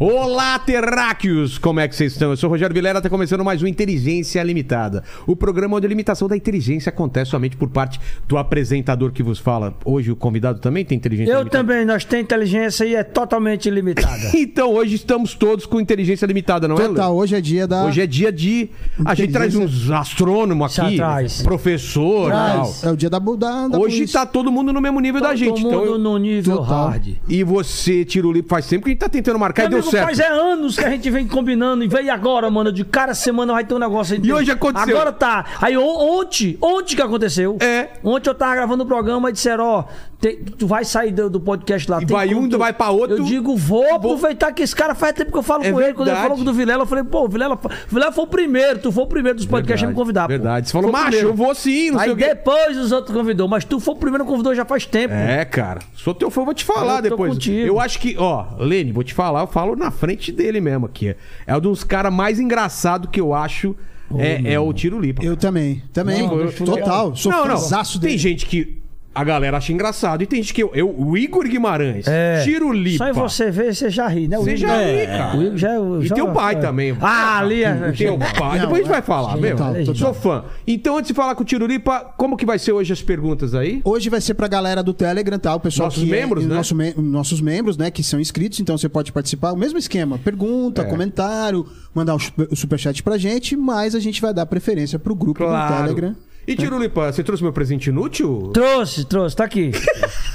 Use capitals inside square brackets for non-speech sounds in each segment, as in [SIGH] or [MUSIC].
Olá, terráqueos! Como é que vocês estão? Eu sou o Rogério Vilera, está começando mais um Inteligência Limitada. O programa onde a limitação da inteligência acontece somente por parte do apresentador que vos fala. Hoje o convidado também tem inteligência Eu limitada. também, nós temos inteligência e é totalmente limitada. [LAUGHS] Então hoje estamos todos com inteligência limitada, não é? Total, hoje é dia da. Hoje é dia de. A gente traz uns astrônomos aqui, traz. professor. Traz. É o dia da, da, da Hoje polícia. tá todo mundo no mesmo nível da gente. Todo Então mundo eu- no nível Total. hard. E você tira o livro faz tempo que a gente tá tentando marcar e deu amigo, certo. Faz é anos que a gente vem combinando e veio agora, mano. De cara semana vai ter um negócio aí. E hoje aconteceu. Agora tá. Aí on- ontem, ontem que aconteceu. É. Ontem eu tava gravando o programa e disseram, ó, te- tu vai sair do, do podcast lá. E tem vai um, tu- vai pra outro. Eu digo, vou aproveitar que esse cara faz tempo que eu falo É com ele. Quando ele verdade. falou do Vilela, eu falei, pô, Vilela, Vilela foi o primeiro, tu foi o primeiro dos podcasts a me convidar. pô. Verdade. Você falou, macho, eu vou sim, não sei Aí o quê. depois os outros convidou, mas tu foi o primeiro que convidou já faz tempo. É, cara. Sou teu fã, vou te falar Eu depois. contigo. Eu acho que, ó, Lene, vou te falar, eu falo na frente dele mesmo aqui. É um dos caras mais engraçados que eu acho. é, é o Tiro Lipa. Eu também. Também. Não, eu Total. Sou não, não. fãzaço Tem dele. gente que a galera acha engraçado e tem gente que eu, eu o Igor Guimarães, É. Tiro Lipa. Só em você ver, você já ri, né? Você já É. ri, cara. O Igor já, E já- teu pai é. também. Ah, ali é. Teu pai. Não, Depois a gente é. vai falar, meu. Sou fã. Então, antes de falar com o Tiro Lipa, como que vai ser hoje as perguntas aí? Hoje vai ser pra galera do Telegram, tá? O pessoal Nossos que é- membros, né? nosso me- nossos membros, né? Que são inscritos, então você pode participar. O mesmo esquema. Pergunta, É. comentário, mandar o super- o superchat pra gente, mas a gente vai dar preferência pro grupo do Telegram. E Tiro Lipa, você trouxe meu presente inútil? Trouxe, trouxe, tá aqui.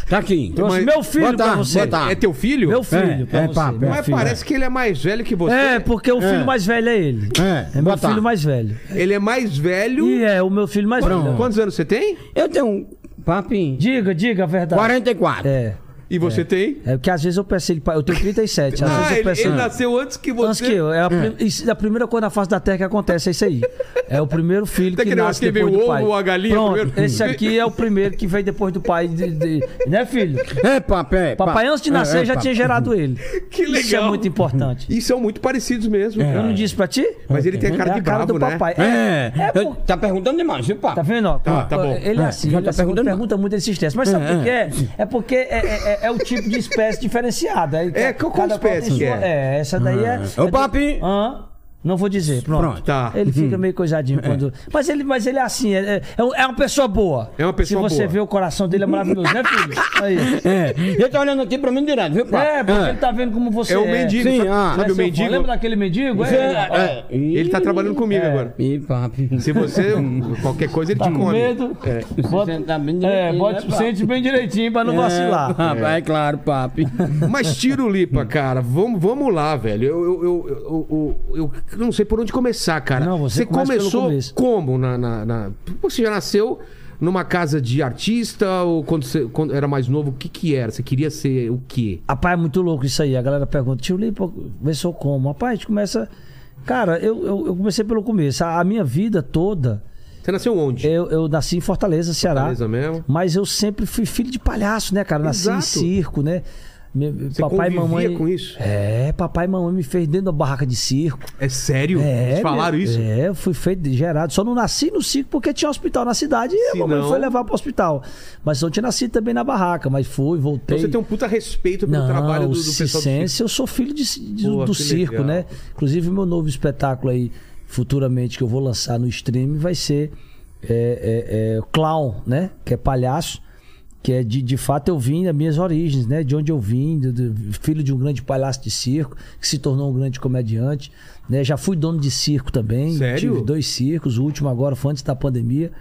Tá aqui. Trouxe Mas- meu filho Bota, pra você. É teu filho? Meu filho É, pra é, você. pá, meu Mas filho. parece que ele é mais velho que você. É, porque o filho É. mais velho é ele. É, É meu filho mais velho. Ele é mais velho. E é o meu filho mais velho. Quantos anos você tem? Eu tenho um papinho. Diga, diga a verdade. 44. É. E você tem? É porque às vezes eu peço ele. Eu tenho 37. Às Ah, vezes eu ele, peço ele nasceu antes que você. Antes que eu. É a, prim- isso- a primeira coisa na face da terra que acontece é isso aí. É o primeiro filho Tá que que nasce que veio depois o do pai. ovo ou a galinha Pronto, primeiro? esse aqui é o primeiro que veio depois do pai. de- de- né, filho? É, papai. É, Papai, antes de nascer, é, é, já tinha gerado ele. Que Isso é legal. muito importante. E são muito parecidos mesmo. Eu cara. não disse pra ti? Mas ele tem a cara é de a cara bravo, do né? papai. É, É, por- tá perguntando demais, viu, papai? Tá vendo? ó? Ah, tá bom. Ele é É, assim, já ele tá é assim, perguntando pergunta muito, ele se estressa. Mas sabe É, por que é? É porque é, é- é- é o tipo de espécie diferenciada. Aí, É, qual cada qual espécie tem que sua- é? É, essa daí é. Ô, é papi. Hã? Não vou dizer, pronto. Pronto. Tá. Ele fica meio coisadinho quando. Mas, ele, mas ele é assim, é, é, um- é uma pessoa boa. É uma pessoa Se você boa. vê o coração dele, é maravilhoso, né, filho? Aí. [LAUGHS] É, ele tá olhando aqui pra mim direto, viu, papai? É, porque ele tá vendo como você É é. o mendigo. Sim, sabe, ah. sabe o mendigo? fã? Lembra daquele mendigo? É, é, Ele tá trabalhando comigo É. agora. Ih, papi. Se você. [LAUGHS] qualquer coisa, ele Tá te com come. medo? É. Bota, tá bem é, direitinho, bota, né, papi? sente bem direitinho pra não vacilar. É, papai, é claro, papi. Mas tiro lipa, [LAUGHS] cara. Vamos, vamos lá, velho. Eu, eu, eu, eu, eu- eu não sei por onde começar, cara. Não, você pelo começou começo. como? Na, na, na- Você já nasceu numa casa de artista? Ou quando você quando era mais novo, o que que era? Você queria ser o quê? Rapaz, é muito louco isso aí. A galera pergunta, tio Lipa, começou como? Rapaz, a gente começa. Cara, eu, eu, eu comecei pelo começo. A, a minha vida toda, Você nasceu onde? eu, eu nasci em Fortaleza, Ceará. Fortaleza mesmo? Mas eu sempre fui filho de palhaço, né, cara? Nasci em Exato. circo, né? Você papai e mamãe. com isso? É, papai e mamãe me fez dentro da barraca de circo. É sério? É, Eles falaram isso? É, eu fui feito, gerado. Só não nasci no circo porque tinha hospital na cidade e Se a mamãe não- foi levar pro hospital. Mas eu tinha nascido também na barraca, mas fui, voltei. Então você tem um puta respeito pelo Não, trabalho do, do pessoal do circo. eu sou filho de, de- do circo, legal. né? Inclusive, meu novo espetáculo aí, futuramente, que eu vou lançar no stream, vai ser é, é, é, Clown, né? Que é palhaço. Que é de, de fato eu vim das minhas origens, né? De onde eu vim, do- do- filho de um grande palhaço de circo, que se tornou um grande comediante. Né? Já fui dono de circo também. Sério? Tive dois circos, o último agora foi antes da pandemia.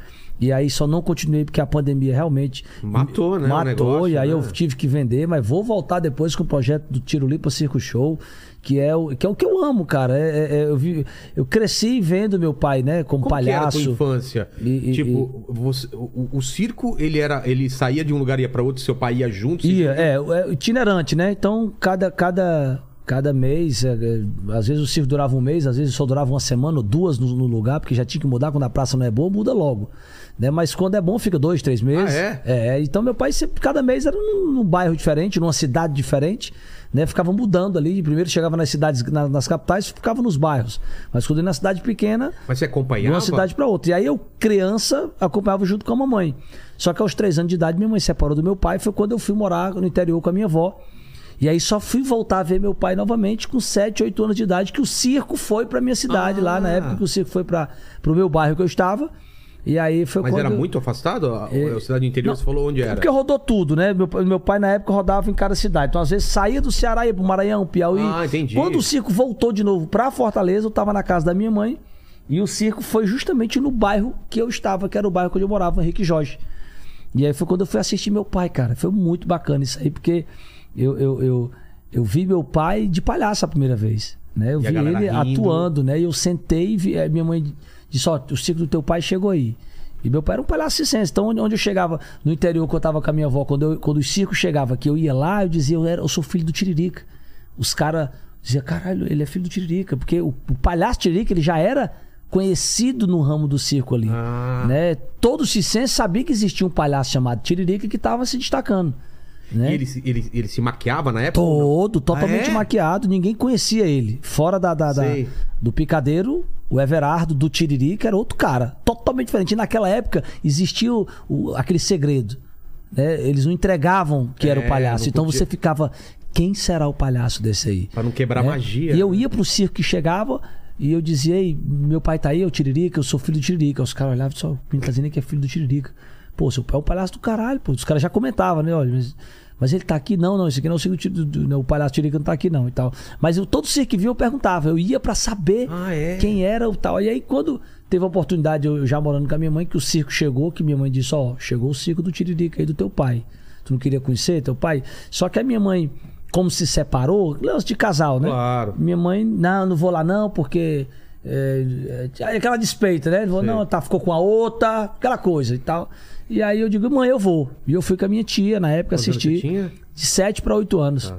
E aí só não continuei porque a pandemia realmente Matou, né, o Matou, negócio, e aí né? eu tive que vender, mas vou voltar depois com o projeto do Tiro Lipa Circo Show, que é o que, é o que eu amo, cara. É- é- é- eu, vi- eu cresci vendo meu pai, né, como, Como que era a palhaço. tua infância? E- e- tipo, você- o, o circo, ele era. Ele saía de um lugar e ia pra outro, seu pai ia junto? Ia, é, é itinerante, né? Então, cada, cada Cada mês, é, é, às vezes o circo durava um mês, às vezes só durava uma semana ou duas no, no lugar, porque já tinha que mudar. Quando a praça não é boa, muda logo. Né? Mas quando é bom, fica dois, três meses. Ah, é? então meu pai sempre, cada mês era num, num bairro diferente, numa cidade diferente. Né? Ficava mudando ali. Primeiro chegava nas cidades, na- nas capitais, ficava nos bairros. Mas quando ia na cidade pequena, Mas você de acompanhava? uma cidade para outra. E aí eu, criança, acompanhava junto com a mamãe. Só que aos três anos de idade, minha mãe se separou do meu pai. Foi quando eu fui morar no interior com a minha avó. E aí só fui voltar a ver meu pai novamente com 7, 8 anos de idade, que o circo foi pra minha cidade, lá na Ah. época que o circo foi para pro meu bairro que eu estava. E aí foi Mas quando... era muito afastado? A, cidade do interior, Não, você falou onde É era? Porque rodou tudo, né? Meu, meu pai, na época, rodava em cada cidade. Então, às vezes, saía do Ceará, ia pro Maranhão, Piauí. Ah, entendi. Quando o circo voltou de novo pra Fortaleza, eu tava na casa da minha mãe. E o circo foi justamente no bairro que eu estava, que era o bairro onde eu morava, Henrique Jorge. E aí foi quando eu fui assistir meu pai, cara. Foi muito bacana isso aí, porque eu, eu, eu, eu vi meu pai de palhaço a primeira vez. Né? Eu E vi ele rindo. atuando, né? E eu sentei e vi, eh, minha mãe disse, ó, o circo do teu pai chegou aí. E meu pai era um palhaço circense. Então, onde, eu chegava no interior, que eu tava com a minha avó, quando, eu, quando o circo chegava, que eu ia lá, eu dizia, eu, era, eu sou filho do Tiririca. Os caras diziam, caralho, ele é filho do Tiririca. Porque o, o palhaço Tiririca, ele já era conhecido no ramo do circo ali. Ah. Né? Todo circense sabia que existia um palhaço chamado Tiririca que estava se destacando. Né? E ele, se- ele, ele se maquiava na época? Todo, totalmente Ah, é? maquiado, ninguém conhecia ele. Fora da, da- da- do picadeiro, o Everardo, do Tiririca, era outro cara. Totalmente diferente. E naquela época existia o- o- aquele segredo. né? Eles não entregavam que era É, o palhaço. não Então podia. você ficava. Quem será o palhaço desse aí? Pra não quebrar né? magia. E eu né? ia pro circo que chegava e eu dizia, Ei, meu pai tá aí, é o Tiririca, eu sou filho do Tiririca. Os caras olhavam e só, dizendo que é filho do Tiririca. Pô, seu pai é o palhaço do caralho, pô. Os caras já comentavam, né? Olha, mas, mas ele tá aqui? Não, não, esse aqui não é o circo do do- não, o palhaço Tiririca não tá aqui não e tal. Mas eu, todo circo que via eu perguntava, eu ia pra saber Ah, é? quem era o tal. E aí quando teve a oportunidade, eu já morando com a minha mãe, que o circo chegou, que minha mãe disse, ó, chegou o circo do Tiririca aí do teu pai. Tu não queria conhecer teu pai? Só que a minha mãe, como se separou, lance de casal, né? Claro. Minha mãe, não, não vou lá não, porque. É, é, aquela despeita, né? Vou, não, tá, ficou com a outra, aquela coisa e tal. E aí eu digo, mãe, eu vou. E eu fui com a minha tia na época Quantos anos assistir. De 7 para 8 anos. Tá.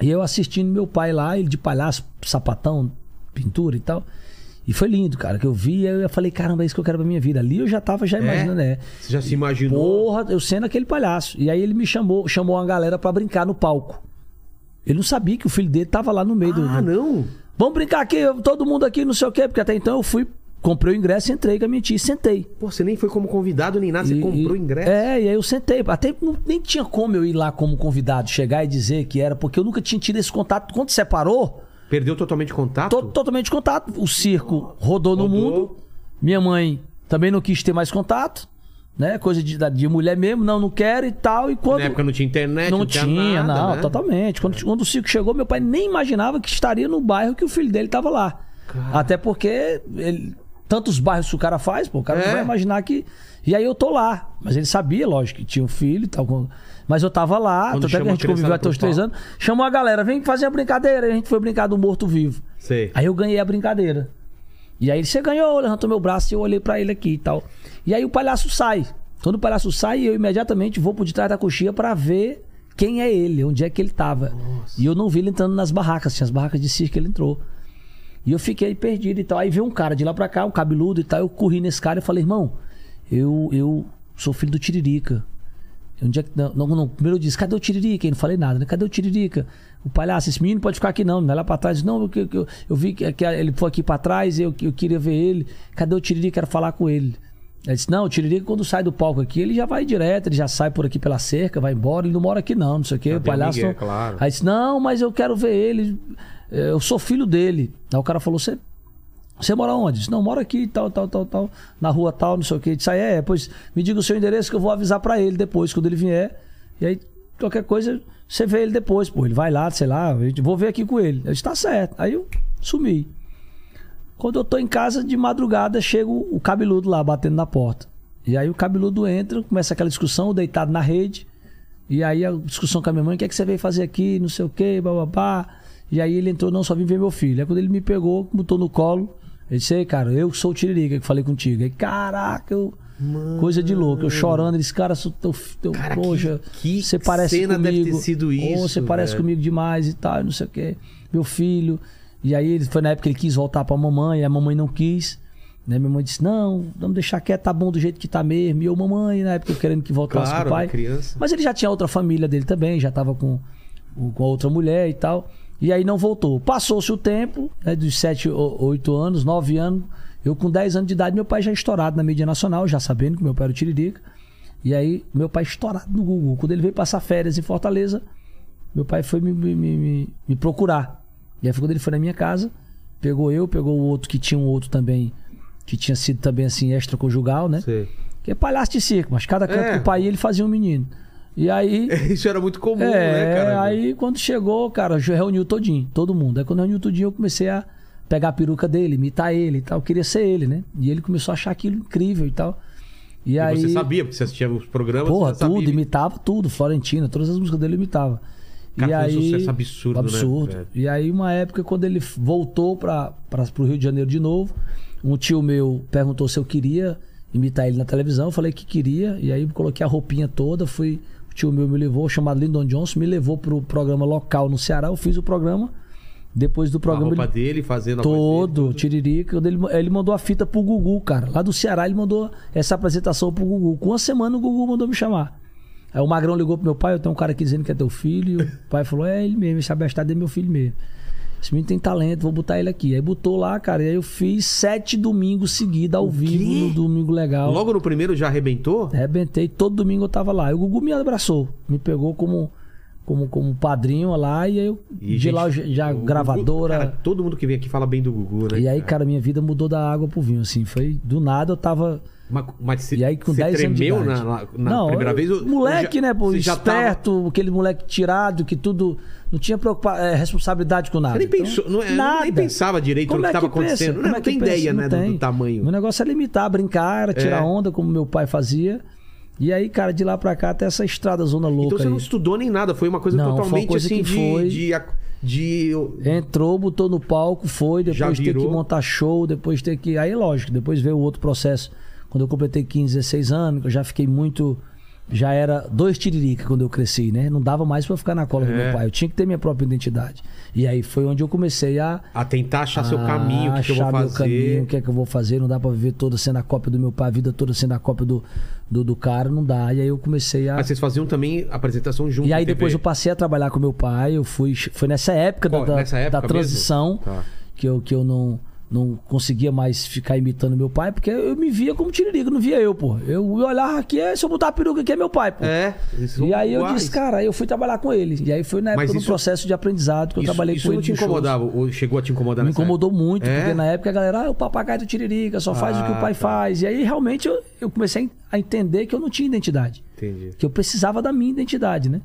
E eu assistindo meu pai lá, ele de palhaço, sapatão, pintura e tal. E foi lindo, cara, que eu vi, eu falei, caramba, é isso que eu quero pra minha vida. Ali eu já tava já imaginando, né? Você já se imaginou? Porra, eu sendo aquele palhaço. E aí ele me chamou, chamou uma galera pra brincar no palco. Ele não sabia que o filho dele tava lá no meio do- Ah, do. não. Vamos brincar aqui, todo mundo aqui, não sei o quê, porque até então eu fui, comprei o ingresso, entrei com a minha tia e sentei. Pô, você nem foi como convidado nem nada, você E- comprou e- ingresso. É, e aí eu sentei. Até não- nem tinha como eu ir lá como convidado, chegar e dizer que era, porque eu nunca tinha tido esse contato. Quando separou, Perdeu totalmente contato? to- totalmente contato. O circo rodou, no Rodou. mundo. Minha mãe também não quis ter mais contato. Né? Coisa de, de mulher mesmo, não, não quero e tal. E quando. Na época não tinha internet, não, não tinha, nada, não, né? totalmente. Quando, quando o circo chegou, meu pai nem imaginava que estaria no bairro que o filho dele estava lá. Até porque ele- tantos bairros que o cara faz, pô, o cara É. não vai imaginar que. E aí eu tô lá. Mas ele sabia, lógico, que tinha um filho e tal. Mas eu tava lá, Quando tanto é que a gente conviveu até os três anos. Chamou a galera, vem fazer a brincadeira. Aí a gente foi brincar do morto-vivo. Aí eu ganhei a brincadeira. E aí ele, você ganhou, levantou meu braço e eu olhei pra ele aqui e tal. E aí o palhaço sai. Quando o palhaço sai, eu imediatamente vou por detrás da coxinha pra ver quem é ele, onde é que ele tava. E eu não vi ele entrando nas barracas, tinha as barracas de circo que ele entrou. E eu fiquei perdido e tal. Aí veio um cara de lá pra cá, um cabeludo e tal. Eu corri nesse cara e falei, irmão, eu, eu sou filho do Tiririca. Onde é que. Não, não, não. Primeiro disse, cadê o Tiririca? Eu não falei nada, né? Cadê o Tiririca? O palhaço, esse menino pode ficar aqui não, vai lá pra trás. Não, eu, eu, eu, vi que, que ele foi aqui pra trás, eu, eu queria ver ele. Cadê o Tiririca? Quero falar com ele. Ele disse, não, o Tiririca quando sai do palco aqui, ele já vai direto, ele já sai por aqui pela cerca, vai embora, ele não mora aqui não, não sei o quê. O palhaço. não- claro. Aí disse, não, mas eu quero ver ele. Eu sou filho dele. Aí o cara falou, você você mora onde? Disse, não, moro aqui, tal, tal, tal, tal, na rua tal, não sei o que. Disse, ah, é, pois me diga o seu endereço que eu vou avisar pra ele depois, quando ele vier. E aí, qualquer coisa, você vê ele depois, pô. Ele vai lá, sei lá, vou ver aqui com ele. Eu disse, tá certo. Aí eu sumi. Quando eu tô em casa, de madrugada, chega o cabeludo lá, batendo na porta. E aí o cabeludo entra, começa aquela discussão, deitado na rede. E aí a discussão com a minha mãe, o que é que você veio fazer aqui, não sei o quê, bababá. E aí ele entrou, não, só vim ver meu filho. Aí quando ele me pegou, botou no colo, ele disse, "Ei, cara, eu sou o Tiririca que falei contigo. Aí, caraca, eu... Coisa de louco, eu chorando, ele disse, cara, sou teu, teu Cara, que- poxa, que você parece cena comigo. deve ter sido isso, Você parece velho. comigo demais e tal, não sei o quê. meu filho. E aí ele foi na época que ele quis voltar pra mamãe, e a mamãe não quis. Né? Minha mãe disse: Não, vamos deixar quieto, tá bom do jeito que tá mesmo. E eu, mamãe, na época eu querendo que voltasse Claro, com o pai. criança. Mas ele já tinha outra família dele também, já tava com, com a outra mulher e tal. E aí não voltou. Passou-se o tempo, né, dos 7, 8 anos, 9 anos. Eu com 10 anos de idade, meu pai já estourado na mídia nacional, já sabendo que meu pai era o Tiririca. E aí, meu pai estourado no Google. Quando ele veio passar férias em Fortaleza, meu pai foi me, me, me- me- procurar. E aí foi quando ele foi na minha casa, pegou eu, pegou o outro que tinha um outro também, que tinha sido também assim, extraconjugal, né? Sei. Que é palhaço de circo, mas cada canto É. do pai ele fazia um menino. E aí. [LAUGHS] Isso era muito comum, É, né, cara? aí quando chegou, cara, reuniu todinho, todo mundo. Aí quando reuniu todinho, eu comecei a pegar a peruca dele, imitar ele e tal. Eu queria ser ele, né? E ele começou a achar aquilo incrível e tal. E, E aí. você sabia, porque você assistia os programas. Porra, já sabia. tudo, imitava tudo, Florentina, todas as músicas dele eu imitava. Cara, e foi um aí, sucesso absurdo, né, absurdo. velho? E aí, uma época, quando ele voltou para o Rio de Janeiro de novo, um tio meu perguntou se eu queria imitar ele na televisão. Eu falei que queria, e aí coloquei a roupinha toda. Fui, tio meu me levou, chamado Lyndon Johnson, me levou pro programa local no Ceará. Eu fiz o programa. Depois do Com a programa, roupa ele dele, fazendo a todo, dele, tiririca. Ele, ele mandou a fita pro Gugu, cara. Lá do Ceará, ele mandou essa apresentação pro Gugu. Com uma semana, o Gugu mandou me chamar. Aí o Magrão ligou pro meu pai, eu tenho um cara aqui dizendo que é teu filho. E o pai falou, é ele mesmo, esse abestado é meu filho mesmo. Esse menino tem talento, vou botar ele aqui. Aí botou lá, cara, e aí eu fiz sete domingos seguidos ao vivo no Domingo Legal. Logo no primeiro já arrebentou? Arrebentei, todo domingo eu tava lá. E o Gugu me abraçou, me pegou como, como, como padrinho lá, e aí eu, E, de gente, lá já Gugu- gravadora. cara, todo mundo que vem aqui fala bem do Gugu, né? E aí, cara, minha vida mudou da água pro vinho, assim. Foi do nada, eu tava. Mas, E aí, com você 10 anos de tremeu idade. na, na- não, primeira eu- vez? ou- Moleque, já- né, pô? já tava- Esperto, aquele moleque tirado, que tudo. Não tinha preocupa, é, responsabilidade com nada. Você nem Então, pensou, não é, nada. nem pensava direito Como no que é estava pensa? acontecendo. Não, é não que tem pensa? ideia, Não né, do- tem. do tamanho. Meu negócio é limitar, brincar, era tirar É. onda, como meu pai fazia. E aí, cara, de lá pra cá, até essa estrada zona louca Então você aí. não estudou nem nada, foi uma coisa Não, foi uma totalmente coisa assim que de, foi- de, de- Entrou, botou no palco, foi, depois ter que montar show, depois ter que. Aí, lógico, depois veio o outro processo. Quando eu completei 15, 16 anos, eu já fiquei muito. Já era dois tiririca quando eu cresci, né? Não dava mais pra eu ficar na cola do É. meu pai. Eu tinha que ter minha própria identidade. E aí foi onde eu comecei a. a tentar achar seu a caminho, o que, que eu vou achar meu fazer. caminho, o que é que eu vou fazer. Não dá pra viver toda sendo a cópia do meu pai, a vida toda sendo a cópia do, do, do cara, não dá. E aí eu comecei a. Mas vocês faziam também apresentação junto E aí depois eu passei a trabalhar com meu pai, eu fui. Foi nessa época da, Qual? da, Nessa época da transição? Tá. que eu, que eu não, não conseguia mais ficar imitando meu pai, porque eu me via como tiririca, não via eu, pô. Eu, olhava aqui, é, se eu botar a peruca aqui é meu pai, pô. É. E aí eu disse, cara, eu fui trabalhar com ele. E aí foi na época Mas do isso- processo de aprendizado que eu isso, trabalhei isso com não ele. te nos shows. incomodava? Ou chegou a te incomodar Me incomodou muito, É? porque na época a galera, ah, o papagaio do Tiririca, só faz o que Ah, o pai tá. faz. E aí realmente eu, eu comecei a entender que eu não tinha identidade. Entendi. Que eu precisava da minha identidade, né?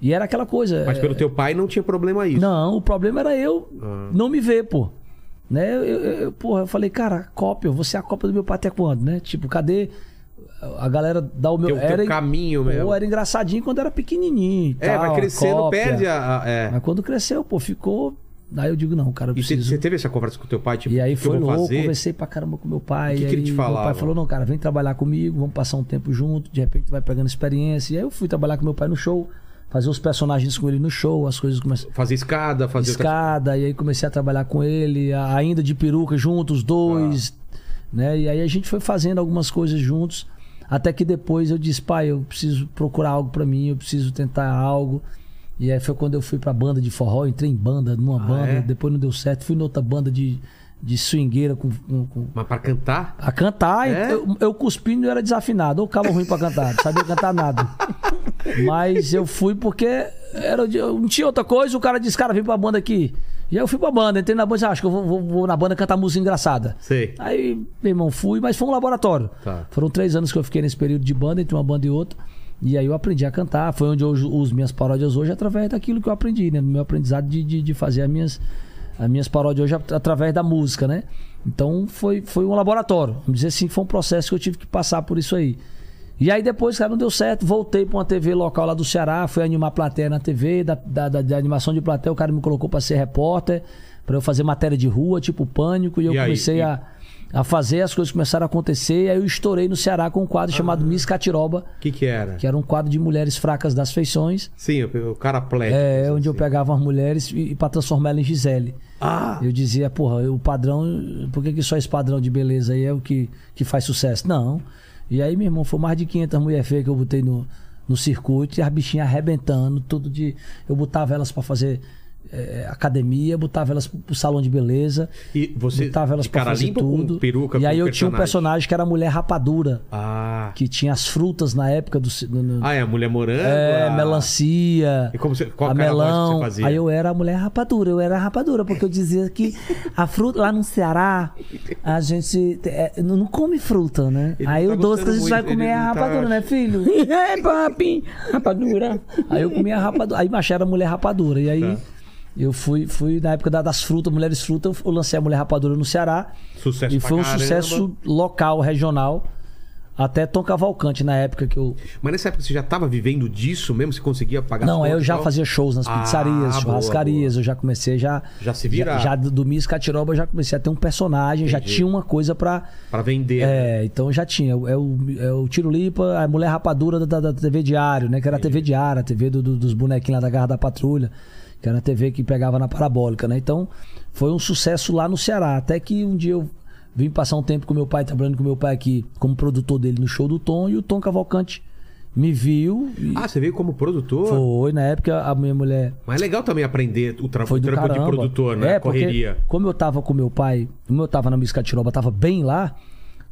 E era aquela coisa. Mas é, pelo teu pai não tinha problema isso. Não, o problema era eu Ah. não me ver, pô. Né? Eu, eu, eu- porra, eu falei, cara, cópia, você é a cópia do meu pai até quando, né? Tipo, cadê a galera dá o meu. Teu- teu era, caminho pô, mesmo. era engraçadinho quando era pequenininho. É, tal, vai crescendo, cópia. perde a. é. Mas quando cresceu, pô, ficou. Daí eu digo, não, cara, eu E você, preciso. teve essa conversa com teu pai? Tipo, E aí foi louco, fazer? conversei pra caramba com meu pai. O que que ele te Meu falava? pai falou, não, cara, vem trabalhar comigo, vamos passar um tempo junto, de repente tu vai pegando experiência. E aí eu fui trabalhar com meu pai no show, fazer os personagens com ele no show, as coisas começaram. Fazer escada, fazer. outras- Escada, e aí comecei a trabalhar com ele, ainda de peruca juntos, os dois, né? E aí a gente foi fazendo algumas coisas juntos, até que depois eu disse, pai, eu preciso procurar algo pra mim, eu preciso tentar algo. E aí foi quando eu fui pra banda de forró, entrei em banda, numa banda, é? depois não deu certo, fui noutra banda de, de swingueira com, com- com- Mas pra cantar? a cantar, É? eu, eu cuspindo era desafinado, ou ficava ruim pra cantar, não sabia cantar nada. Mas eu fui porque era, não tinha outra coisa, o cara disse, cara, vem pra banda aqui. E aí eu fui pra banda, entrei na banda e disse, ah, acho que eu vou, vou- vou na banda cantar música engraçada. Sei. Aí, meu irmão, fui, mas foi um laboratório. Tá. Foram três anos que eu fiquei nesse período de banda, entre uma banda e outra. E aí eu aprendi a cantar. Foi onde eu uso minhas paródias hoje, através daquilo que eu aprendi, né? No meu aprendizado de, de, de fazer as minhas, as minhas paródias hoje at- através da música, né? Então foi, foi um laboratório. Vamos dizer assim, foi um processo que eu tive que passar por isso aí. E aí depois, cara, não deu certo. Voltei pra uma TV local lá do Ceará, fui animar a plateia na TV, da, da, da- da animação de plateia, o cara me colocou pra ser repórter, pra eu fazer matéria de rua, tipo pânico, e eu E aí? comecei E- a, a fazer, as coisas começaram a acontecer, e aí eu estourei no Ceará com um quadro chamado Miss Catiroba, O que que era? que era um quadro de mulheres fracas das feições. Sim, o, cara plético. É, assim. onde eu pegava as mulheres e, e pra transformar ela em Gisele. Ah, Eu dizia, porra, o padrão, por que, que só esse padrão de beleza aí é o que, que faz sucesso? Não. E aí, meu irmão, foi mais de 500 mulheres feias que eu botei no, no circuito e as bichinhas arrebentando, tudo de. Eu botava elas pra fazer eh, academia, botava elas pro, salão de beleza, e você botava elas pra cara fazer tudo. peruca e aí eu tinha um personagem que era a mulher rapadura, Ah. que tinha as frutas na época do. no- Ah, é a mulher morango? é, a... melancia. E como você- qual a melão. você fazia? Aí eu era a mulher rapadura, eu era a rapadura, porque eu dizia que a fruta lá no Ceará, a gente é, não come fruta, né? Ele Aí tá o doce que a gente gostando vai muito, comer é a tá- rapadura, né, filho? [LAUGHS] É, papi. Rapadura. Aí eu comia a rapadura. Aí macho era a mulher rapadura. E aí Tá. Eu fui, fui na época da- das frutas, mulheres frutas, eu lancei a mulher rapadura no Ceará. Sucesso e foi um sucesso local, regional. Até Tom Cavalcante, na época que eu. Mas nessa época você já tava vivendo disso mesmo? Você conseguia pagar Não, eu já fazia shows nas Ah, pizzarias, boa, churrascarias, boa. eu já comecei já. Já se virar. Já, já do Miss Catiroba eu já comecei a ter um personagem, já Entendi. tinha uma coisa pra. Pra vender. né? É, então já tinha. É o, é o Tiro Lipa, a mulher rapadura da, da TV Diário, né? Que era a TV Diária, a TV do- do- dos bonequinhos lá da Garra da Patrulha, que era a TV que pegava na parabólica, né? Então foi um sucesso lá no Ceará. Até que um dia eu vim passar um tempo com meu pai, trabalhando com meu pai aqui como produtor dele no show do Tom, e o Tom Cavalcante me viu. E Ah, você veio como produtor? foi, na época a minha mulher Mas é legal também aprender o, tra foi o trampo caramba. de produtor, né? É, correria. porque como eu tava com meu pai, como eu tava na música Tiroba, tava bem lá,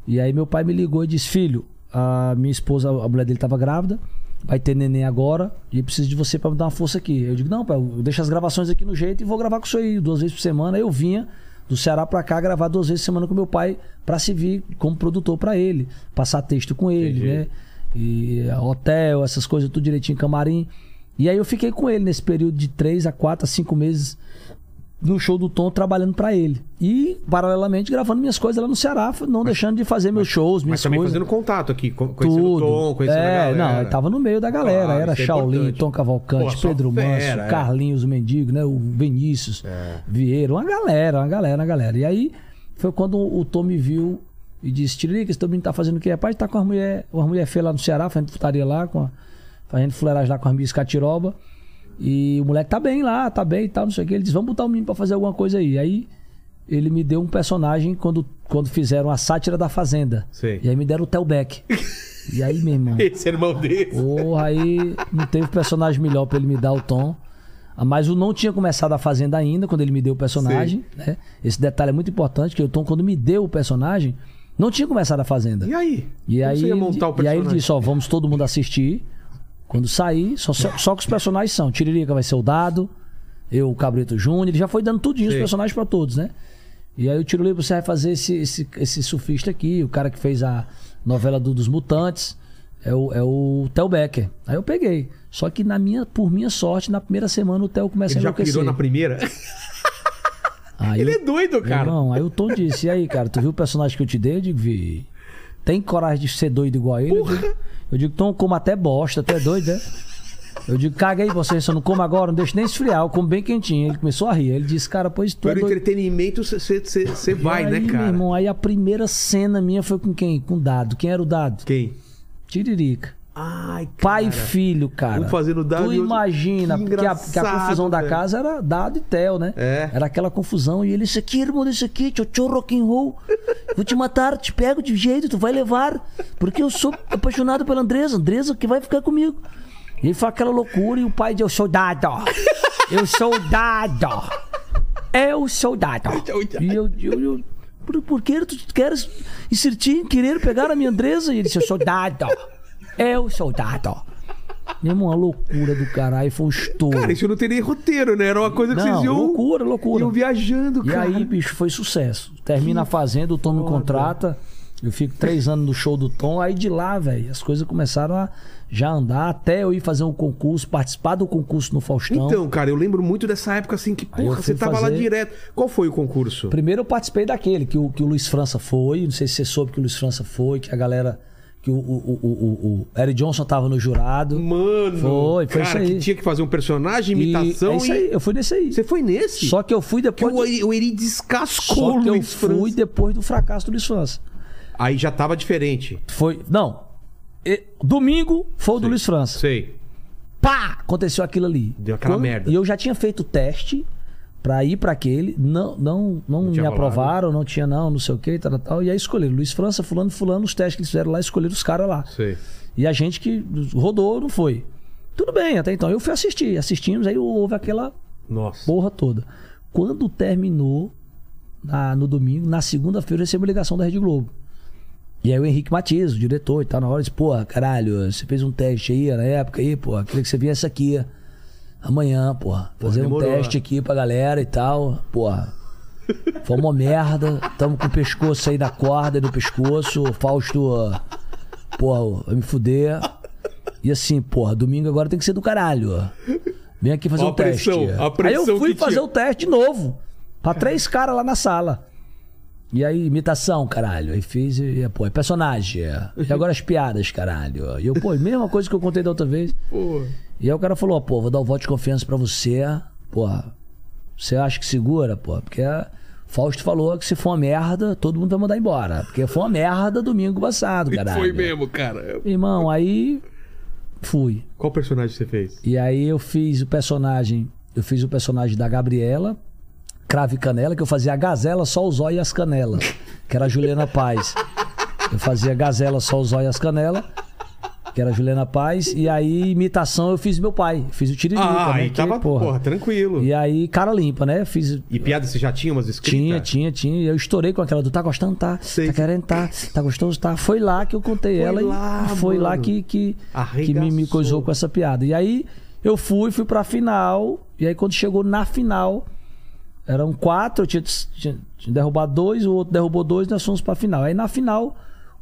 e aí meu pai me ligou e disse, filho, a minha esposa, a mulher dele tava grávida, vai ter neném agora, e preciso de você pra me dar uma força aqui. Eu digo, não, pai, eu deixo as gravações aqui no jeito e vou gravar com isso aí duas vezes por semana. Aí eu vinha do Ceará pra cá gravar duas vezes por semana com meu pai pra se vir como produtor pra ele, passar texto com ele, Entendi. né? E hotel, essas coisas, tudo direitinho, camarim. E aí eu fiquei com ele nesse período de três a quatro a cinco meses no show do Tom trabalhando pra ele. E, paralelamente, gravando minhas coisas lá no Ceará, não deixando de fazer meus shows, minhas Mas também coisas. fazendo contato aqui, co- conhecendo Tudo. o Tom, conhecendo a é, galera. não, eu tava no meio da galera. Claro, era é Shaolin, importante. Tom Cavalcante, Pô, Pedro fera, Manso, é. Carlinhos, o Mendigo, né? O Vinícius, Vieira, uma galera, uma galera, uma galera. E aí foi quando o Tom me viu e disse: Tiririca, esse teu menino tá fazendo o quê? Rapaz, tá com uma mulher, uma mulher feia lá no Ceará, fazendo putaria lá, com a, fazendo fuleiragem lá com as minhas catiroba. E o moleque tá bem lá, tá bem e tal, não sei o que. Ele disse: Vamos botar o menino pra fazer alguma coisa aí. Aí ele me deu um personagem quando, quando fizeram a sátira da Fazenda. Sei. E aí me deram o Telbeck. E aí, meu irmão. [LAUGHS] Esse irmão dele. Porra, aí não teve personagem melhor pra ele me dar o tom. Ah, Mas o não tinha começado a Fazenda ainda, quando ele me deu o personagem. Né? Esse detalhe é muito importante, que o Tom, quando me deu o personagem, não tinha começado a Fazenda. E aí? E aí, você ia ele, montar o e aí ele disse, ó, vamos todo mundo assistir. Quando sair, só, só, que os personagens são. Tiririca vai ser o Dado, eu, o Cabrito Júnior, ele já foi dando tudinho os Sim. personagens pra todos, né? E aí o Tiririca, você vai fazer esse, esse, esse surfista aqui, o cara que fez a novela do- dos Mutantes, é o, é o Theo Becker. Aí eu peguei. Só que na minha, por minha sorte, na primeira semana o Theo começa Ele a já enlouquecer. pirou na primeira? Aí [LAUGHS] Ele eu- é doido, cara. Irmão, aí o Tom disse, e aí, cara, tu viu o personagem que eu te dei? Eu digo, vi. Tem coragem de ser doido igual a ele? Eu digo, eu digo, Tom, como até bosta, tu é doido, é? Eu digo, caga aí você, se eu não como agora, não deixa nem esfriar, eu como bem quentinho. Ele começou a rir. Ele disse, cara, pois tu é Pelo doido. entretenimento, você vai, E aí, né, Meu cara? irmão, aí a primeira cena minha foi com quem? Com o Dado. Quem era o Dado? Quem? Tiririca. Ai, cara. Pai e filho, cara. Um fazendo dado Tu imagina, Que porque a, porque a confusão da velho. casa era dado e tel, né? É. Era aquela confusão. E ele, isso aqui, irmão, isso aqui, tchau, rock and roll. Vou te matar, te pego de jeito, tu vai levar. Porque eu sou apaixonado pela Andresa. Andresa que vai ficar comigo. E ele foi aquela loucura e o pai de eu sou dado. Eu sou dado. Eu sou [LAUGHS] dado. E eu, eu, eu por, por que tu queres insistir em querer pegar a minha Andresa? E ele disse, eu sou dado. Eu sou dado. Meu irmão, uma loucura do caralho, foi um estouro. Cara, isso não tem nem roteiro, né? Era uma coisa que Não, vocês iam... loucura, loucura. Iam viajando, E cara. aí, bicho, foi sucesso. Termina a fazenda, o Tom me contrata. Eu fico três anos no show do Tom. Aí de lá, velho, as coisas começaram a já andar até eu ir fazer um concurso, participar do concurso no Faustão. Então, cara, eu lembro muito dessa época assim que, porra, você tava lá fazer- direto. Qual foi o concurso? Primeiro eu participei daquele que o, que o Luiz França foi. Não sei se você soube que o Luiz França foi, que a galera que o, o, o, o, o Eric Johnson tava no jurado. Mano, Foi, foi cara, isso aí. que tinha que fazer um personagem, E imitação é isso aí, eu fui nesse aí. Você foi nesse? Só que eu fui que depois. o do- Eri, o Eri descascou Só o que eu fui França. depois do fracasso do Luiz França. Aí já tava diferente. Foi. Não. E- domingo foi o do Luiz França. Sei. Pá! Aconteceu aquilo ali. Deu aquela merda. E eu já tinha feito o teste pra ir pra aquele. Não, não, não, me tinha rolado. aprovaram, não tinha não, não sei o que, tal, tal. E aí escolheram Luiz França, fulano, fulano, os testes que eles fizeram lá, escolheram os caras lá. Sei. E a gente que rodou não foi. Tudo bem, até então. Eu fui assistir. Assistimos, aí houve aquela Nossa. porra toda. Quando terminou na- no domingo, na segunda-feira eu recebi uma ligação da Rede Globo. E aí o Henrique Matias, o diretor e tal, na hora disse, pô, caralho, você fez um teste aí na época aí, pô, queria que você viesse aqui amanhã, pô, fazer um teste aqui pra galera e tal, pô. Foi uma merda, tamo com o pescoço aí da corda e do pescoço, o Fausto, porra, vai me fuder. E assim, porra, domingo agora tem que ser do caralho. Vem aqui fazer Ó um pressão, teste. aí eu fui fazer tinha. o teste de novo. Pra três caras lá na sala. E aí, imitação, caralho. Aí fiz, e, pô, é personagem. E agora as piadas, caralho. E eu, pô, mesma coisa que eu contei da outra vez. Pô. E aí o cara falou, pô, vou dar o voto de confiança pra você. Pô, você acha que segura, pô? Porque Fausto falou que se for uma merda, todo mundo vai mandar embora. Porque foi uma merda domingo passado, caralho. Foi mesmo, cara. Irmão, aí fui. Qual personagem você fez? E aí eu fiz o personagem, eu fiz o personagem da Gabriela, Crave e Canela, que eu fazia a gazela, só o zóio e as canelas, que era a Juliana Paz. Eu fazia gazela, só o zóio e as canelas, que era a Juliana Paz, e aí imitação eu fiz meu pai, fiz o Tiririca, Ah, né, aí que, tava, porra, tranquilo. E aí cara limpa, né? Fiz E piada você já tinha umas escritas? tinha, tinha, tinha. Eu estourei com aquela do tá gostando, tá? Sei. Tá querendo, tá? Tá gostoso, tá? Foi lá que eu contei Foi ela lá, e foi lá mano. que, que, que me, me coisou com essa piada. E aí eu fui, fui pra final. E aí quando chegou na final, eram quatro, eu tinha, tinha, tinha derrubado dois, o outro derrubou dois, nós fomos pra final. Aí na final,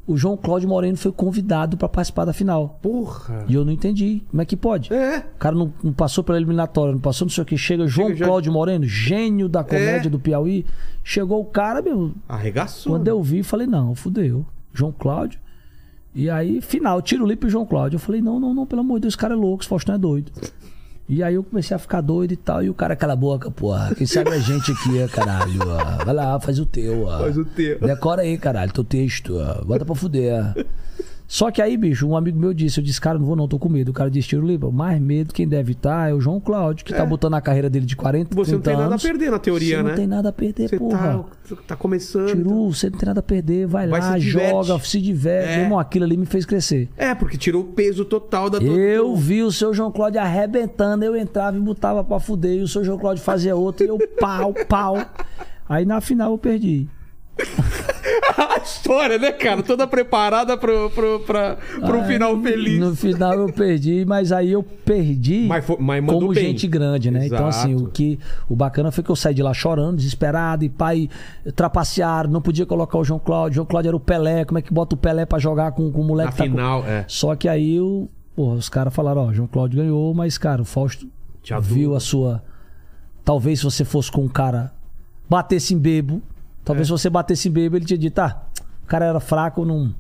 o João Cláudio Moreno foi convidado pra participar da final. Porra. E eu não entendi. Como é que pode? É. O cara não, não passou pela eliminatória, não passou, não sei o que. Chega João já- Cláudio Moreno, gênio da comédia É. do Piauí. Chegou o cara, meu. Arregaçou. Quando eu vi, falei, não, fudeu. João Cláudio. E aí, final, tiro limpo e João Cláudio. Eu falei, não, não, não, pelo amor de Deus, esse cara é louco, esse Faustão é doido. E aí eu comecei a ficar doido e tal. E o cara, cala a boca, porra. Quem sabe a gente aqui, caralho. ó. Vai lá, faz o teu. ó. Faz o teu. Decora aí, caralho, teu texto. ó. Bota pra fuder. Só que aí, bicho, um amigo meu disse, eu disse, cara, não vou não, tô com medo. O cara disse, tiro limpo. Mais medo quem deve estar é o João Cláudio, que tá botando a carreira dele de 40, Você não 30 tem nada a perder na teoria, Você né? não tem nada a perder, Você porra. tá, tá começando. Tiru, você não tem nada a perder, vai, Vai, lá, se joga, se diverte. É. Irmão, aquilo ali me fez crescer. É, porque tirou o peso total da tua. Eu vi o seu João Cláudio arrebentando, eu entrava e botava pra fuder, e o seu João Cláudio fazia outro, e eu [LAUGHS] pau, pau. Aí na final eu perdi. [LAUGHS] a história, né, cara? Toda preparada pro, pro, pra, pro Aí, final feliz. No final eu perdi, mas aí eu perdi Mas foi- mas como bem. gente grande, né? Então, assim, Exato. o que o bacana foi que eu saí de lá chorando, desesperado, e pai trapacearam, não podia colocar o João Cláudio. João Cláudio era o Pelé, como é que bota o Pelé pra jogar com, com o moleque Na tá com- final, é. Só que aí o, porra, os caras falaram, ó, João Cláudio ganhou, mas, cara, o Fausto viu a sua. Talvez se você fosse com um cara, batesse em bebo, talvez É. se você batesse bebo, ele tinha dito, ah, o cara era fraco, não.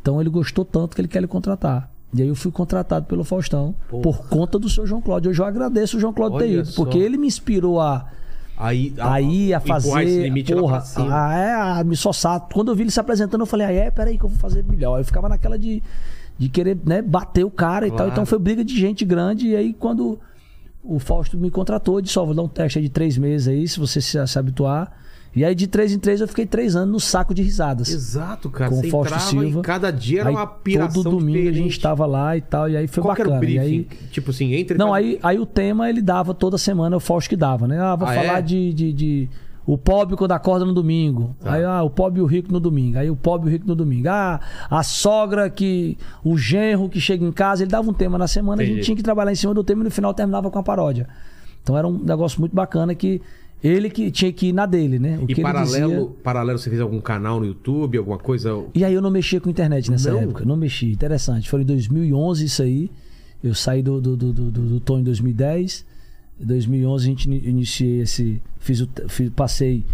Então ele gostou tanto que ele quer lhe contratar. E aí eu fui contratado pelo Faustão por conta do seu João Cláudio. Hoje eu agradeço o João Cláudio ter ido, porque ele me inspirou a, Aí, aí a fazer. esse limite porra, cima. a, é, a me soçar. Quando eu vi ele se apresentando, eu falei, ah, é, peraí que eu vou fazer melhor. Aí Eu ficava naquela de, de querer né, bater o cara e Claro. tal. Então foi briga de gente grande. E aí quando o Fausto me contratou, eu disse, ó, vou dar um teste aí de três meses aí, se você se, se habituar. E aí de três em três eu fiquei três anos no saco de risadas. Exato, cara. Com Você o Fausto Silva. cada dia era Aí uma piração Todo domingo a diferente. gente tava lá e tal, e aí foi Qual que era bacana. o briefing? aí, Tipo assim, entre... não, aí, aí o tema ele dava toda semana, o Fausto que dava, né? Ah, vou Ah, falar é? de, de, de- O pobre quando acorda no domingo. Tá. Aí, ah, o pobre e o rico no domingo. Aí o pobre e o rico no domingo. Ah, a sogra que. O genro que chega em casa, ele dava um tema na semana, a Entendi. gente tinha que trabalhar em cima do tema e no final terminava com a paródia. Então era um negócio muito bacana que ele que tinha que ir na dele, né? O E paralelo, dizia- paralelo, você fez algum canal no YouTube, alguma coisa? e aí eu não mexia com internet nessa Não? época. Não mexia. Interessante. Foi em 2011 isso aí. Eu saí do, do, do, do, do Tom em 2010. Em 2011 a gente ini- iniciei esse... Fiz o, fiz- passei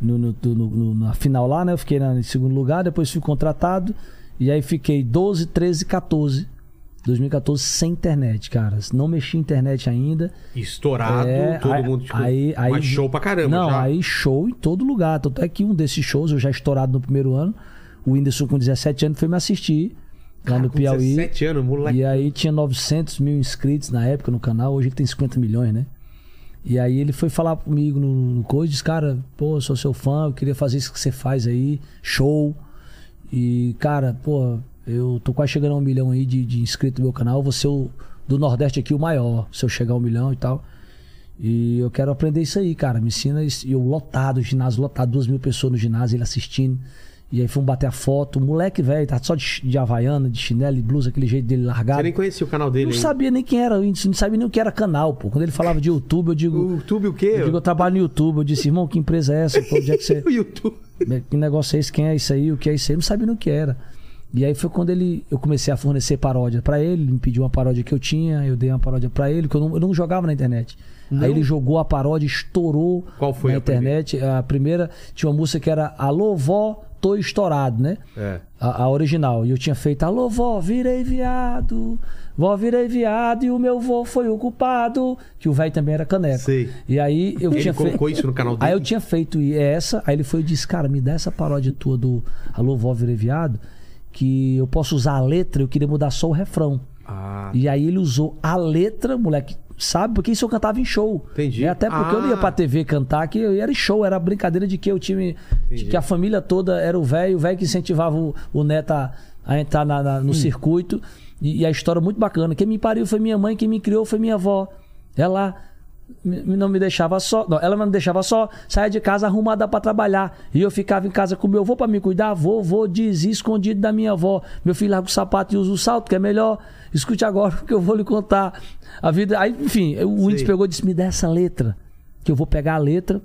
no, no- no- no- na final lá, né? Eu fiquei na, em segundo lugar. Depois fui contratado. E aí fiquei 12, 13, 14. 2014 sem internet, cara. Não mexi em internet ainda. Estourado, É, todo aí- mundo, tipo, aí- aí- mas show pra caramba Não, já. aí show em todo lugar. Tanto é que um desses shows, eu já estourado no primeiro ano. O Whindersson, com 17 anos, foi me assistir lá Cara, no com Piauí. 17 anos, moleque. E aí tinha 900 mil inscritos na época no canal. Hoje ele tem 50 milhões, né? E aí ele foi falar comigo no, no coisa, disse, cara, pô, eu sou seu fã, eu queria fazer isso que você faz aí, show. E, cara, pô, eu tô quase chegando a um milhão aí de, de inscritos no meu canal, vou ser o do Nordeste aqui o maior, se eu chegar a um milhão e tal. E eu quero aprender isso aí, cara. Me ensina isso. E eu lotado, o ginásio lotado, duas mil pessoas no ginásio, ele assistindo. E aí fomos bater a foto. O moleque velho, tá só de, de havaiana, de chinelo e blusa, aquele jeito dele largado. Você nem conhecia o canal dele Não ainda. sabia nem quem era não sabia nem o que era canal, pô. Quando ele falava de YouTube, eu digo. O YouTube o quê? Eu digo, eu trabalho no YouTube. Eu disse, irmão, que empresa é essa? Pô, onde é que você. [LAUGHS] O YouTube. [LAUGHS] Que negócio é esse? Quem é isso aí? O que é isso aí? Eu não sabia nem o que era. E aí foi quando ele, eu comecei a fornecer paródia pra ele. Ele me pediu uma paródia que eu tinha, eu dei uma paródia pra ele, que eu não, eu não jogava na internet. Aí ele jogou a paródia, estourou Qual foi na a internet. A primeira tinha uma música que era Alô, vó, tô estourado, né? É. A, a original. E eu tinha feito, alô, vó, virei viado. Vó, virei viado e o meu vô foi o culpado. Que o velho também era caneco. Sei. E aí eu Ele tinha colocou feito. isso no canal dele? Aí eu tinha feito essa, aí ele foi e disse, cara, me dá essa paródia tua do Alô, vó, virei viado, que eu posso usar a letra, eu queria mudar só o refrão. Ah, E aí ele usou a letra, moleque, sabe? Porque isso eu cantava em show. Entendi. E até porque eu não ia Ah. pra TV cantar, que era em show, era brincadeira de que o time. de que a família toda era o velho, o velho que incentivava o, o neto a, a entrar na- na- Hum. no circuito. E, e a história é muito bacana. Quem me pariu foi minha mãe, quem me criou foi minha avó. Ela não me deixava só. Não, ela não me deixava só, saía de casa arrumada pra trabalhar. E eu ficava em casa com meu avô pra me cuidar. Vovô dizia escondido da minha avó. Meu filho larga o sapato e usa o salto, que é melhor. Escute agora [LAUGHS] que eu vou lhe contar. A vida. Aí, enfim, o índice pegou e disse: me dá essa letra. Que eu vou pegar a letra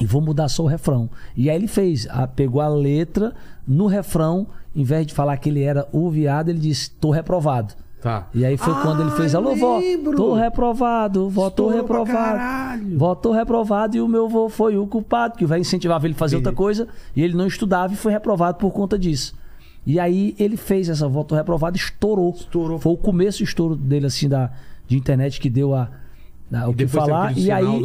e vou mudar só o refrão. E aí ele fez, a- pegou a letra no refrão, em vez de falar que ele era o viado, ele disse: tô reprovado. Tá. E aí foi quando ele fez, Ah, alô, vó, tô reprovado, vó, tô reprovado. Vó, tô reprovado e o meu vô foi o culpado, que o velho incentivava ele a fazer outra coisa e ele não estudava e foi reprovado por conta disso. E aí ele fez essa vó, tô reprovado, estourou. Estourou. Foi o começo do estouro dele, assim, da, de internet que deu a, a- o que Depois teve falar. E aí, do-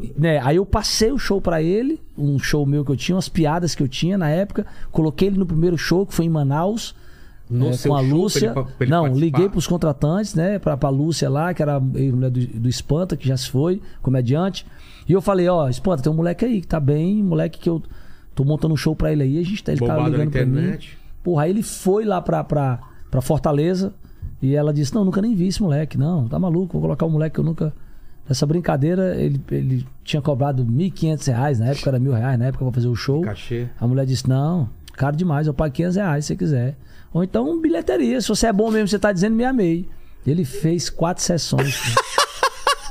do- né, aí eu passei o show pra ele, um show meu que eu tinha, umas piadas que eu tinha na época. Coloquei ele no primeiro show, que foi em Manaus. No é, com a show, pra Lúcia. ele pra ele Não, participar? liguei pros contratantes, né? Pra, pra Lúcia lá, que era a mulher do, do Espanta, que já se foi, comediante. E eu falei, ó, Espanta, tem um moleque aí que tá bem, moleque que eu tô montando um show pra ele aí, a gente tá, ele tá Bombado na ligando pra mim. Porra, aí ele foi lá pra, pra, pra Fortaleza e ela disse: Não, nunca nem vi esse moleque, não, tá maluco, vou colocar um moleque que eu nunca. Nessa brincadeira, ele, ele tinha cobrado 1.500 reais, na época era mil reais, na época pra fazer o show. Cachê. A mulher disse: Não, caro demais, eu pago 500 reais se você quiser. Ou então bilheteria, se você é bom mesmo, você tá dizendo, me amei. Ele fez quatro sessões. [LAUGHS]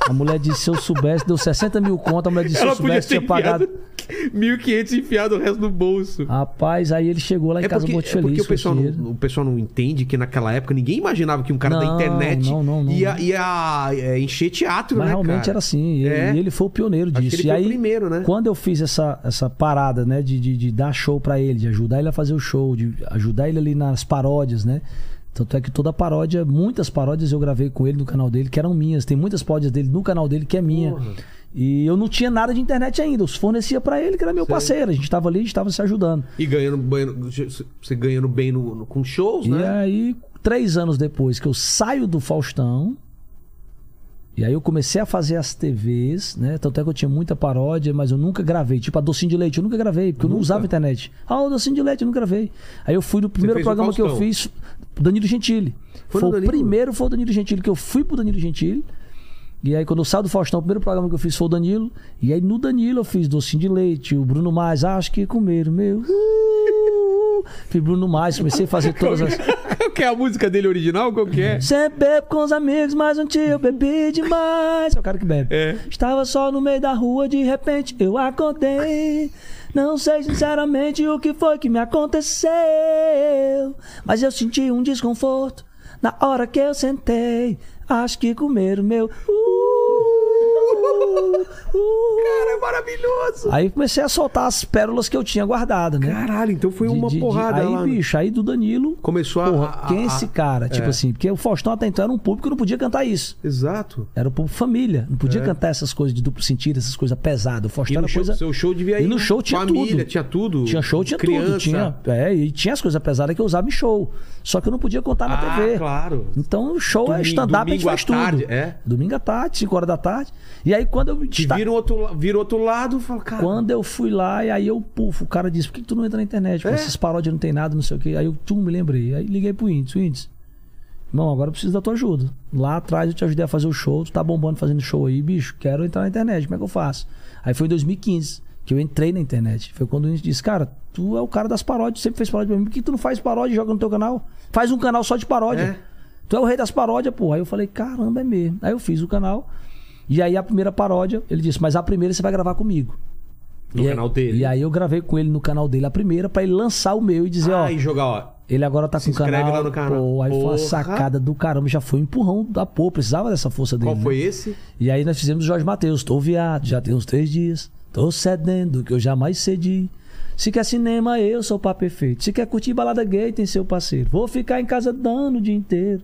A mulher disse: Se eu soubesse, deu 60 mil conto. A mulher disse: Se eu soubesse, tinha pagado. enfiado 1.500 e enfiado o resto no bolso. Rapaz, aí ele chegou lá em É casa porque, muito é feliz. porque o, pessoal não, o pessoal não entende que naquela época ninguém imaginava que um cara da Não, internet não, não, não. ia, ia é, encher teatro, Mas né, realmente cara? era assim. E, É. e ele foi o pioneiro disso. ele e foi o aí, primeiro, né? quando eu fiz essa, essa parada, né, de, de, de dar show pra ele, de ajudar ele a fazer o show, de ajudar ele ali nas paródias, né? Tanto é que toda paródia, muitas paródias eu gravei com ele no canal dele, que eram minhas. Tem muitas paródias dele no canal dele que é minha. E eu não tinha nada de internet ainda. Eu fornecia pra ele, que era meu parceiro. A gente tava ali, a gente tava se ajudando. E ganhando, ganhando- você ganhando bem no, no- com shows, E né? aí, três anos depois que eu saio do Faustão, e aí eu comecei a fazer as TVs, né? Tanto é que eu tinha muita paródia, mas eu nunca gravei. Tipo, a Docinho de Leite, eu nunca gravei, porque eu não usava internet. Ah, o Docinho de Leite, eu não gravei. Aí eu fui no primeiro programa que eu fiz, Danilo Gentili. Foi Foi, o primeiro, foi o Danilo Gentili, que eu fui pro Danilo Gentili. E aí, quando eu saio do Faustão, o primeiro programa que eu fiz foi o Danilo. E aí, no Danilo, eu fiz Docinho de Leite, o Bruno Mais, acho que comeram meu. Uh, fiz Bruno Mais, comecei a fazer [LAUGHS] todas as. Qual que é a música dele original? Qual que é? Sempre bebo com os amigos, mas um dia eu bebi demais. É o cara que bebe. É. Estava só no meio da rua, de repente eu acordei. Não sei sinceramente o que foi que me aconteceu. Mas eu senti um desconforto na hora que eu sentei. Acho que comer o meu. Uh. Cara, é maravilhoso. Aí comecei a soltar as pérolas que eu tinha guardado, né? Caralho, então foi De- uma de- de- porrada aí, lá. bicho, aí do Danilo. Começou a- Porra, a- quem é esse cara? Tipo é. assim, porque o Faustão até então era um público que não podia cantar isso. Exato. Era o público família. Não podia É. cantar essas coisas de duplo sentido, essas coisas pesadas. O Faustão era show, coisa. seu show devia ir E no show tinha família, tudo. tinha tudo. Tinha show, tinha criança. tudo. Tinha, é, e tinha as coisas pesadas que eu usava em show. Só que eu não podia contar na Ah, TV. claro. Então o show é Domingo- stand-up, a gente faz tudo. tarde, é? Domingo à tarde, 5 horas da tarde. E aí quando eu Te esta- vira outro, vira outro lado e fala, cara. quando eu fui lá, e aí eu, pufo, o cara disse, por que, tu não entra na internet? É? Essas paródias não tem nada, não sei o quê. Aí eu, tu me lembrei. Aí liguei pro Índice, o Índice. Irmão, agora eu preciso da tua ajuda. Lá atrás eu te ajudei a fazer o show, tu tá bombando fazendo show aí, bicho, quero entrar na internet, como é que eu faço? Aí foi em 2015 que eu entrei na internet. Foi quando o Índice disse, cara, tu é o cara das paródias, sempre fez paródia pra mim, por que tu não faz paródia e joga no teu canal? Faz um canal só de paródia. É? Tu é o rei das paródias, pô. Aí eu falei, caramba, é mesmo. Aí eu fiz o canal. E aí a primeira paródia, ele disse, mas a primeira você vai gravar comigo. No E canal aí- dele. E aí eu gravei com ele no canal dele a primeira pra ele lançar o meu e dizer, Ah, ó, e jogar, ó. ele agora tá se com o canal. lá no canal. Pô, aí foi uma Porra. sacada do caramba, já foi um empurrão da pô, precisava dessa força dele. Qual né? foi esse? E aí nós fizemos o Jorge Matheus, tô viado, já tem uns três dias. Tô cedendo que eu jamais cedi. Se quer cinema, eu sou o pá perfeito. Se quer curtir balada gay, tem seu parceiro. Vou ficar em casa dando o dia inteiro.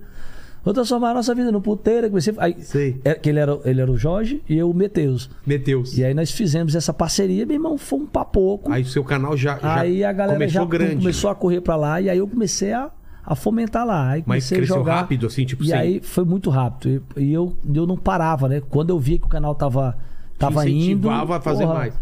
Vou transformar a nossa vida no puteiro. Comecei... Aí, Sei. é, que ele era, ele era o Jorge e eu o Meteus. Meteus. E aí nós fizemos essa parceria, meu irmão, foi um papoco. Aí o seu canal já, já Aí a galera começou já grande. começou a correr pra lá e aí eu comecei a, a fomentar lá. Aí Mas comecei a cresceu jogar. rápido, assim, tipo, E aí foi muito rápido. E, e eu, eu não parava, né? Quando eu via que o canal tava, tava indo. incentivava a fazer mais.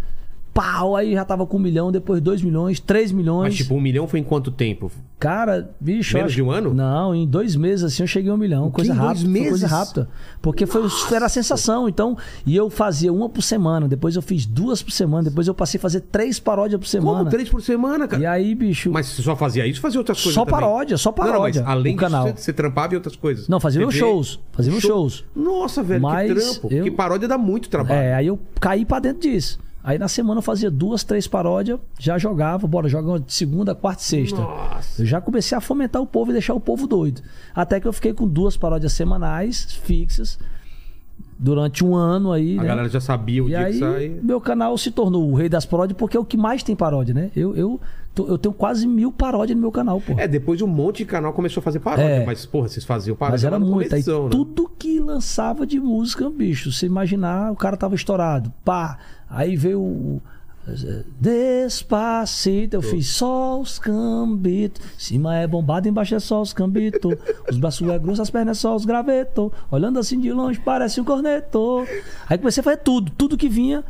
Pau, aí já tava com um milhão, depois dois milhões, três milhões. Mas tipo, um milhão foi em quanto tempo? Cara, bicho. Menos acho- de um ano? Não, em dois meses assim eu cheguei a um milhão. Coisa em dois rápida. foi Coisa meses? rápida. Porque foi, era a sensação. Então, e eu fazia uma por semana, depois eu fiz duas por semana, depois eu passei a fazer três paródias por semana. Como? Três por semana, cara? E aí, bicho. Mas você só fazia isso fazia outras coisas Só também? paródia, só Não, não, paródia, mas além o disso, canal. você, você trampava em outras coisas. Não, fazia meus TV, shows. Fazia meus shows. Nossa, velho, Mas que trampo. eu- Que paródia dá muito trabalho. É, aí eu caí pra dentro disso. Aí na semana eu fazia duas, três paródias, já jogava, bora, joga de segunda, quarta e sexta. Nossa. Eu já comecei a fomentar o povo e deixar o povo doido. Até que eu fiquei com duas paródias semanais, fixas, durante um ano aí. A né? galera já sabia o E dia aí, que sai. meu canal se tornou o rei das paródias porque é o que mais tem paródia, né? Eu, eu, tô- eu tenho quase mil paródias no meu canal, pô. É, depois um monte de canal começou a fazer paródia. É. Mas, porra, vocês faziam paródia Mas era começão, né? tudo que lançava de música, bicho, você imaginar, o cara tava estourado. Pá. Aí veio o. Despacito, eu fiz só os cambitos. Cima é bombado, embaixo é só os cambitos. Os braços é grosso, as pernas é só os gravetos. Olhando assim de longe, parece um corneto. Aí comecei a fazer tudo, tudo que vinha.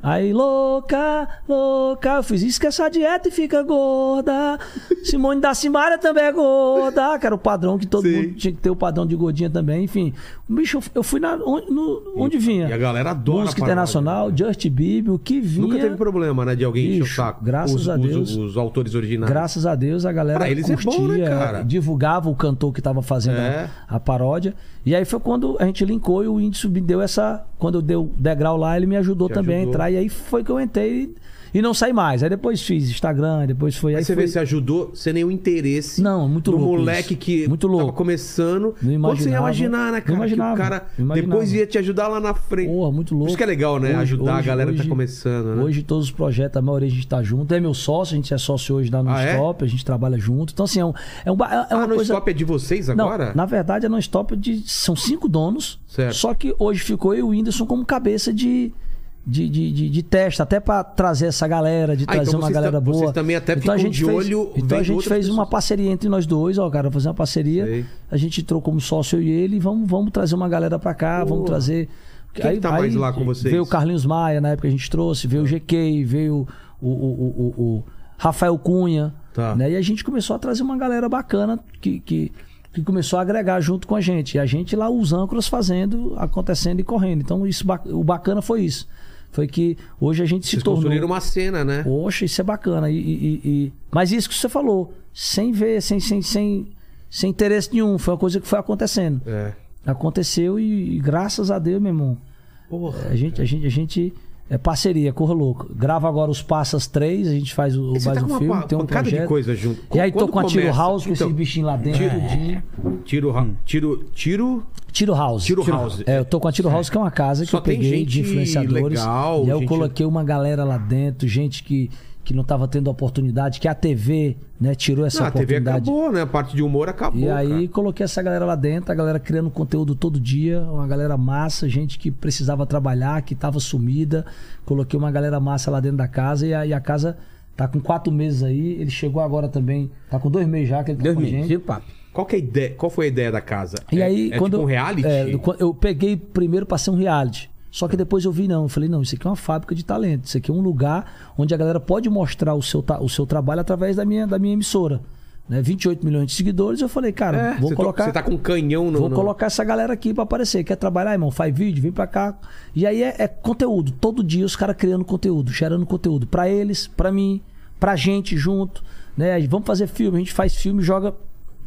Aí, louca, louca, eu fiz esquece a dieta e fica gorda. Simone da Simaria também é gorda, que era o padrão que todo Sim. mundo tinha que ter o padrão de gordinha também. Enfim, bicho, eu fui na, onde, no- onde vinha. E a galera adora Música internacional? Justin Bieber, o que vinha. Nunca teve problema, né? De alguém encher o Bicho, saco. graças os, a os- Deus. Os, autores originais. Graças a Deus a galera Pra eles é curtia, bom, né, cara? divulgava o cantor que tava fazendo a- É. a, paródia. E aí foi quando a gente linkou e o índice me deu essa. Ququando eu dei o degrau lá, ele me ajudou Te também ajudou. a entrar. E aí foi que eu entrei e, e não saí mais. Aí depois fiz Instagram, depois foi. Aí Aí você foi... vê se ajudou sem nenhum interesse. Não, muito louco moleque isso. que Muito louco. tava começando. Não Quando você ia imaginava. imaginar, né, Não cara? imaginava. Que o cara Não imaginava. depois ia te ajudar lá na frente. Porra, muito louco. Isso que é legal, né? Hoje- Ajudar a hoje- galera que tá hoje- começando, né? Hoje todos os projetos, a maioria a gente tá junto. É meu sócio, a gente é sócio hoje da Ah, é? Non-Stop, a gente trabalha junto. Então, assim, é, um, é, um, é uma ah, no coisa... stop é de vocês Não, agora? na verdade, a Non-Stop é de... são cinco donos. Certo. Só que hoje ficou eu e o Whindersson como cabeça de, de, de, de, de teste, até pra trazer essa galera, de Ah, trazer então uma galera tam- boa. também até então a gente de fez, olho Então a gente fez uma pessoas. parceria entre nós dois, ó, cara, fazer uma parceria. Sei. A gente entrou como sócio eu e ele, vamos, vamos trazer uma galera pra cá, vamos trazer. Quem que tá mais lá com vocês? Veio o Carlinhos Maia, na época a gente trouxe, veio o GK, veio o, o, o, o- o Rafael Cunha. Tá. Né? E a gente começou a trazer uma galera bacana que, que, que começou a agregar junto com a gente. E a gente lá, os âncoras fazendo, acontecendo e correndo. Então, isso, o bacana foi isso. Foi que hoje a gente se Vocês tornou. construíram uma cena, né? Poxa, isso é bacana. E, e- e- e- Mas isso que você falou, sem ver, sem, sem, sem, sem interesse nenhum. Foi uma coisa que foi acontecendo. É. Aconteceu e, e graças a Deus, meu irmão. Porra. A gente, a gente, a gente É parceria, corra louco. Grava agora os Passas 3, a gente faz o, mais tá um uma filme, pa- tem um pancada de projeto. coisa junto. E aí tô Quando com a Tiro começa? House, com Então, esses bichinhos lá dentro. tudinho. Tiro, ra- tiro, tiro. Tiro House. Tiro House. É, eu tô com a Tiro House, que é uma casa que Só eu peguei de influenciadores. legal, e aí eu coloquei uma galera lá dentro, gente que, que não tava tendo oportunidade, que a TV, né, tirou essa Não, a TV oportunidade. acabou, né? A parte de humor acabou. E aí cara. coloquei essa galera lá dentro, a galera criando conteúdo todo dia, uma galera massa, gente que precisava trabalhar, que tava sumida. Coloquei uma galera massa lá dentro da casa e a, e a casa tá com quatro meses aí. Ele chegou agora também, tá com dois meses já que ele tá Deus com a me gente. livre, papo. Qual, que é a ideia, qual foi a ideia da casa? E É- aí, é quando tipo um eu- reality? é, eu peguei primeiro pra ser um reality. Só que depois eu vi, não. Eu falei, não, isso aqui é uma fábrica de talento. Isso aqui é um lugar onde a galera pode mostrar o seu, o seu trabalho através da minha, da minha emissora. Né? 28 milhões de seguidores. Eu falei, cara, É, vou você, colocar. Tá, você tá com um canhão no. Vou no- colocar essa galera aqui pra aparecer. Quer trabalhar, irmão? Faz vídeo, vem pra cá. E aí é, é conteúdo. Todo dia os caras criando conteúdo, gerando conteúdo. Pra eles, pra mim, pra gente junto. Né? Vamos fazer filme. A gente faz filme e joga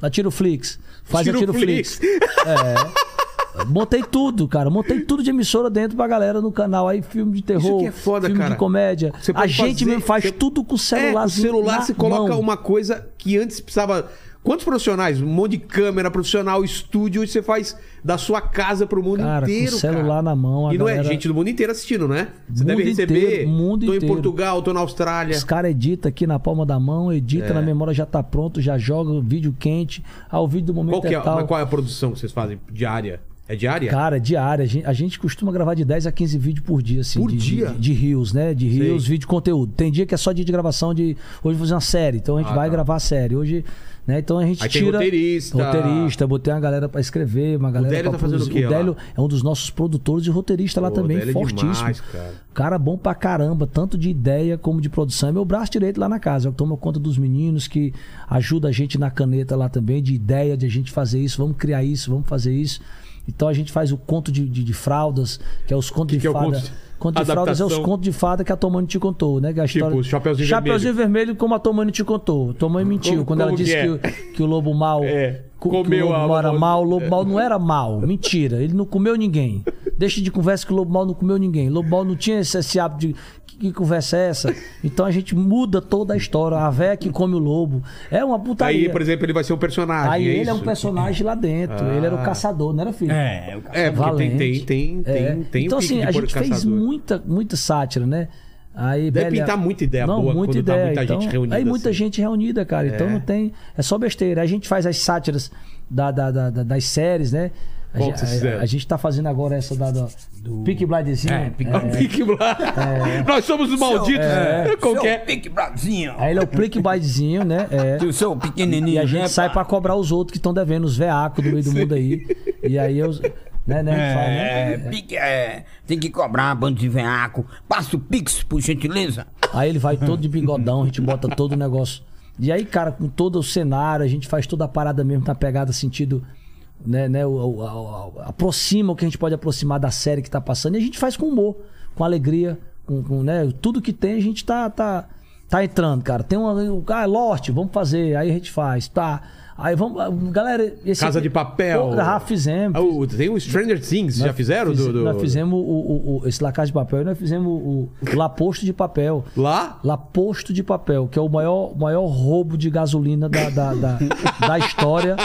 na Tiroflix. Faz a Tiroflix. Tiroflix. É. [LAUGHS] Montei tudo, cara. Montei tudo de emissora dentro pra galera no canal. Aí filme de terror, Isso que é foda, filme cara. de comédia. A gente fazer- mesmo faz você- tudo com o É, celular. o celular você coloca uma coisa que antes precisava. Quantos profissionais? Um monte de câmera profissional, estúdio, e você faz da sua casa pro mundo Cara, com inteiro. o celular cara. na mão, E não é galera- gente do mundo inteiro assistindo, né? Você Mundo deve receber. inteiro, mundo tô em inteiro. Portugal, tô na Austrália. Os caras editam aqui na palma da mão, edita É. na memória, já tá pronto, já joga o vídeo quente. Ah, o vídeo do momento Qual, que é, é tal. mas qual é a produção que vocês fazem diária? É diária? Cara, diária. A gente, a gente costuma gravar de 10 a 15 vídeos por dia, assim. Por de, dia? De, de rios, né? De rios, vídeo conteúdo. Tem dia que é só dia de gravação de. Hoje vou fazer uma série, então a gente Ah, vai tá. gravar a série. Hoje. Né? Então a gente Aí tem tira. roteirista. Roteirista, botei uma galera pra escrever, uma galera Délio pra tá fazendo produzir. o quê O Délio lá? é um dos nossos produtores e roteirista lá Pô, também, Délio é fortíssimo. demais, cara. Cara bom pra caramba, tanto de ideia como de produção. É meu braço direito lá na casa. Eu tomo conta dos meninos que ajuda a gente na caneta lá também, de ideia de a gente fazer isso, vamos criar isso, vamos fazer isso. Então a gente faz o conto de, de- de fraldas, que é os contos que de é o fada. conto? Conto de fraldas é os contos de fada que a Tomani te contou, né? Que é a Tipo, história... Chapeuzinho Chapeuzinho vermelho. como a Tomani te contou. Tomani mentiu Como- quando ela como disse que que, é? o, que o lobo mal É, co- que comeu o lobo a- era mal, o lobo mal não era mal. Mentira, ele não comeu ninguém. Deixa de conversa que o lobo mal não comeu ninguém. O lobo mal não tinha esse, esse hábito de. Que, conversa é essa? Então a gente muda toda a história. A véia que come o lobo. É uma putaria. Aí, por exemplo, ele vai ser um personagem. Aí é ele é um isso? personagem lá dentro. Ele era o caçador, não era filho? É, o cara. É, porque tem, Valente. tem, tem, É. tem, tem então, o pique assim, a gente fez caçador. muita, muita sátira, né? Aí, Deve velha- pintar muita ideia não, boa muita quando tá ideia. muita então, gente reunida Aí muita assim. gente reunida, cara. Então não tem. É só besteira. A gente faz as sátiras da, da- da- da- das séries, né? A, Qual que vocês fizeram? a, a gente tá fazendo agora essa da, da, do Peaky Blindzinho. É, Peaky Ah, Pique Blá. Nós somos os malditos. É. Qualquer. Seu pique brazinho. Aí ele é o Peaky Blindzinho, né? É. [LAUGHS] O seu pequenininho. E a gente né, sai pra cobrar os outros que estão devendo, os veacos do meio do mundo aí. E aí eu. Né, né? gente fala, É, né? pique, é, tem que cobrar, bando de veaco. Passa o pix, por gentileza. Aí ele vai todo de bigodão, a gente bota todo o negócio. E aí, cara, com todo o cenário, a gente faz toda a parada mesmo na pegada sentido. Né, né, o, o- a- aproxima o que a gente pode aproximar da série que tá passando. E a gente faz com humor, com alegria, com, com, né, tudo que tem, a gente tá, tá, tá entrando, cara. Tem uma. Ah, Lost, vamos fazer. Aí a gente faz, tá. Aí vamos. Galera, esse. Casa de Papel. Pô, já fizemos. Ah, o- tem o Stranger Things, já fizeram? Fiz- do, do- Nós fizemos o, o, o- esse Lacaz de Papel e nós fizemos o, o Laposto de Papel. Lá? Laposto de Papel, que é o maior, maior roubo de gasolina da, da, da, da história.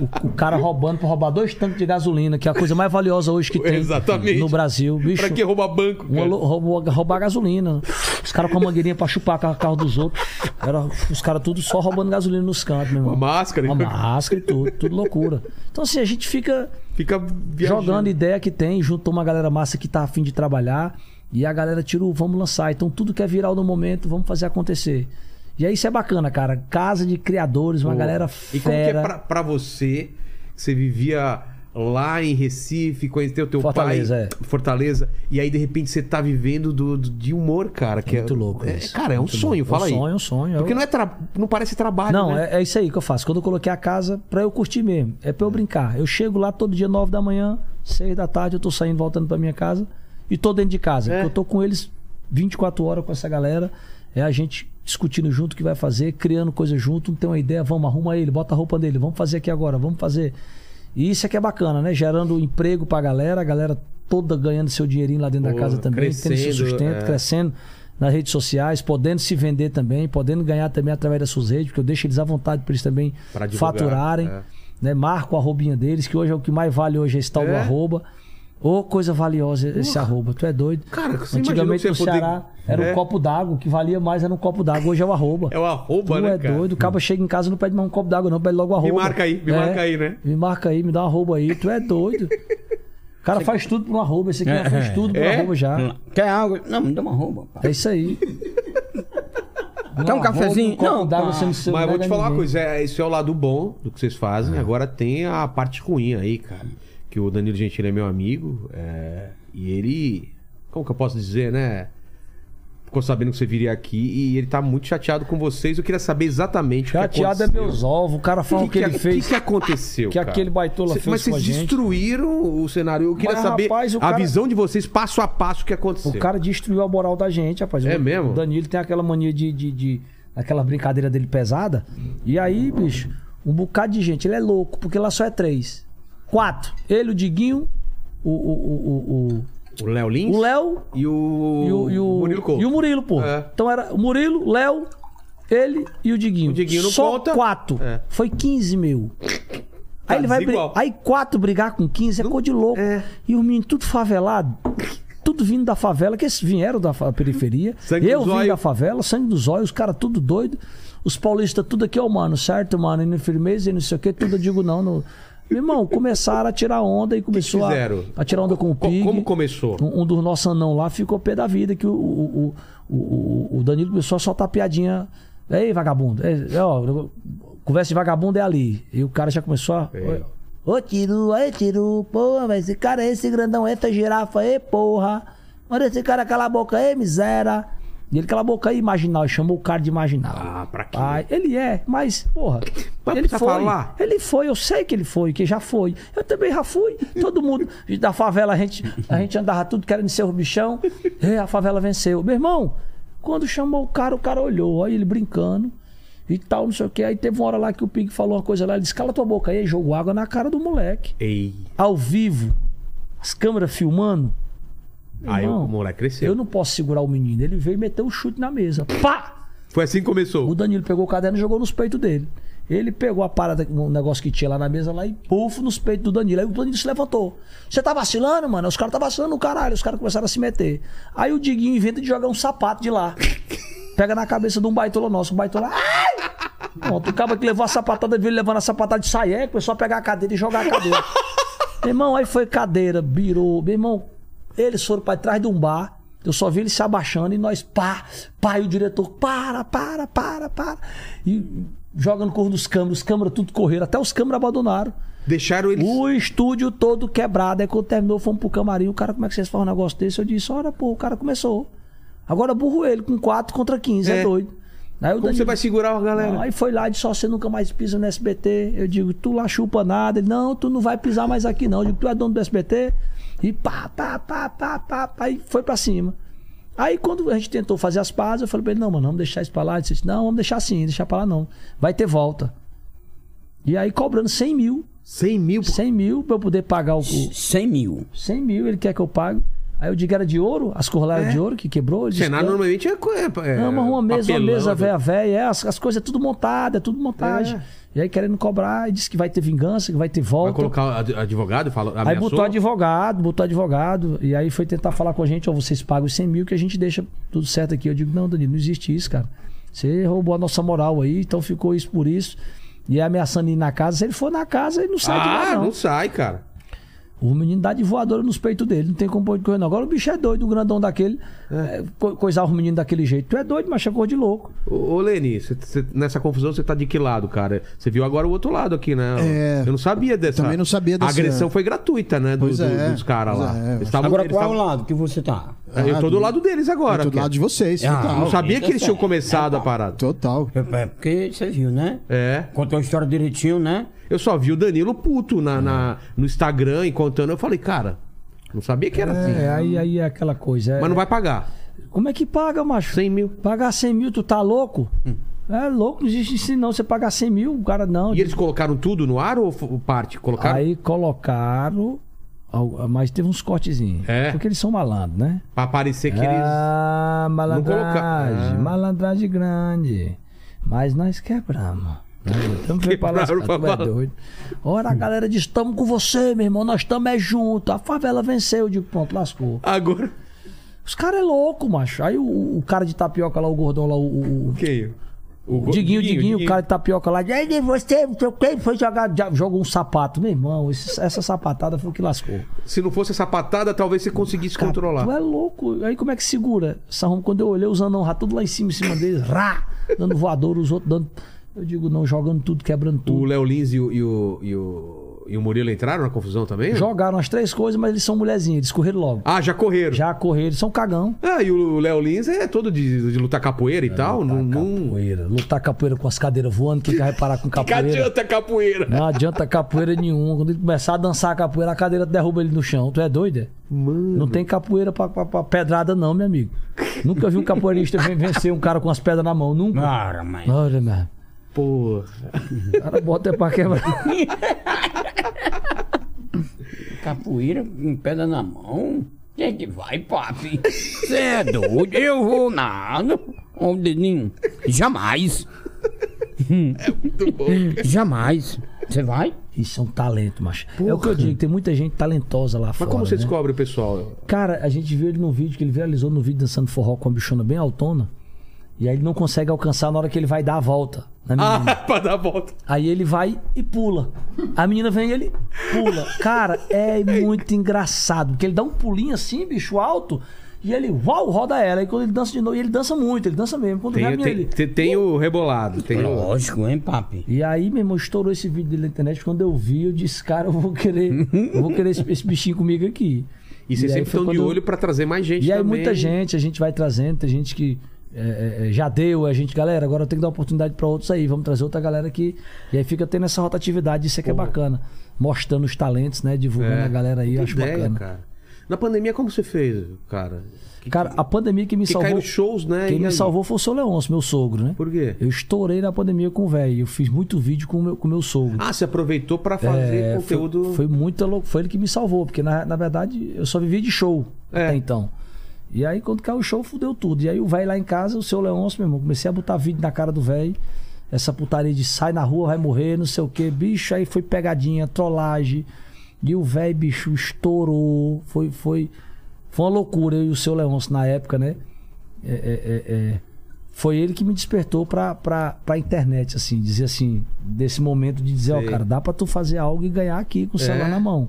O, o cara roubando pra roubar dois tanques de gasolina, que é a coisa mais valiosa hoje que tem Exatamente. no Brasil. Bicho, Pra que roubar banco, cara? roubou- roubar gasolina. Os caras com a mangueirinha pra chupar carro, carro dos outros. Era, os caras tudo só roubando gasolina nos cantos, meu irmão. Uma máscara. Uma máscara e tudo, tudo loucura. Então, assim, a gente fica Fica viajando. jogando ideia que tem, juntou uma galera massa que tá afim de trabalhar. E a galera tira o vamos lançar. Então, tudo que é viral no momento, vamos fazer acontecer. E aí isso é bacana, cara. Casa de criadores, uma Pô. galera E como que é fera. pra, pra você, que você vivia lá em Recife, conheceu teu Fortaleza, pai... é. Fortaleza. E aí, de repente, você tá vivendo do, do- de humor, cara. Que é, muito louco é, isso. Cara, é um Muito sonho, louco. fala é aí. um sonho, é um sonho. Porque Eu- não, é tra... não parece trabalho, Não, né? é, é isso aí que eu faço. Quando eu coloquei a casa, pra eu curtir mesmo. É pra eu brincar. Eu chego lá todo dia, 9 da manhã, 6 da tarde, eu tô saindo, voltando pra minha casa. E tô dentro de casa. É. Eu tô com eles 24 horas com essa galera. É a gente discutindo junto o que vai fazer, criando coisa junto. Não tem uma ideia, vamos, arruma ele, bota a roupa dele, vamos fazer aqui agora, vamos fazer. E isso é que é bacana, né? Gerando emprego pra galera, a galera toda ganhando seu dinheirinho lá dentro Pô, da casa também, tendo seu sustento, é. crescendo nas redes sociais, podendo se vender também, podendo ganhar também através das suas redes, porque eu deixo eles à vontade para eles também divulgar, faturarem. é. Né? Marco o arrobinha deles, que hoje é o que mais vale hoje, esse tal do É? arroba. Ô, coisa valiosa esse arroba, tu é doido. Cara, você Antigamente no ia poder- Ceará era É. um copo d'água, o que valia mais era um copo d'água, hoje é o arroba. É o arroba, Tu né, é cara? doido, o cabo chega em casa e não pede mais um copo d'água, não, pede logo o arroba. marca aí, me marca aí, né? Me marca aí, me dá um arroba aí, tu é doido. O cara faz tudo pro arroba, esse aqui já faz tudo pro É? arroba já. Quer água? Não, me dá uma roupa. É isso aí. Quer um cafezinho? Um Não, d'água pá. você não se Mas eu vou te falar uma ninguém. coisa, é, esse é o lado bom do que vocês fazem. Agora tem a parte ruim aí, cara. Que o Danilo Gentili é meu amigo. é, e ele. Como que eu posso dizer, né? Ficou sabendo que você viria aqui e ele tá muito chateado com vocês. Eu queria saber exatamente o que Chateado é aconteceu. meus ovos, o cara fala o que, ele fez. O que, que aconteceu? que cara? aquele baitola Cê- fez Mas vocês gente. destruíram o cenário. Eu queria Mas, saber rapaz, a cara- visão de vocês, passo a passo, o que aconteceu. O cara destruiu a moral da gente, rapaz. É O- mesmo? O Danilo tem aquela mania de, de, de- aquela brincadeira dele pesada. E aí, bicho, um bocado de gente. Ele é louco, porque lá só é três. Quatro. Ele, o Diguinho, o, o, o, O Léo o, Lins o Léo e o, e o, e o Murilo Couto. E o Murilo, pô. É. Então era o Murilo, Léo, ele e o Diguinho. O Diguinho não Só conta. quatro. É. Foi 15 mil. Tá Aí ele vai bri- desigual. Aí quatro brigar com 15 é cor de louco. é. E os meninos tudo favelado. Tudo vindo da favela, que eles vieram da periferia. Sangue eu vim da favela, sangue dos olhos, os caras tudo doido. Os paulistas tudo aqui, ó, mano, certo, mano? E no firmeza e não sei o que, tudo eu digo não. No... Meu irmão, começaram a tirar onda e começou a, fizeram? a tirar onda com o Pig. como começou? Um, um dos nossos anão lá ficou pé da vida, que o, o, o, o, o Danilo começou a soltar piadinha. Ei, vagabundo. Ei, ó, conversa de vagabundo é ali. E o cara já começou a. Ei. Ô, tiro, aí, tiro, porra, mas esse cara, esse grandão, essa girafa aí, porra. Manda esse cara calar a boca aí, miséria. E ele cala a boca aí, imaginal, chamou o cara de imaginal. Ah, pra quê? Ai, ele é, mas, porra, Mas ele foi. falar? Ele foi, eu sei que ele foi, que já foi. Eu também já fui. Todo mundo da favela, a gente, a gente andava tudo querendo ser o bichão. E a favela venceu. Meu irmão, quando chamou o cara, o cara olhou, aí ele brincando e tal, não sei o que. Aí teve uma hora lá que o Pig falou uma coisa lá, ele disse: cala tua boca aí, jogou água na cara do moleque. Ei. Ao vivo, as câmeras filmando. Aí Irmão, o moleque cresceu. Eu não posso segurar o menino. Ele veio e meteu o chute na mesa. Pá! Foi assim que começou. O Danilo pegou o caderno e jogou nos peitos dele. Ele pegou a parada, um negócio que tinha lá na mesa lá e pufo nos peitos do Danilo. Aí o Danilo se levantou. Você tá vacilando, mano? Os caras tá vacilando no caralho. Os caras começaram a se meter. Aí o Diguinho inventa de jogar um sapato de lá. [LAUGHS] Pega na cabeça de um baitola nosso. Um baitola. Ai! Pronto, o cara que levou a sapatada, viu ele levando a sapatada de saia, começou a pegar a cadeira e jogar a cadeira. Meu [LAUGHS] irmão, aí foi cadeira, virou. Meu irmão, eles foram pra trás de um bar. Eu só vi eles se abaixando e nós, pá, pá, e o diretor, para, para, para, para. E joga no corro dos câmeras, os câmeras tudo correram, até os câmeras abandonaram. Deixaram eles. O estúdio todo quebrado. Aí quando terminou, fomos pro camarim. O cara, como é que vocês fazem um negócio desse? Eu disse, olha, pô, o cara começou. Agora burro ele, com 4 contra 15, é, É. doido. Aí Como Danilo- você vai segurar a galera? não, aí foi lá e disse, ó, você nunca mais pisa no SBT. Eu digo, tu lá chupa nada. Ele, não, tu não vai pisar mais aqui não. Eu digo, tu é dono do SBT? E pá, pá, pá, pá, pá, pá, e foi pra cima. Aí quando a gente tentou fazer as pazes, eu falei pra ele, não, mano, vamos deixar isso pra lá. Ele disse, não, vamos deixar assim, deixar pra lá não. Vai ter volta. E aí cobrando 100 mil, 100 mil. 100 mil pra eu poder pagar o... o 100 mil. 100 mil, ele quer que eu pague. Aí eu digo, era de ouro, as correladas de ouro que quebrou. Ele disse, Cenário normalmente é. é, é Não, mas uma mesa, uma papelão, mesa né? velha, velha, é, as, as coisas é tudo montada, é tudo montagem. É. E aí querendo cobrar, e disse que vai ter vingança, que vai ter Vai volta. colocar ad- advogado? Fala, Aí botou advogado, botou advogado, e aí foi tentar falar com a gente, ó, vocês pagam os 100 mil que a gente deixa tudo certo aqui. Eu digo, não, Danilo, não existe isso, cara. Você roubou a nossa moral aí, então ficou isso por isso. E é ameaçando ir na casa, se ele for na casa, ele não sai de Ah, lá, não. não. sai, cara. O menino dá de voadora nos peitos dele, não tem como pôr de correr, não. Agora o bicho é doido, o grandão daquele, é, co- coisar os meninos daquele jeito. Tu é doido, mas é cor de louco. Ô, ô Leni, cê- cê- nessa confusão você tá de que lado, cara? Você viu agora o outro lado aqui, né? É. Eu não sabia dessa. Também não sabia dessa- A agressão foi gratuita, né? Do, Pois do- é, dos caras lá. é. Tavam- Agora qual é o tavam- lado que você tá? Eu tô do lado deles agora. Eu tô do lado de vocês, Ah, total. Não sabia que eles tinham É, começado é, a parada. Total. É, é porque você viu, né? É. Contou a história direitinho, né? Eu só vi o Danilo puto na, na- no Instagram e contando. Eu falei, cara, não sabia que era assim. É, aí, aí é aquela coisa. é- Mas não vai pagar. Como é que paga, macho? 100 mil. Pagar 100 mil, tu tá louco? É louco, não existe isso não. Você pagar 100 mil, o cara não. E eles colocaram tudo no ar ou parte? Colocaram? Aí colocaram Mas teve uns cortezinhos. É? Porque eles são malandros, né? Pra parecer que eles. Ah, malandragem. colocar- Ah. Malandragem grande. Mas nós quebramos. Estamos é falar. doido. Ora, a galera diz: estamos com você, meu irmão. Nós estamos é junto. A favela venceu. Eu digo: pronto, lascou. Agora. Os caras é louco, macho. Aí o, o cara de tapioca lá, o gordão lá, o. o- o- Quem? O o Diguinho, Diguinho, o cara de tapioca lá, "Ei, você, quê", foi jogar, jogou um sapato. Meu irmão, esse- essa sapatada foi o que lascou. Se não fosse essa patada, talvez você conseguisse Cara, controlar. Tu é louco. Aí como é que segura? Quando eu olhei, os anão já tudo lá em cima, em cima deles, rá, dando voador, os outros dando. Eu digo, não, jogando tudo, quebrando O tudo. Léo Lins e o, e, o, e, o, e o Murilo entraram na confusão também? Jogaram as três coisas, mas eles são mulherzinhas, eles correram logo. Ah, já correram. Já correram, eles são cagão. Ah, e o Léo Lins é todo de, de lutar capoeira e tal. Não, não... Capoeira. Lutar capoeira com as cadeiras voando, quem vai parar com [LAUGHS] Que capoeira? adianta capoeira? Não adianta capoeira nenhuma. Quando ele começar a dançar a capoeira, a cadeira derruba ele no chão. Tu é doido? é? Mano. Não tem capoeira pra, pra- pra pedrada, não, meu amigo. Nunca vi um capoeirista ven- vencer um cara com as pedras na mão. Nunca. Cara, mas. Olha, meu. Porra. Cara bota é pra quebrar. Capoeira com pedra na mão? Quem é que vai, papi? Você é [LAUGHS] doido? Eu vou nada. Ó, o dedinho. Jamais. Muito bom. Jamais. Você vai? Isso é um talento, macho. É o que eu digo, tem muita gente talentosa lá Mas fora. como você né? descobre o pessoal? Cara, a gente viu ele num vídeo que ele viralizou no vídeo dançando forró com uma bichona bem autona. E aí ele não consegue alcançar na hora que ele vai dar a volta na menina. Ah, [LAUGHS] pra dar a volta. Aí ele vai e pula. A menina vem e ele pula. Cara, é muito engraçado. Porque ele dá um pulinho assim, bicho alto. E ele, uau, roda ela. E quando ele dança de novo, e ele dança muito, ele dança mesmo. Quando vem a Tem, tem, ele... tem, tem o rebolado. Tem. Lógico, hein, papi? E aí, meu irmão, estourou esse vídeo dele na internet. Quando eu vi, eu disse, cara, eu vou querer, eu vou querer esse, esse bichinho comigo aqui. E vocês aí sempre estão de olho pra trazer mais gente E aí, também. muita gente, a gente vai trazendo, tem gente que é, é, é, já deu, a gente, galera, agora eu tenho que dar oportunidade pra outros aí, vamos trazer outra galera aqui. E aí fica tendo essa rotatividade, isso é que é bacana. Mostrando os talentos, né? Divulgando É. a galera aí, acho ideia, bacana. cara. Na pandemia, como você fez, cara? Que- Cara, a pandemia que me que salvou. shows, né? Quem E me aí? salvou foi o seu Leôncio, meu sogro, né? Por quê? Eu estourei na pandemia com o velho. Eu fiz muito vídeo com o meu, com meu sogro. Ah, você aproveitou pra fazer É, conteúdo. Foi, foi muito louco. Foi ele que me salvou, porque na, na verdade eu só vivia de show É. até então. E aí quando caiu o show, fudeu tudo. E aí o velho lá em casa, o seu Leôncio, meu irmão, comecei a botar vídeo na cara do velho. Essa putaria de sai na rua, vai morrer, não sei o que. Bicho, aí foi pegadinha, trollagem. E o velho, bicho, estourou. Foi, foi, foi uma loucura. Eu e o seu Leôncio na época, né? É, é, é, é. Foi ele que me despertou pra, pra, pra internet, assim, dizer assim, desse momento de dizer, ó, Sei. cara, dá pra tu fazer algo e ganhar aqui com o celular É. na mão.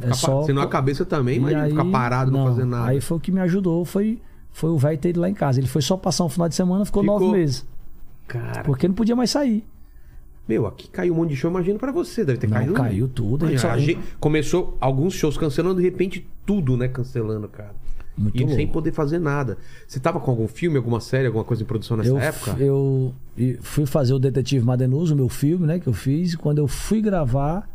Pra não ficar É só- senão a cabeça também, E imagina ficar parado, não, fazer nada. Aí foi o que me ajudou, foi, foi o velho ter ido lá em casa. Ele foi só passar um final de semana, ficou, Ficou. nove meses. Cara, Porque não podia mais sair. meu, aqui caiu um monte de show, imagino pra você, deve ter Não, caído. caiu tudo. Gente A só- gente começou alguns shows cancelando, de repente tudo, né, cancelando, cara. Muito e sem louco. poder fazer nada. Você tava com algum filme, alguma série, alguma coisa em produção nessa eu, época? eu fui fazer o Detetive Madenuso, o meu filme, né, que eu fiz. E quando eu fui gravar,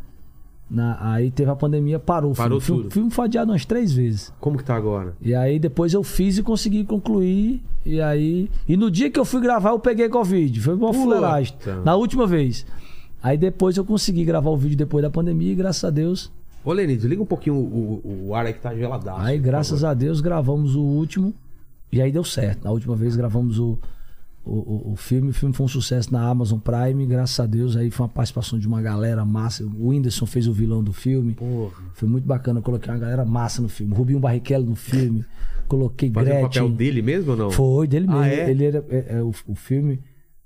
na- aí teve a pandemia, parou o Parou filme. tudo. O filme foi adiado umas três vezes. Como que tá agora? E aí depois eu fiz e consegui concluir. E aí. E no dia que eu fui gravar, eu peguei Covid. Foi uma fuleiragem. Na última vez. Aí depois eu consegui gravar o vídeo depois da pandemia e graças a Deus. Ô, Leni, desliga um pouquinho o, o- o ar aí que tá geladaço. Aí graças a Deus gravamos o último. E aí deu certo. Na última vez gravamos o, o, o- o filme. O filme foi um sucesso na Amazon Prime. Graças a Deus aí foi uma participação de uma galera massa. O Whindersson fez o vilão do filme. Porra. Foi muito bacana. Eu coloquei uma galera massa no filme. Rubinho Barrichello no filme. Coloquei Fazendo o Gretchen. papel dele mesmo ou não? Foi, dele Ah, mesmo. é? Ele era é, é, o, o filme,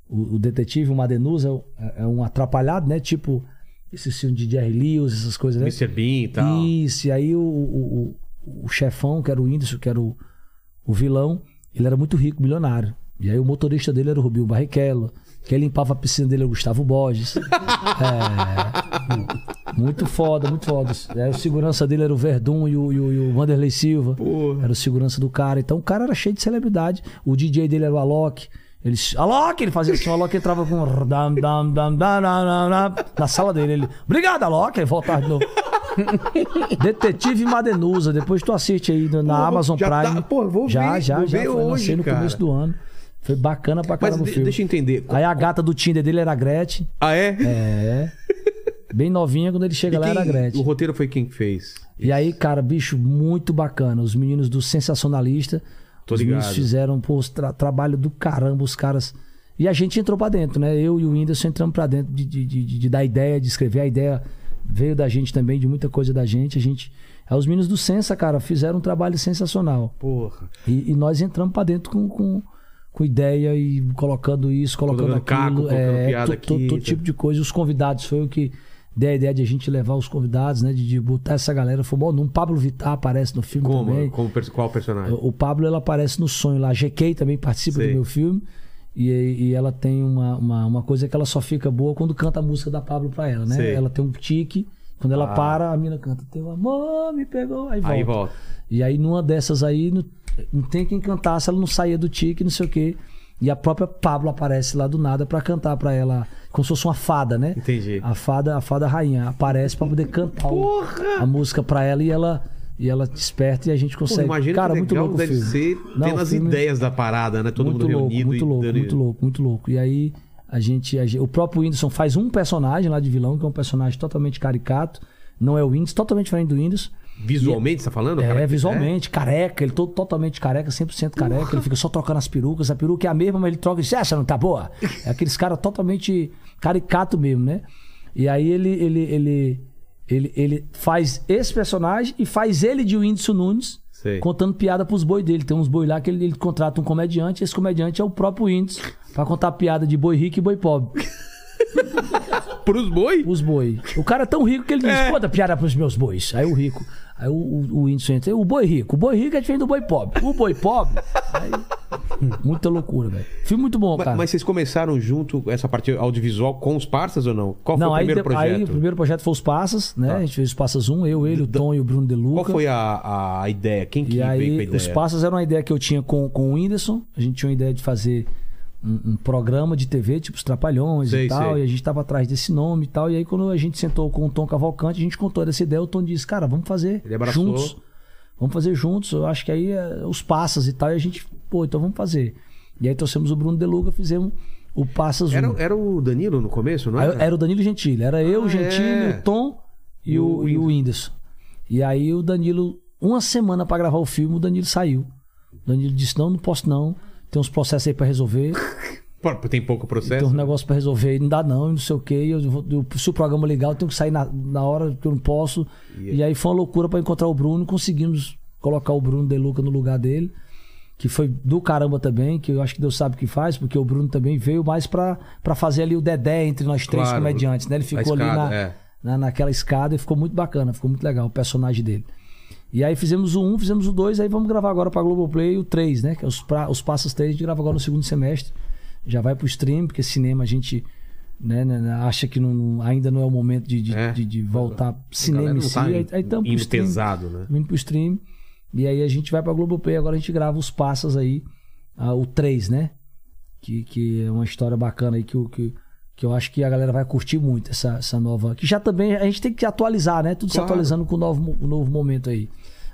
o, o detetive, o Madenusa, é, o- é um atrapalhado, né? Tipo, esse filme de Jerry Lewis, essas coisas, né? Mr. Bean e tal. Isso, e aí o, o, o, o chefão, que era o Whindersson, que era o, o vilão, ele era muito rico, milionário. E aí o motorista dele era o Rubinho Barrichello. Quem limpava a piscina dele era o Gustavo Borges. [LAUGHS] É, muito foda, muito foda. Aí o segurança dele era o Verdun e o, e o, e o Vanderlei Silva. Porra. Era o segurança do cara. Então o cara era cheio de celebridade. O DJ dele era o Alok. Ele, Alok! Ele fazia assim, o Alok entrava com. dam, dam, dam, na sala dele. Ele. Obrigado, Alok! Aí voltava de novo. [LAUGHS] Detetive Madenusa. Depois tu assiste aí na Amazon já tá- Prime. pô, vou já, ver, já, vou já. ver Foi, hoje, lancei no cara. começo do ano. Foi bacana pra Mas caramba o de- filme. deixa eu entender. Aí a gata do Tinder dele era a Gretchen. Ah, é? É. Bem novinha, quando ele chega E lá quem- era a Gretchen. O roteiro foi quem que fez? E aí, cara, bicho, muito bacana. Os meninos do Sensacionalista. Tô os meninos ligado. fizeram pô, tra- trabalho do caramba, os caras. E a gente entrou pra dentro, né? Eu e o Whindersson entramos pra dentro de, de, de, de dar ideia, de escrever. A ideia veio da gente também, de muita coisa da gente. A gente. Aí os meninos do Sensa, cara, fizeram um trabalho sensacional. Porra. E, e nós entramos pra dentro com, com, com ideia e colocando isso, colocando caco, aquilo. colocando é, piada to- todo tá. tipo de coisa. Os convidados foi o que deu a ideia de a gente levar os convidados, né? De, de botar essa galera. Foi bom. Um Pablo Vittar aparece no filme Como? também. Como qual personagem? O o Pablo ela aparece no sonho lá. A GK também participa Sei. do meu filme. E, e ela tem uma, uma, uma coisa que ela só fica boa quando canta a música da Pablo pra ela, né? Sei. Ela tem um tique. Quando ela Ah. para, a mina canta Teu amor me pegou. Aí volta. Aí volta. E aí, numa dessas aí, não, não tem quem cantasse, ela não saía do tique, não sei o quê. E a própria Pablo aparece lá do nada pra cantar pra ela, como se fosse uma fada, né? Entendi. A fada, a fada rainha aparece pra poder cantar o- a música pra ela e ela e ela desperta e a gente Pô, consegue. imagina Cara, que muito louco deve filme. ser Não, tendo as ideias da parada, né? Todo muito mundo louco, reunido muito louco, dando- muito louco, muito louco. E aí a gente, a gente- o próprio Whindersson faz um personagem lá de vilão, que é um personagem totalmente caricato, não é o Whindersson, totalmente diferente do Whindersson. Visualmente, você tá falando? É, cara? visualmente, careca, ele todo totalmente careca, 100% careca, ele fica só trocando as perucas, a peruca é a mesma, mas ele troca e diz, essa não tá boa? É aqueles caras totalmente caricato mesmo, né? E aí ele, ele, ele, ele, ele faz esse personagem e faz ele de Whindersson Nunes, Sei. contando piada pros boi dele. Tem uns boi lá que ele, ele contrata um comediante, e esse comediante é o próprio Whindersson, pra contar piada de boi rico e boi pobre. [LAUGHS] Pros boi? Os boi. O cara é tão rico que ele diz, conta piada pros meus bois. Aí o rico. Aí o, o, o Whindersson entra. O boi rico. O boi rico é diferente do boi pobre. O boi pobre. Aí, [LAUGHS] muita loucura, velho. Filme muito bom, Mas, cara. mas vocês começaram junto essa parte audiovisual com os parceiros ou não? Qual foi Não, o aí, primeiro de- aí projeto? o primeiro projeto foi os Passas, né? Tá. A gente fez os Passas 1, eu, ele, o Tom e o Bruno De Luca. Qual foi a, a ideia? Quem que E veio com a aí, ideia? os Passas era uma ideia que eu tinha com, com o Whindersson. A gente tinha uma ideia de fazer um, um programa de TV, tipo os Trapalhões Sei, e tal. sei. E a gente tava atrás desse nome e tal. E aí, quando a gente sentou com o Tom Cavalcante, a gente contou dessa ideia. O Tom disse, cara, vamos fazer juntos. Vamos fazer juntos. Eu acho que aí é, os Passas e tal. E a gente, pô, então vamos fazer. E aí trouxemos o Bruno De Luca, fizemos o Passas 1. Era, era o Danilo no começo, não era? era o Danilo Gentili. Era eu, Ah, o Gentili, é. o Tom e, o, o e o Whindersson. E aí o Danilo, uma semana pra gravar o filme, o Danilo saiu. O Danilo disse: Não, não posso não. Tem uns processos aí pra resolver. [LAUGHS] Tem pouco processo. Tem uns né? negócios pra resolver. Não dá não, e não sei o quê. Eu, eu- se o programa ligar, eu tenho que sair na, na hora que eu não posso. E aí foi uma loucura pra encontrar o Bruno. Conseguimos colocar o Bruno De Luca no lugar dele. Que foi do caramba também, que eu acho que Deus sabe o que faz, porque o Bruno também veio mais pra, pra fazer ali o Dedé entre nós três Claro, comediantes, né? Ele ficou ali escada, na, é. na, naquela escada e ficou muito bacana, ficou muito legal o personagem dele. E aí fizemos o 1, fizemos o 2, aí vamos gravar agora pra Globoplay o 3, né? Que é os, pra, os passos 3, a gente grava agora no segundo semestre. Já vai pro stream, porque cinema a gente né, né, né, acha que não- ainda não é o momento de, de, É. de- de voltar cinema em si. tá aí, aí tamo indo stream, pesado, né? pro stream. E aí a gente vai pra Globoplay, agora a gente grava os passos aí, ah, o 3, né? Que, que é uma história bacana aí que, o- que, que eu acho que a galera vai curtir muito essa, essa nova. Que já também a gente tem que atualizar, né? Tudo se Claro. atualizando com o novo, o novo momento aí.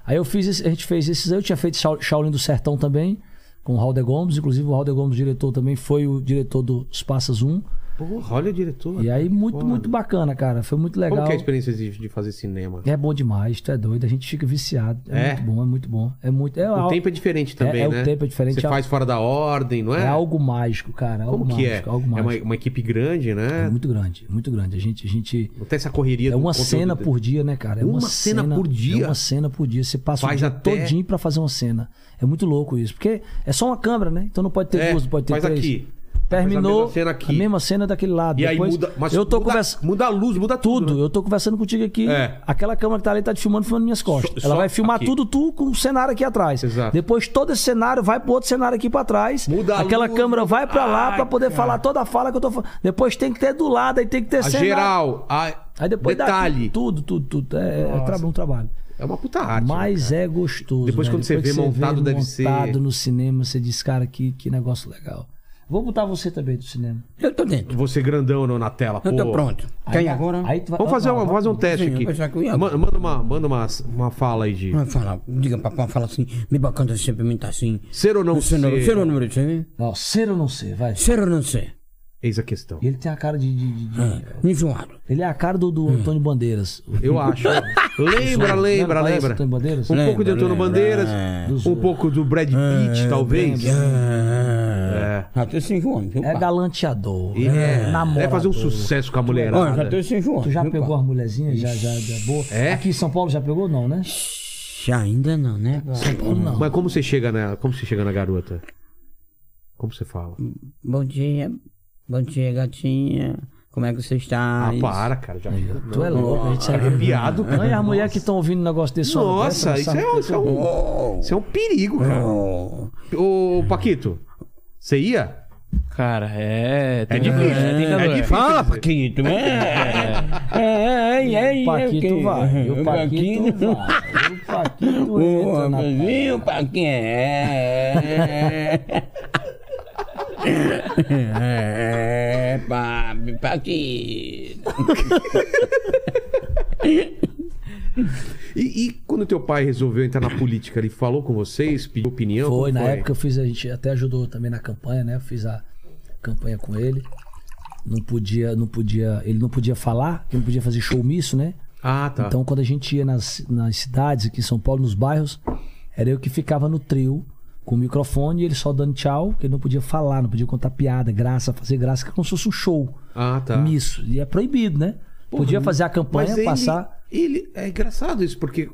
Aí eu fiz, a gente fez esses eu tinha feito Shao- Shaolin do Sertão também, com o Raul de Gomes, inclusive o Raul de Gomes, diretor, também foi o diretor dos Passas 1. Porra, olha o diretor. E aí, muito, muito bacana, cara. Foi muito legal. Como que é a experiência de, de fazer cinema? É bom demais, tu é doido, a gente fica viciado. É, É? muito bom, é muito bom. É muito. É, O al- tempo é diferente também, é, é, o né? tempo é diferente, Você é- faz fora da ordem, não é? é algo mágico, cara. Algo Como que é? mágico, algo É uma, mágico. uma equipe grande, É né? muito grande, muito grande. A gente, a gente tem essa correria é uma cena de- por dia, né, cara? É Uma cena por dia? É uma cena por dia. Você passa Faz o dia até- todinho pra fazer uma cena. É muito louco isso, porque é só uma câmera, né? Então não pode ter É, duas, não pode ter faz três. aqui. Terminou a mesma cena aqui. a mesma cena daquele lado. E aí Depois, muda, mas eu tô muda, conversando muda a luz, muda tudo. tudo. né? Eu tô conversando contigo aqui. É. Aquela câmera que tá ali tá te filmando, filmando minhas costas. Só- Ela vai filmar aqui. tudo tu com o cenário aqui atrás. Exato. Depois todo esse cenário vai pro outro cenário aqui pra trás. Muda Aquela luz, câmera vai pra lá pra poder cara. falar toda a fala que eu tô falando. Depois tem que ter do lado, aí tem que ter A cenário. geral, a Aí depois detalhe. dá tudo, tudo, tudo. É, é um trabalho. É uma puta arte. Mas né, é gostoso. Depois velho. quando você Depois vê que montado, deve ser- montado no cinema, você diz, cara, que, que negócio legal. Vou botar você também do cinema. Eu tô dentro. Você grandão no- na tela, Eu tô pô. pronto. Quer ir agora? Aí tu vai- Vamos fazer, uma, vamos fazer um teste Sim, aqui. pensava que eu ia Ma- agora. Manda, uma, manda uma, uma fala aí de. Vai falar, diga pra, pra falar assim, me bacana sempre me tá assim. Ser ou não Ser, ser? ser ou não ser? Não, ser ou não ser, vai. Ser ou não ser? Eis a questão. Ele tem a cara de. de- de- de- Enjoado. Ele é a cara do, do Antônio Bandeiras. Eu acho. lembra, [LAUGHS] lembra, Não parece lembra. Antônio Bandeiras? Um pouco de Lembra, Antônio lembra, Bandeiras, é. um pouco do Brad Pitt, talvez. É. Já tô se enjoando, viu, É galanteador. Ele é, namorador. deve fazer um sucesso com a Ó, já mulherada. tô se enjoando. Tu já viu, pegou pá? as mulherzinhas? Já, já, já boa? É? Aqui em São Paulo já pegou? Não, né? Já ainda não, né? São Paulo não. Mas como você chega nela? Como você chega na garota? Como você fala? Bom dia. Bom dia, gatinha. Como é que você está? Ah, para, cara. Já... Tu é louco, a gente sai Arrepiado, cara. Não, e as mulheres que estão ouvindo um negócio desse Nossa, dessa, isso é, isso, é um, isso é um perigo, cara. Oh. Ô, Paquito, você ia? Cara, é. É difícil. É difícil. Fala, Paquito. É, é, é, é, é. O Paquito vai. O Paquito vai. O Paquito entra na Viu, Paquito? É. É, papi, Paquito. E, e quando teu pai resolveu entrar na política, ele falou com vocês, pediu opinião? Foi, na época eu fiz, a gente até ajudou também na campanha, né? Eu fiz a campanha com ele. Não podia, não podia, ele não podia falar, ele não podia fazer showmício, né? Ah, tá. Então quando a gente ia nas, nas cidades aqui em São Paulo, nos bairros, era eu que ficava no trio com o microfone, ele só dando tchau, que ele não podia falar, não podia contar piada, graça, fazer graça, que é como se fosse um show. Ah, tá. Isso. E é proibido, né? Porra, podia fazer a campanha, ele, passar. Ele é engraçado isso, porque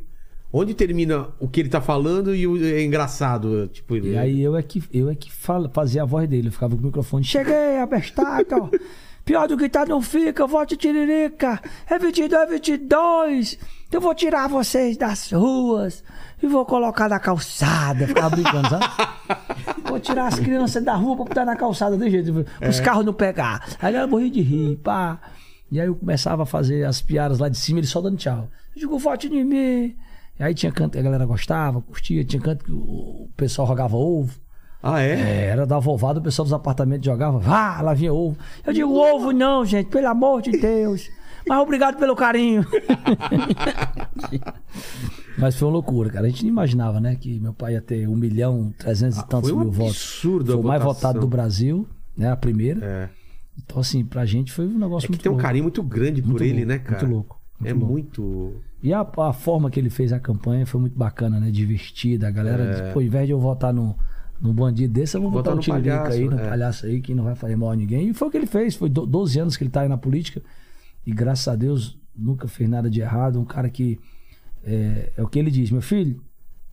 onde termina o que ele tá falando e o, é engraçado, tipo, ele... E aí eu é que eu é que fala, fazia a voz dele, eu ficava com o microfone. Cheguei, abestaca, ó. [LAUGHS] Pior do que tá não fica, volte tiririca. É 22, 22. Então eu vou tirar vocês das ruas e vou colocar na calçada. Ficava brincando, sabe? [LAUGHS] vou tirar as crianças da rua pra botar na calçada, de jeito, os é. carros não pegar. Aí ela morria de rir, pá. E aí eu começava a fazer as piadas lá de cima, ele só dando tchau. Eu digo, vote em mim. E aí tinha canto, a galera gostava, curtia, tinha canto que o pessoal jogava ovo. Ah, é? é era da vovada, o pessoal dos apartamentos jogava, vá, lá vinha ovo. Eu digo, ovo não, gente, pelo amor de Deus. Mas obrigado pelo carinho. [LAUGHS] Mas foi uma loucura, cara. A gente não imaginava, né, que meu pai ia ter um milhão, trezentos e tantos foi um mil votos. absurdo Foi o mais votado do Brasil, né, a primeira. É. Então, assim, pra gente foi um negócio É que muito tem um louco. carinho muito grande por Muito ele, louco, né, cara? Muito louco. é muito louco. muito. E a, a forma que ele fez a campanha foi muito bacana, né? Divertida. A galera disse, pô, ao invés de eu votar no, no bandido desse, eu vou Votar botar no Tiririca palhaço, aí, no é. palhaço aí, que não vai fazer mal a ninguém. E foi o que ele fez. Foi do- 12 anos que ele tá aí na política. E graças a Deus nunca fez nada de errado. Um cara que. É, é o que ele diz, meu filho,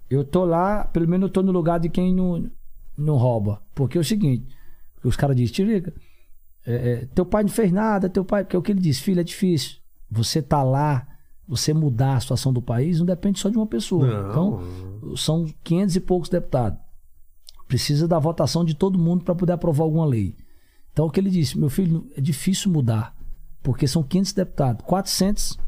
eu tô lá, pelo menos eu tô no lugar de quem não, não rouba. Porque é o seguinte, os caras dizem, Tirica, é, é, teu pai não fez nada, teu pai. Porque é o que ele diz, filho, é difícil. Você tá lá, você mudar a situação do país, não depende só de uma pessoa. Não. Então, são 500 e poucos deputados. Precisa da votação de todo mundo para poder aprovar alguma lei. Então, o que ele disse, meu filho, é difícil mudar. Porque são 500 deputados. 400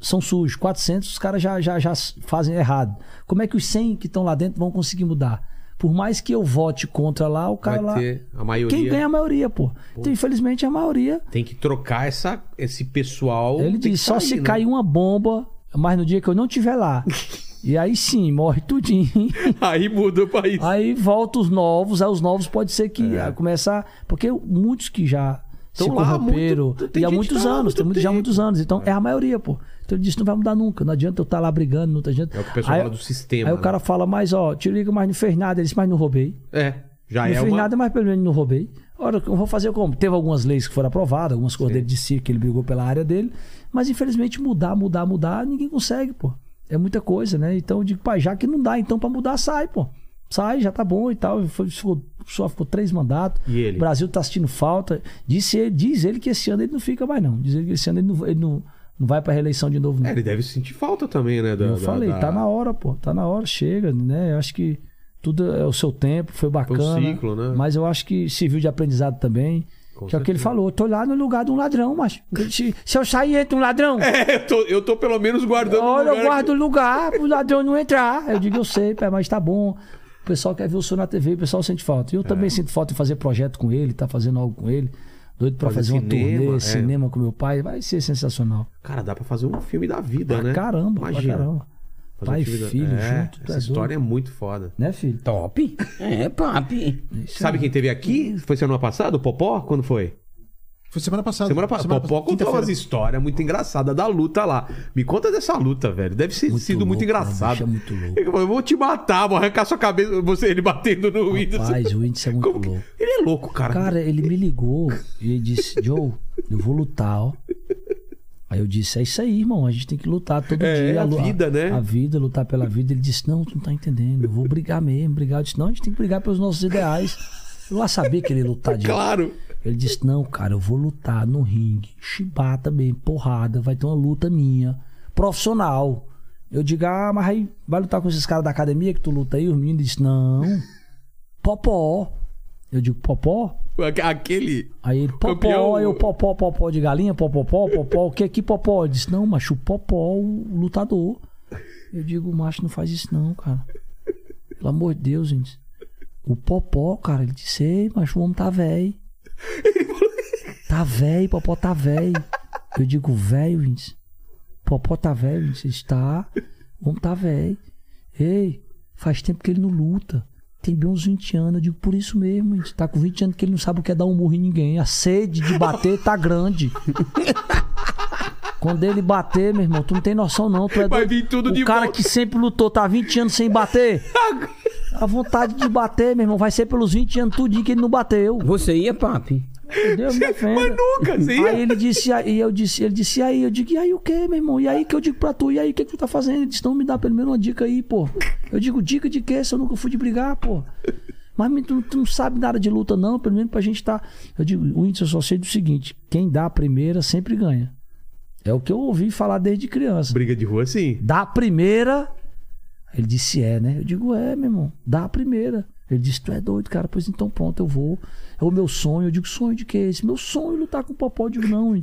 são sujos. 400 os caras já, já, já fazem errado. Como é que os 100 que estão lá dentro vão conseguir mudar? Por mais que eu vote contra lá, o cara Vai lá. ter a maioria. Quem ganha é a maioria, pô. Então, infelizmente, a maioria. Tem que trocar essa, esse pessoal. Ele disse: só sair, se né? cair uma bomba, mas no dia que eu não estiver lá. [LAUGHS] e aí sim, morre tudinho. [LAUGHS] Aí muda o país. Aí volta os novos, aí os novos pode ser que É. começar. Porque muitos que já Tão há corromperam muito- tem e há muitos tá há anos, muito tem já há muitos anos. Então é. a maioria, pô. Então ele disse: não vai mudar nunca. Não adianta eu estar lá brigando, não adianta. É o que o pessoal aí, fala do sistema. Aí o né? cara fala, mas ó, te liga, mas não fez nada. Ele disse, mas não roubei. É, já não é fez uma... nada, mas pelo menos não roubei. Ora, eu vou fazer como? Teve algumas leis que foram aprovadas, algumas coisas dele de si, que ele brigou pela área dele. Mas infelizmente mudar, mudar, mudar, ninguém consegue, pô. É muita coisa, né? Então eu digo, pai, já que não dá, então pra mudar, sai, pô. Sai, já tá bom e tal. Foi, ficou, só ficou três mandatos. E ele? O Brasil tá assistindo falta. Disse ele, diz ele que esse ano ele não fica mais, não. Diz ele que esse ano ele não, ele não, não vai pra reeleição de novo, não. É, ele deve sentir falta também, né? Da, Eu da- falei, da- tá na hora, pô. Tá na hora, chega, né? Eu acho que tudo é o seu tempo, foi bacana. ciclo, né? Mas eu acho que serviu de aprendizado também. Com que é o que ele falou, eu tô lá no lugar de um ladrão, mas se, se eu sair entra um ladrão, [LAUGHS] É, eu tô, eu tô pelo menos guardando. olha, um eu lugar guardo o lugar pro ladrão não entrar. Eu digo, eu sei, mas tá bom. O pessoal quer ver o senhor na TV, o pessoal sente falta. É. Eu também sinto falta de fazer projeto com ele, tá fazendo algo com ele. Doido pra Fazer fazer, uma cinema, turnê, é. cinema com meu pai. Vai ser sensacional. Cara, dá pra fazer um filme da vida, Pra né? caramba, Imagina. pra caramba. fazer Pai e filho é, junto, Essa é história é muito foda. Né, filho? Top. [LAUGHS] É, papi. Sabe quem teve aqui? Foi semana passada? O Popó? Quando foi? Foi semana passada. Semana passada. Popó contou umas histórias muito engraçadas da luta lá. Me conta dessa luta, velho. Deve ter sido muito louco, engraçado. né, bicho? É muito louco. Ele falou, Eu vou te matar, vou arrancar sua cabeça. Você, ele batendo no Whindersson. Rapaz, o Whindersson é muito Como que- louco. Ele é louco, cara. Cara, ele me ligou e ele disse, [LAUGHS] Joe, eu vou lutar, ó. Aí eu disse, é isso aí, irmão, a gente tem que lutar todo É, dia. a lu- vida, né? A vida, lutar pela vida. Ele disse, não, tu não tá entendendo, eu vou brigar mesmo, brigar. Eu disse, não, a gente tem que brigar pelos nossos ideais. Eu lá sabia que ele ia lutar de [LAUGHS] Claro. Ele disse, não, cara, eu vou lutar no ringue, chibata mesmo, porrada, vai ter uma luta minha, profissional. Eu digo, ah, mas aí vai lutar com esses caras da academia que tu luta aí? Os meninos disse, não, [LAUGHS] popó. Eu digo, popó? Aquele. Aí ele, popó, Campeão. aí eu, popó, popó de galinha, popopó, popó, o que que popó? Ele disse, não, macho, o popó, o lutador. Eu digo, macho, não faz isso não, cara. Pelo amor de Deus, gente. O popó, cara, ele disse, ei, macho, o homem tá velho. Tá velho, popó tá velho. Eu digo, velho, gente. Popó tá velho. Ele está, homem tá velho. Ei, faz tempo que ele não luta. Tem bem uns 20 anos. Eu digo, por isso mesmo, gente. Tá com 20 anos que ele não sabe o que é dar um murro em ninguém. A sede de bater tá grande. [LAUGHS] Quando ele bater, meu irmão, tu não tem noção não. Tu é Vai vir tudo o de cara volta. que sempre lutou, tá 20 anos sem bater. [LAUGHS] A vontade de bater, meu irmão, vai ser pelos 20 anos tudinho que ele não bateu. Você ia, papi? Deus me defenda. Mas nunca, você ia. Aí ele disse, aí eu disse, ele disse, e aí? Eu digo, e aí o que, meu irmão? E aí que eu digo pra tu, e aí o que, que tu tá fazendo? Ele disse, não, me dá pelo menos uma dica aí, pô. Eu digo, dica de quê? Se eu nunca fui de brigar, pô. Mas tu, tu não sabe nada de luta, não, pelo menos pra gente tá. Eu digo, o índice eu só sei do seguinte: quem dá a primeira sempre ganha. É o que eu ouvi falar desde criança. Briga de rua, sim. Dá a primeira. Ele disse é, né? Eu digo, é, meu irmão, dá a primeira. Ele disse, tu é doido, cara. Pois então, pronto, eu vou. É o meu sonho. Eu digo, sonho de quê? Esse meu sonho é lutar com o Popó. Eu digo, não. Eu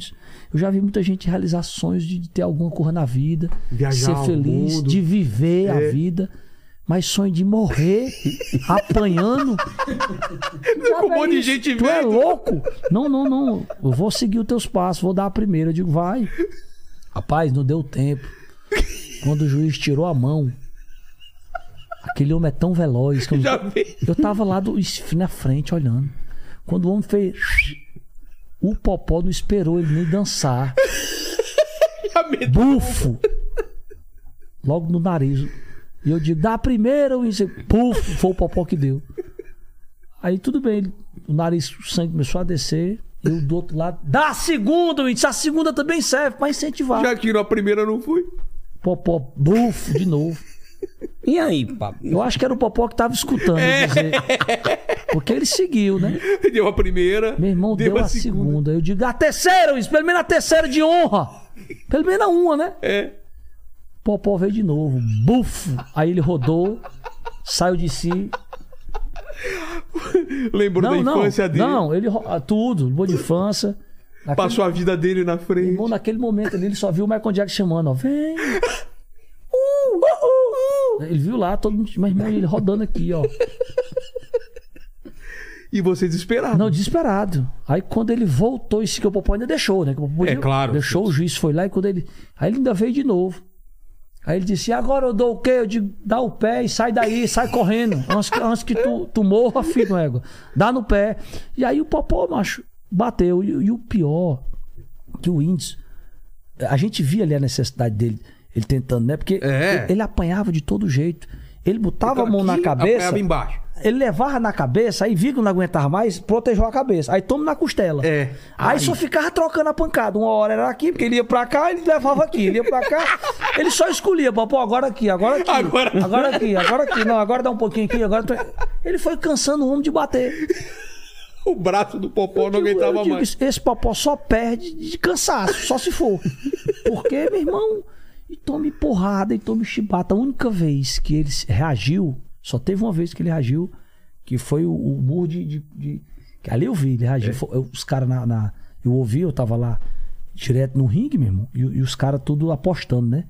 já vi muita gente realizar sonhos de, de ter alguma coisa na vida, Viajar ser feliz, mundo. de viver É. a vida. Mas sonho de morrer [LAUGHS] apanhando. Com um monte de gente Tu é vendo. louco? Não, não, não. Eu vou seguir os teus passos, vou dar a primeira. Eu digo, vai. Rapaz, não deu tempo. Quando o juiz tirou a mão, aquele homem é tão veloz que eu, Já vi. eu tava lá do, na frente olhando. Quando o homem fez. O Popó não esperou ele nem dançar. [LAUGHS] Já me- Bufo! Logo no nariz. E eu digo, dá a primeira, Luiz. Puf, foi o Popó que deu. Aí tudo bem, o nariz, o sangue começou a descer. Eu do outro lado, dá a segunda, Luiz. A segunda também serve pra incentivar. Já tirou a primeira, não fui. Popó, bufo, de novo. E aí, papi? Eu acho que era o Popó que tava escutando eu dizer. [LAUGHS] Porque ele seguiu, né? Deu a primeira. Meu irmão deu, a segunda. Eu digo, a terceira, Luiz, pelo menos a terceira de honra. Pelo menos a uma, né? É. Popó veio de novo. Bufo. Aí ele rodou, saiu de si. Lembrou Não, da não. infância dele. Não, ele ah, tudo, boa de infância. Naquele, Passou a vida dele na frente. irmão, naquele momento ali, ele só viu o Michael Jackson chamando, ó. Vem. Uh, uh, uh. Ele viu lá, todo mundo. Mas, irmão, ele rodando aqui, ó. E você desesperado. Não, desesperado. Aí quando ele voltou, isso que o Popó ainda deixou, né? É, claro. Deixou, o juiz foi lá e quando ele. Aí ele ainda veio de novo. Aí ele disse: e agora eu dou o quê? Eu digo: dá o pé e sai daí, sai correndo. Antes, que- antes que tu, tu morra, filho, égua. Dá no pé. E aí o Popó, macho, bateu. E, e o pior, que o índice. A gente via ali a necessidade dele, ele tentando, né? Porque É. ele, ele apanhava de todo jeito. Ele botava a mão na cabeça. apanhava embaixo. Ele levava na cabeça, aí viu que não aguentava mais, protejou a cabeça. Aí toma na costela. É. Aí, Ai. só ficava trocando a pancada. Uma hora era aqui, porque ele ia pra cá, ele levava aqui. Ele ia pra cá, ele só escolhia, pô, agora aqui, agora aqui. Agora- agora aqui, agora aqui. Não, agora dá um pouquinho aqui, agora. Ele foi cansando o homem de bater. O braço do Popó não Eu digo- aguentava digo, mais. Esse, esse popó só perde de cansaço, só se for. Porque, meu irmão, e tome porrada e tome chibata. A única vez que ele reagiu, só teve uma vez que ele reagiu, que foi o, o murro de, de- de- que ali eu vi, ele É. reagiu. Foi- eu- os caras na, na- Eu ouvi, eu tava lá direto no ringue, meu irmão, e, e os caras tudo apostando, né?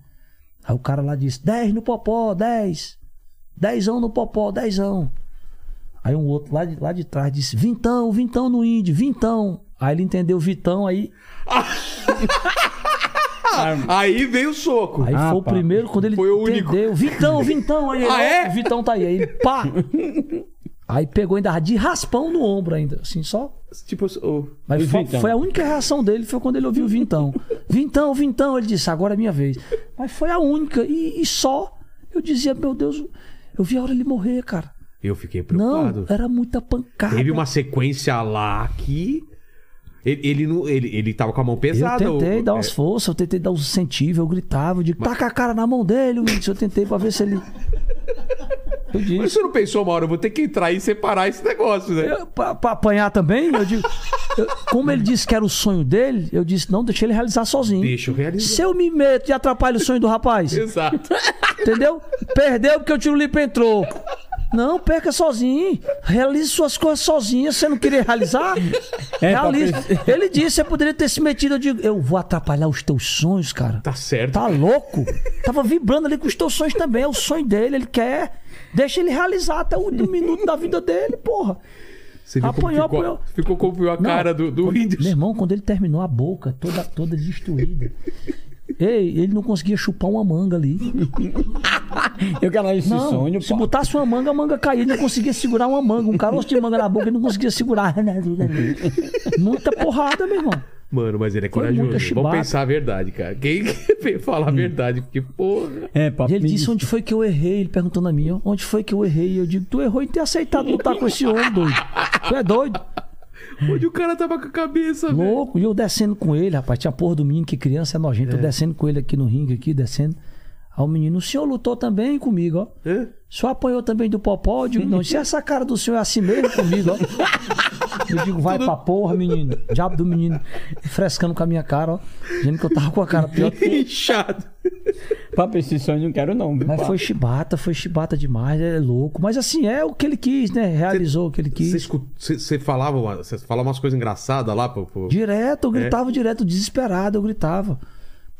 Aí o cara lá disse: 10 no popó, 10. Dezão no popó, dezão. Aí um outro lá de, lá de trás disse: Vintão, vintão no índio, vintão. Aí ele entendeu Vitão, aí. [LAUGHS] Aí veio o soco. Aí Ah, foi o pá. primeiro, quando ele Foi o único. entendeu. Vitão, Vitão, aí ele, Ah, é? o Vitão tá aí. Aí pá! [LAUGHS] Aí pegou ainda de raspão no ombro ainda, assim, só. Tipo, o- Mas E foi, Vintão? foi a única reação dele, foi quando ele ouviu o Vintão. [LAUGHS] Vintão, Vintão, ele disse, agora é minha vez. Mas foi a única, e, e só. Eu dizia, meu Deus, eu vi a hora ele morrer, cara. eu fiquei Não, preocupado. era muita pancada. Teve uma sequência lá que. Ele, ele, não, ele, ele tava com a mão pesada. Eu tentei dar umas é, forças, eu tentei dar uns incentivos, eu gritava, eu digo, taca a cara na mão dele, Whindersson. Eu tentei pra ver se ele. [LAUGHS] Eu Mas disse. você não pensou, hora, eu vou ter que entrar e separar esse negócio, né? Eu, pra, pra apanhar também, eu digo. eu- como ele disse que era o sonho dele, eu disse, não, deixa ele realizar sozinho. Deixa eu realizar. Se eu me meto e atrapalho o sonho do rapaz, [LAUGHS] Exato. entendeu? Perdeu porque o tiro limpo entrou. Não, perca sozinho. Realize suas coisas sozinho. Você não queria realizar? [LAUGHS] É, Realize. Ele disse, você poderia ter se metido. Eu digo, eu vou atrapalhar os teus sonhos, cara. Tá certo. Tá louco? Tava vibrando ali com os teus sonhos também. É o sonho dele, ele quer. Deixa ele realizar até o último minuto da vida dele, porra. Você viu como Apanhou, ficou, apanhou. ficou como a Não, cara do, do quando- Whindersson. Meu irmão, quando ele terminou a boca toda, toda destruída. Ei, ele não conseguia chupar uma manga ali. Eu quero esse Não, sonho, se pá. botasse uma manga, a manga caía. Ele não conseguia segurar uma manga. Um caroço de manga na boca, ele não conseguia segurar. [LAUGHS] Muita porrada, meu irmão. Mano, mas ele é corajoso. Vamos pensar a verdade, cara. Quem quer [LAUGHS] falar a verdade? Porque, porra. É, papo. E ele disse onde foi que eu errei. Ele perguntando a mim, ó, onde foi que eu errei? E eu digo, tu errou em ter aceitado lutar com esse homem, doido. Tu é doido? Onde o cara tava com a cabeça, velho? Louco. E eu descendo com ele, rapaz. Tinha porra do menino, que criança é nojenta. Eu descendo com ele aqui no ringue, aqui, descendo. Aí o menino, o senhor lutou também comigo, ó. Hã? O senhor apanhou também do Popó? Eu digo, não, se essa cara do senhor é assim mesmo comigo, ó. [LAUGHS] Eu digo, vai pra porra, menino. Diabo do menino. Frescando com a minha cara, ó. Dizendo que eu tava com a cara pior. [LAUGHS] Inchado. Papo, esse sonho não quero não, viu, Mas pá? foi chibata, foi chibata demais, é louco. Mas assim, é o que ele quis, né? Realizou o que ele quis. você- falava, uma- falava umas coisas engraçadas lá, pô. pô. Direto, eu gritava direto, desesperado, eu gritava.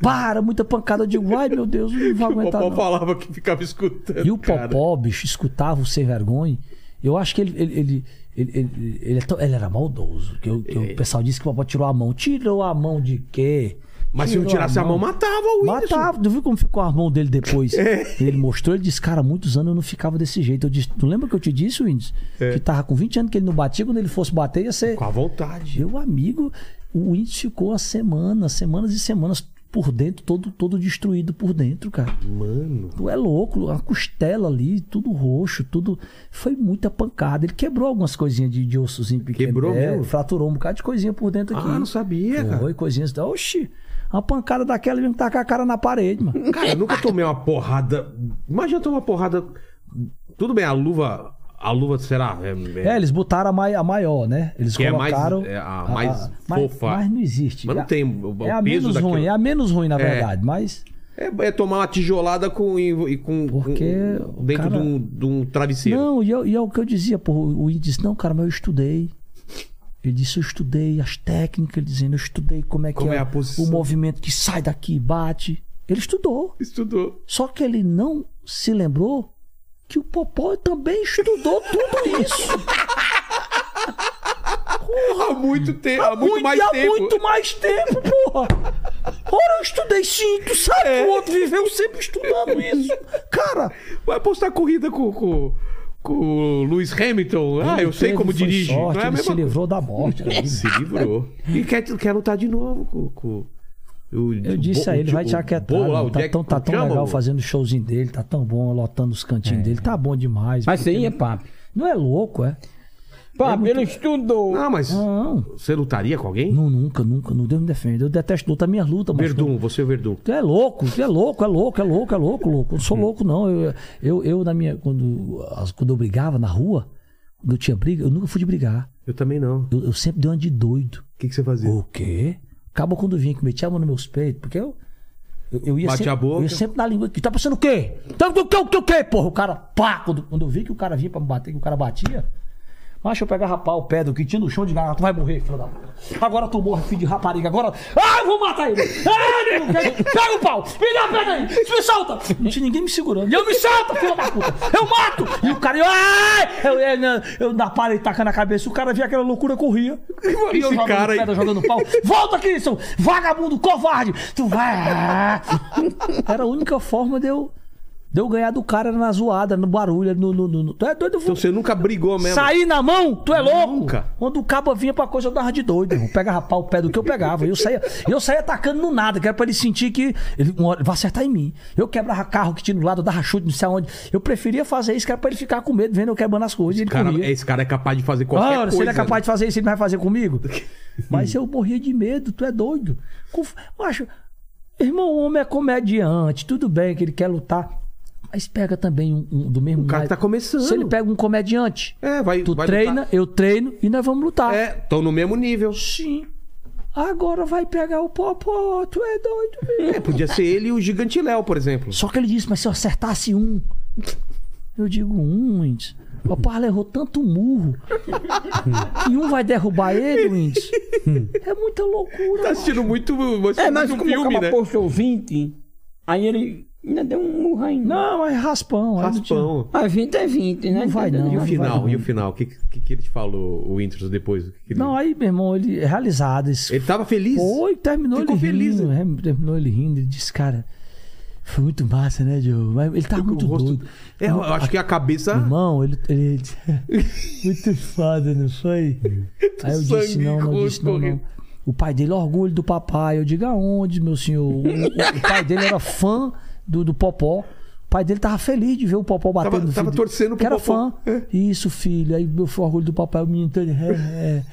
Para, muita pancada. Eu digo, ai meu Deus, eu não vou [LAUGHS] O aguentar. Popó não. falava que ficava escutando. E o. Popó, bicho, escutava o sem vergonha. Eu acho que ele. ele, ele ele, é era maldoso. Que, o pessoal disse que o Popó tirou a mão. Tirou a mão de quê? Mas se não Tirou tirasse a mão, matava o Whindersson. Matava. Tu viu como ficou a mão dele depois? É. Ele mostrou, ele disse, cara, há muitos anos eu não ficava desse jeito. Eu disse, tu lembra que eu te disse, Windows? É. Que tava com 20 anos que ele não batia, quando ele fosse bater, ia ser. Com a vontade. Meu amigo, o Windows ficou a semanas, semanas e semanas por dentro, todo, todo destruído por dentro, cara. Mano. Tu é louco, a costela ali, tudo roxo, tudo. Foi muita pancada. Ele quebrou algumas coisinhas de, de ossozinho pequeno. Quebrou é, mesmo? Fraturou um bocado de coisinha por dentro aqui. Ah, não sabia, cara. Foi, coisinhas. Oxi, uma pancada daquela mesmo tá com a cara na parede, mano. Cara, eu nunca tomei uma porrada. Imagina tomar uma porrada. Tudo bem, a luva. A luva será? É, É, eles botaram a, mai- a maior, né? Eles Que é mais- colocaram. é a mais mas- fofa. Mas, não existe. Mas não É- tem o, É a menos daquilo. ruim, é a menos ruim, na É. verdade. Mas. É, é tomar uma tijolada com, e, com, Porque com- dentro cara- de, um, de um travesseiro. Não, e, eu- e é o que eu dizia, pô, o Whindersson disse, não, cara, mas eu estudei. Ele disse, eu estudei as técnicas, ele dizendo, eu estudei como é que Como é, é a posição. o movimento que sai daqui e bate. Ele estudou. Estudou. Só que ele não se lembrou que o Popó também estudou tudo isso. Há muito tempo, há muito, Muito- mais há tempo. muito mais tempo, porra. Ora, eu estudei sim, tu sabe É. o outro viveu sempre estudando isso. Cara, Vai apostar corrida com, com, com o Lewis Hamilton. Ah, ele eu sei como dirige. sorte, não é ele mesma se livrou da morte. né? coisa. [LAUGHS] Se livrou. E quer, quer lutar de novo com. com o, Eu disse a ele, vai te aquietar. lá, o tá Jack- tão, tá tão chama, legal o- fazendo o showzinho dele, tá tão bom, lotando os cantinhos dele, tá bom demais. Mas porque aí é papo. Não é louco, é? Papo, ele estudou. Não, mas Não, você lutaria com alguém? não, nunca, nunca, não Deus me defende. Eu detesto luta, minhas lutas, mas. Verdun, você é o Verdun. Tu é louco, tu é louco, é louco, é louco, é louco, louco. Eu não sou Hum. louco, não. Eu, eu, eu, na minha. Quando, quando eu brigava na rua, quando eu tinha briga, eu nunca fui de brigar. Eu também não. O Eu, eu sempre dei uma de doido. que, que você fazia? O quê? Acaba quando vinha que metia a mão nos meus peitos, porque eu. Eu, eu ia Bate sempre, a boca. Eu ia sempre na língua aqui. Tá passando o quê? Tá o que, o que, o que, porra? O cara, pá! Quando, quando eu vi que o cara vinha pra me bater, que o cara batia. Mas eu pegava pau, o pé do que tinha no chão de garrafa, tu vai morrer, filho da puta. Agora tu morre, filho de rapariga. Agora. Ah, eu vou matar ele! Ah, nego, pega, pega o pau! Me dá a pedra aí! Me solta! Não tinha ninguém me segurando. E eu me solta, filho da puta! Eu mato! E o cara, eu, ai! Eu, eu, eu, na parede tacando a cabeça, o cara via aquela loucura, corria. E eu Esse jogando cara pedra, jogando pau. Volta aqui, seu vagabundo, covarde! Tu vai. Ah! Era a única forma de eu, de eu ganhar do cara na zoada, no barulho, no. no, no- no- Tu é doido? Então você nunca brigou mesmo? Sair na mão, tu é louco? Nunca. Quando o cabo vinha pra coisa, eu dava de doido, irmão. Pegava pau o pé do que eu pegava. Eu saía, eu saía atacando no nada, que era pra ele sentir que ele hora, vai acertar em mim. Eu quebrava carro que tinha do lado, eu dava chute, não sei aonde. Eu preferia fazer isso, que era pra ele ficar com medo, vendo eu quebrando as coisas. ele Cara, corria. esse cara é capaz de fazer qualquer Ora, coisa. se ele é capaz né? de fazer isso, ele não vai fazer comigo? [LAUGHS] Mas eu morria de medo, tu é doido. Conf... Macho, irmão, o homem é comediante, tudo bem que ele quer lutar. Mas pega também um, um do mesmo O cara que tá começando. Se ele pega um comediante, É, vai, tu vai treina, lutar. eu treino e nós vamos lutar. É, estão no mesmo nível. Sim. Agora vai pegar o popó, tu é doido, velho. É, podia ser ele e o Gigante Léo, por exemplo. Só que ele disse, mas se eu acertasse um. Eu digo, um, Winds. O Parla errou tanto murro. que um vai derrubar ele, Winds. É muita loucura. Tá assistindo muito, É, mas como filme, né? postou 20, aí ele ainda deu um murro ainda. Não, é raspão. não tinha- Raspão. Ah, 20 é 20, né? Não vai, não. E o final, vai. e o final? O que, que, que ele te falou, o Intros, depois? Que que ele... Não, aí, meu irmão, ele é realizado. Esse... Ele tava feliz? Foi, terminou Ficou ele feliz, rindo. né? é, terminou ele rindo. Ele disse, cara, foi muito massa, né, Joe? Mas ele tava muito rosto- doido. É, eu acho que a cabeça... Irmão, ele, ele [LAUGHS] muito foda, não foi? [LAUGHS] Aí eu disse, não, não, disse, não, não. O pai dele, orgulho do papai. Eu digo, aonde, meu senhor? O, o- o pai dele era fã do, do Popó. O pai dele tava feliz de ver o Popó batendo Tava- no tava torcendo pro que era Popó. fã. Isso, filho. Aí meu orgulho do papai, o menino. É, é.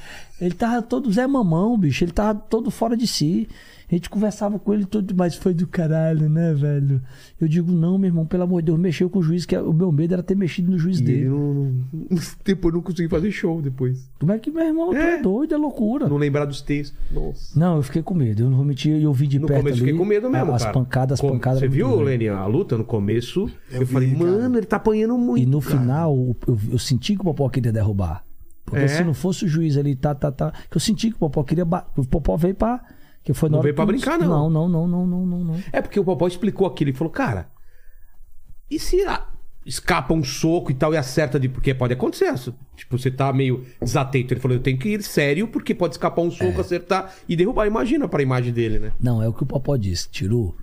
Ele tava todo Zé Mamão, bicho. Ele tava todo fora de si. A gente conversava com ele todo, mas foi do caralho, né, velho? Eu digo, não, meu irmão, pelo amor de Deus, mexeu com o juiz, que é, o meu medo era ter mexido no juiz E dele. ele não, [LAUGHS] Depois não conseguiu fazer show depois. Como é que, meu irmão, tu é doido, é loucura. Não lembrar dos textos. Nossa. Não, eu fiquei com medo. Eu não vou mentir, eu vi de No perto começo eu ali, fiquei com medo mesmo, As cara. pancadas, as Com- pancadas. Você viu. Lene, a luta no começo? Eu, vi, falei, cara. mano, ele tá apanhando muito. E no cara. final, eu, eu senti que o Popó queria derrubar. Porque É? se não fosse o juiz ali, tá, tá, tá. Que eu senti que o Popó queria. ba- O Popó veio pra. Que foi Não veio pra brincar, não. Não, não, não, não, não, não, não. É porque o Popó explicou aquilo. Ele falou, cara, e se ah, escapa um soco e tal e acerta de. Porque pode acontecer isso. Tipo, você tá meio desatento. Ele falou, eu tenho que ir sério, porque pode escapar um É. soco, acertar e derrubar. Imagina pra imagem dele, né? Não, é o que o Popó disse. Tiru,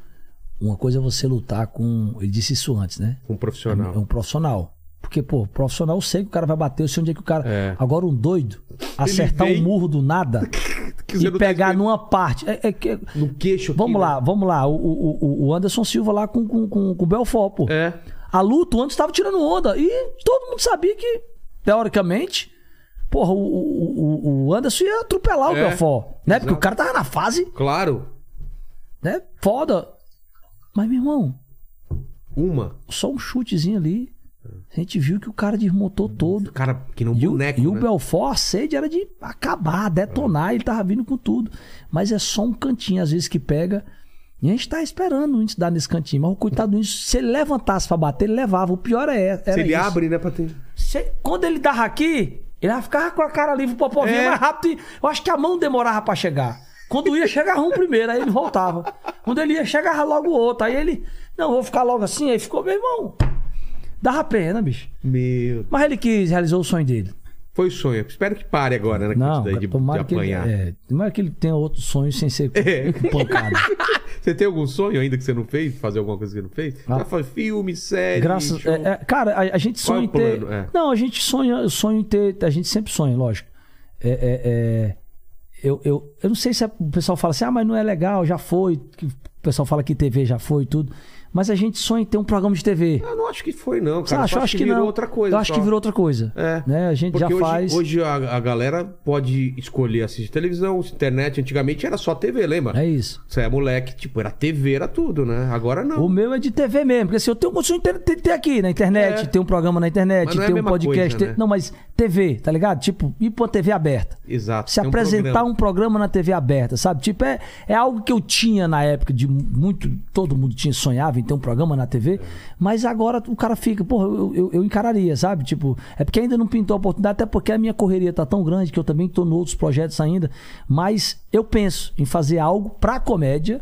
uma coisa é você lutar com. Ele disse isso antes, né? Um profissional. É um profissional. Porque, pô, profissional eu sei que o cara vai bater, eu sei onde é que o cara. É. Agora, um doido, acertar vem- um murro do nada [LAUGHS] e tá pegar numa parte. É, é que- No queixo aqui, Vamos né? lá, vamos lá. O, o, o- Anderson Silva lá com, com, com, com o Belfort, pô. É. A luta, o Anderson tava tirando onda. E todo mundo sabia que, teoricamente, porra, o, o, o- Anderson ia atropelar o É. Belfort. Né? Porque Exato. o cara tava na fase, Claro. né? Foda. Mas, meu irmão, Uma. só um chutezinho ali. A gente viu que o cara desmontou todo. Cara, que não E, o, boneco, e o né? Belfort, a sede era de acabar, detonar, ele tava vindo com tudo. Mas é só um cantinho, às vezes, que pega. E a gente tá esperando o índice dar nesse cantinho. Mas o coitado do índice, se ele levantasse pra bater, ele levava. O pior é era Se ele isso. abre, né, pra ter... Se- quando ele dava aqui, ele ficar com a cara livre, o popó vinha É. mais rápido. Eu acho que a mão demorava pra chegar. Quando ia, chegava um primeiro, aí ele voltava. Quando ele ia, chegava logo o outro. Aí ele, não, vou ficar logo assim. Aí ficou, meu irmão, dava pena, bicho. Meu... Mas ele quis, realizou o sonho dele. Foi o sonho. Espero que pare agora, né? Não, daí de, tomara, de que ele, apanhar. é, tomara que ele tenha outros sonhos sem ser [LAUGHS] É. pancada. [LAUGHS] Você tem algum sonho ainda que você não fez? Fazer alguma coisa que você não fez? Ah. Já foi filme, série, Graças, é, é, cara, a, a gente Qual é sonha em ter. É. Não, a gente sonha, sonho em ter. A gente sempre sonha, lógico. É, é, é, eu, eu, eu não sei se o pessoal fala assim, ah, mas não é legal, já foi. o pessoal fala que TV já foi e tudo. Mas a gente sonha em ter um programa de TV. Eu não acho que foi, não, Você cara. acha? Eu acho que virou não. outra coisa. Eu acho só. que virou outra coisa. É. Né? A gente Porque já hoje, faz. hoje a, a galera pode escolher assistir televisão, internet. Antigamente era só TV, lembra? É isso. Você é moleque, tipo, era TV, era tudo, né? Agora não. O meu é de TV mesmo, porque assim, eu tenho condição de ter, aqui na internet, É. ter um programa na internet, é ter um mesma podcast. coisa, né? Não, mas TV, tá ligado? Tipo, ir pra TV aberta. Exato. Se tem um apresentar programa. um programa na TV aberta, sabe? Tipo, é, é algo que eu tinha na época de muito. Todo mundo tinha sonhava em em ter um programa na TV. Mas agora o cara fica, porra, eu, eu, eu encararia, sabe? Tipo, é porque ainda não pintou a oportunidade, até porque a minha correria tá tão grande que eu também tô em outros projetos ainda. Mas eu penso em fazer algo pra comédia,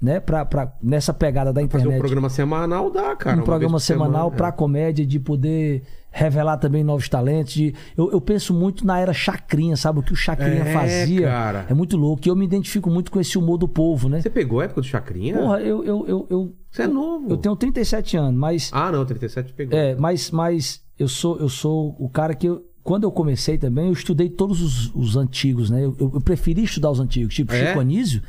né? Pra, pra, nessa pegada da Fazer internet um programa semanal dá, cara. um programa semanal semana, pra é. comédia, de poder revelar também novos talentos. de- eu, eu penso muito na era Chacrinha, sabe? O que o Chacrinha É, fazia. cara. É muito louco. E eu me identifico muito com esse humor do povo, né? Você pegou a época do Chacrinha? Porra, eu, eu, eu, eu, Você é novo. eu tenho 37 anos, mas. Ah, não, 37 pegou. É, mas, mas eu sou eu sou o cara que eu- quando eu comecei também, eu estudei todos os, os antigos, né? Eu, eu, preferi estudar os antigos, tipo É? Chico Anísio.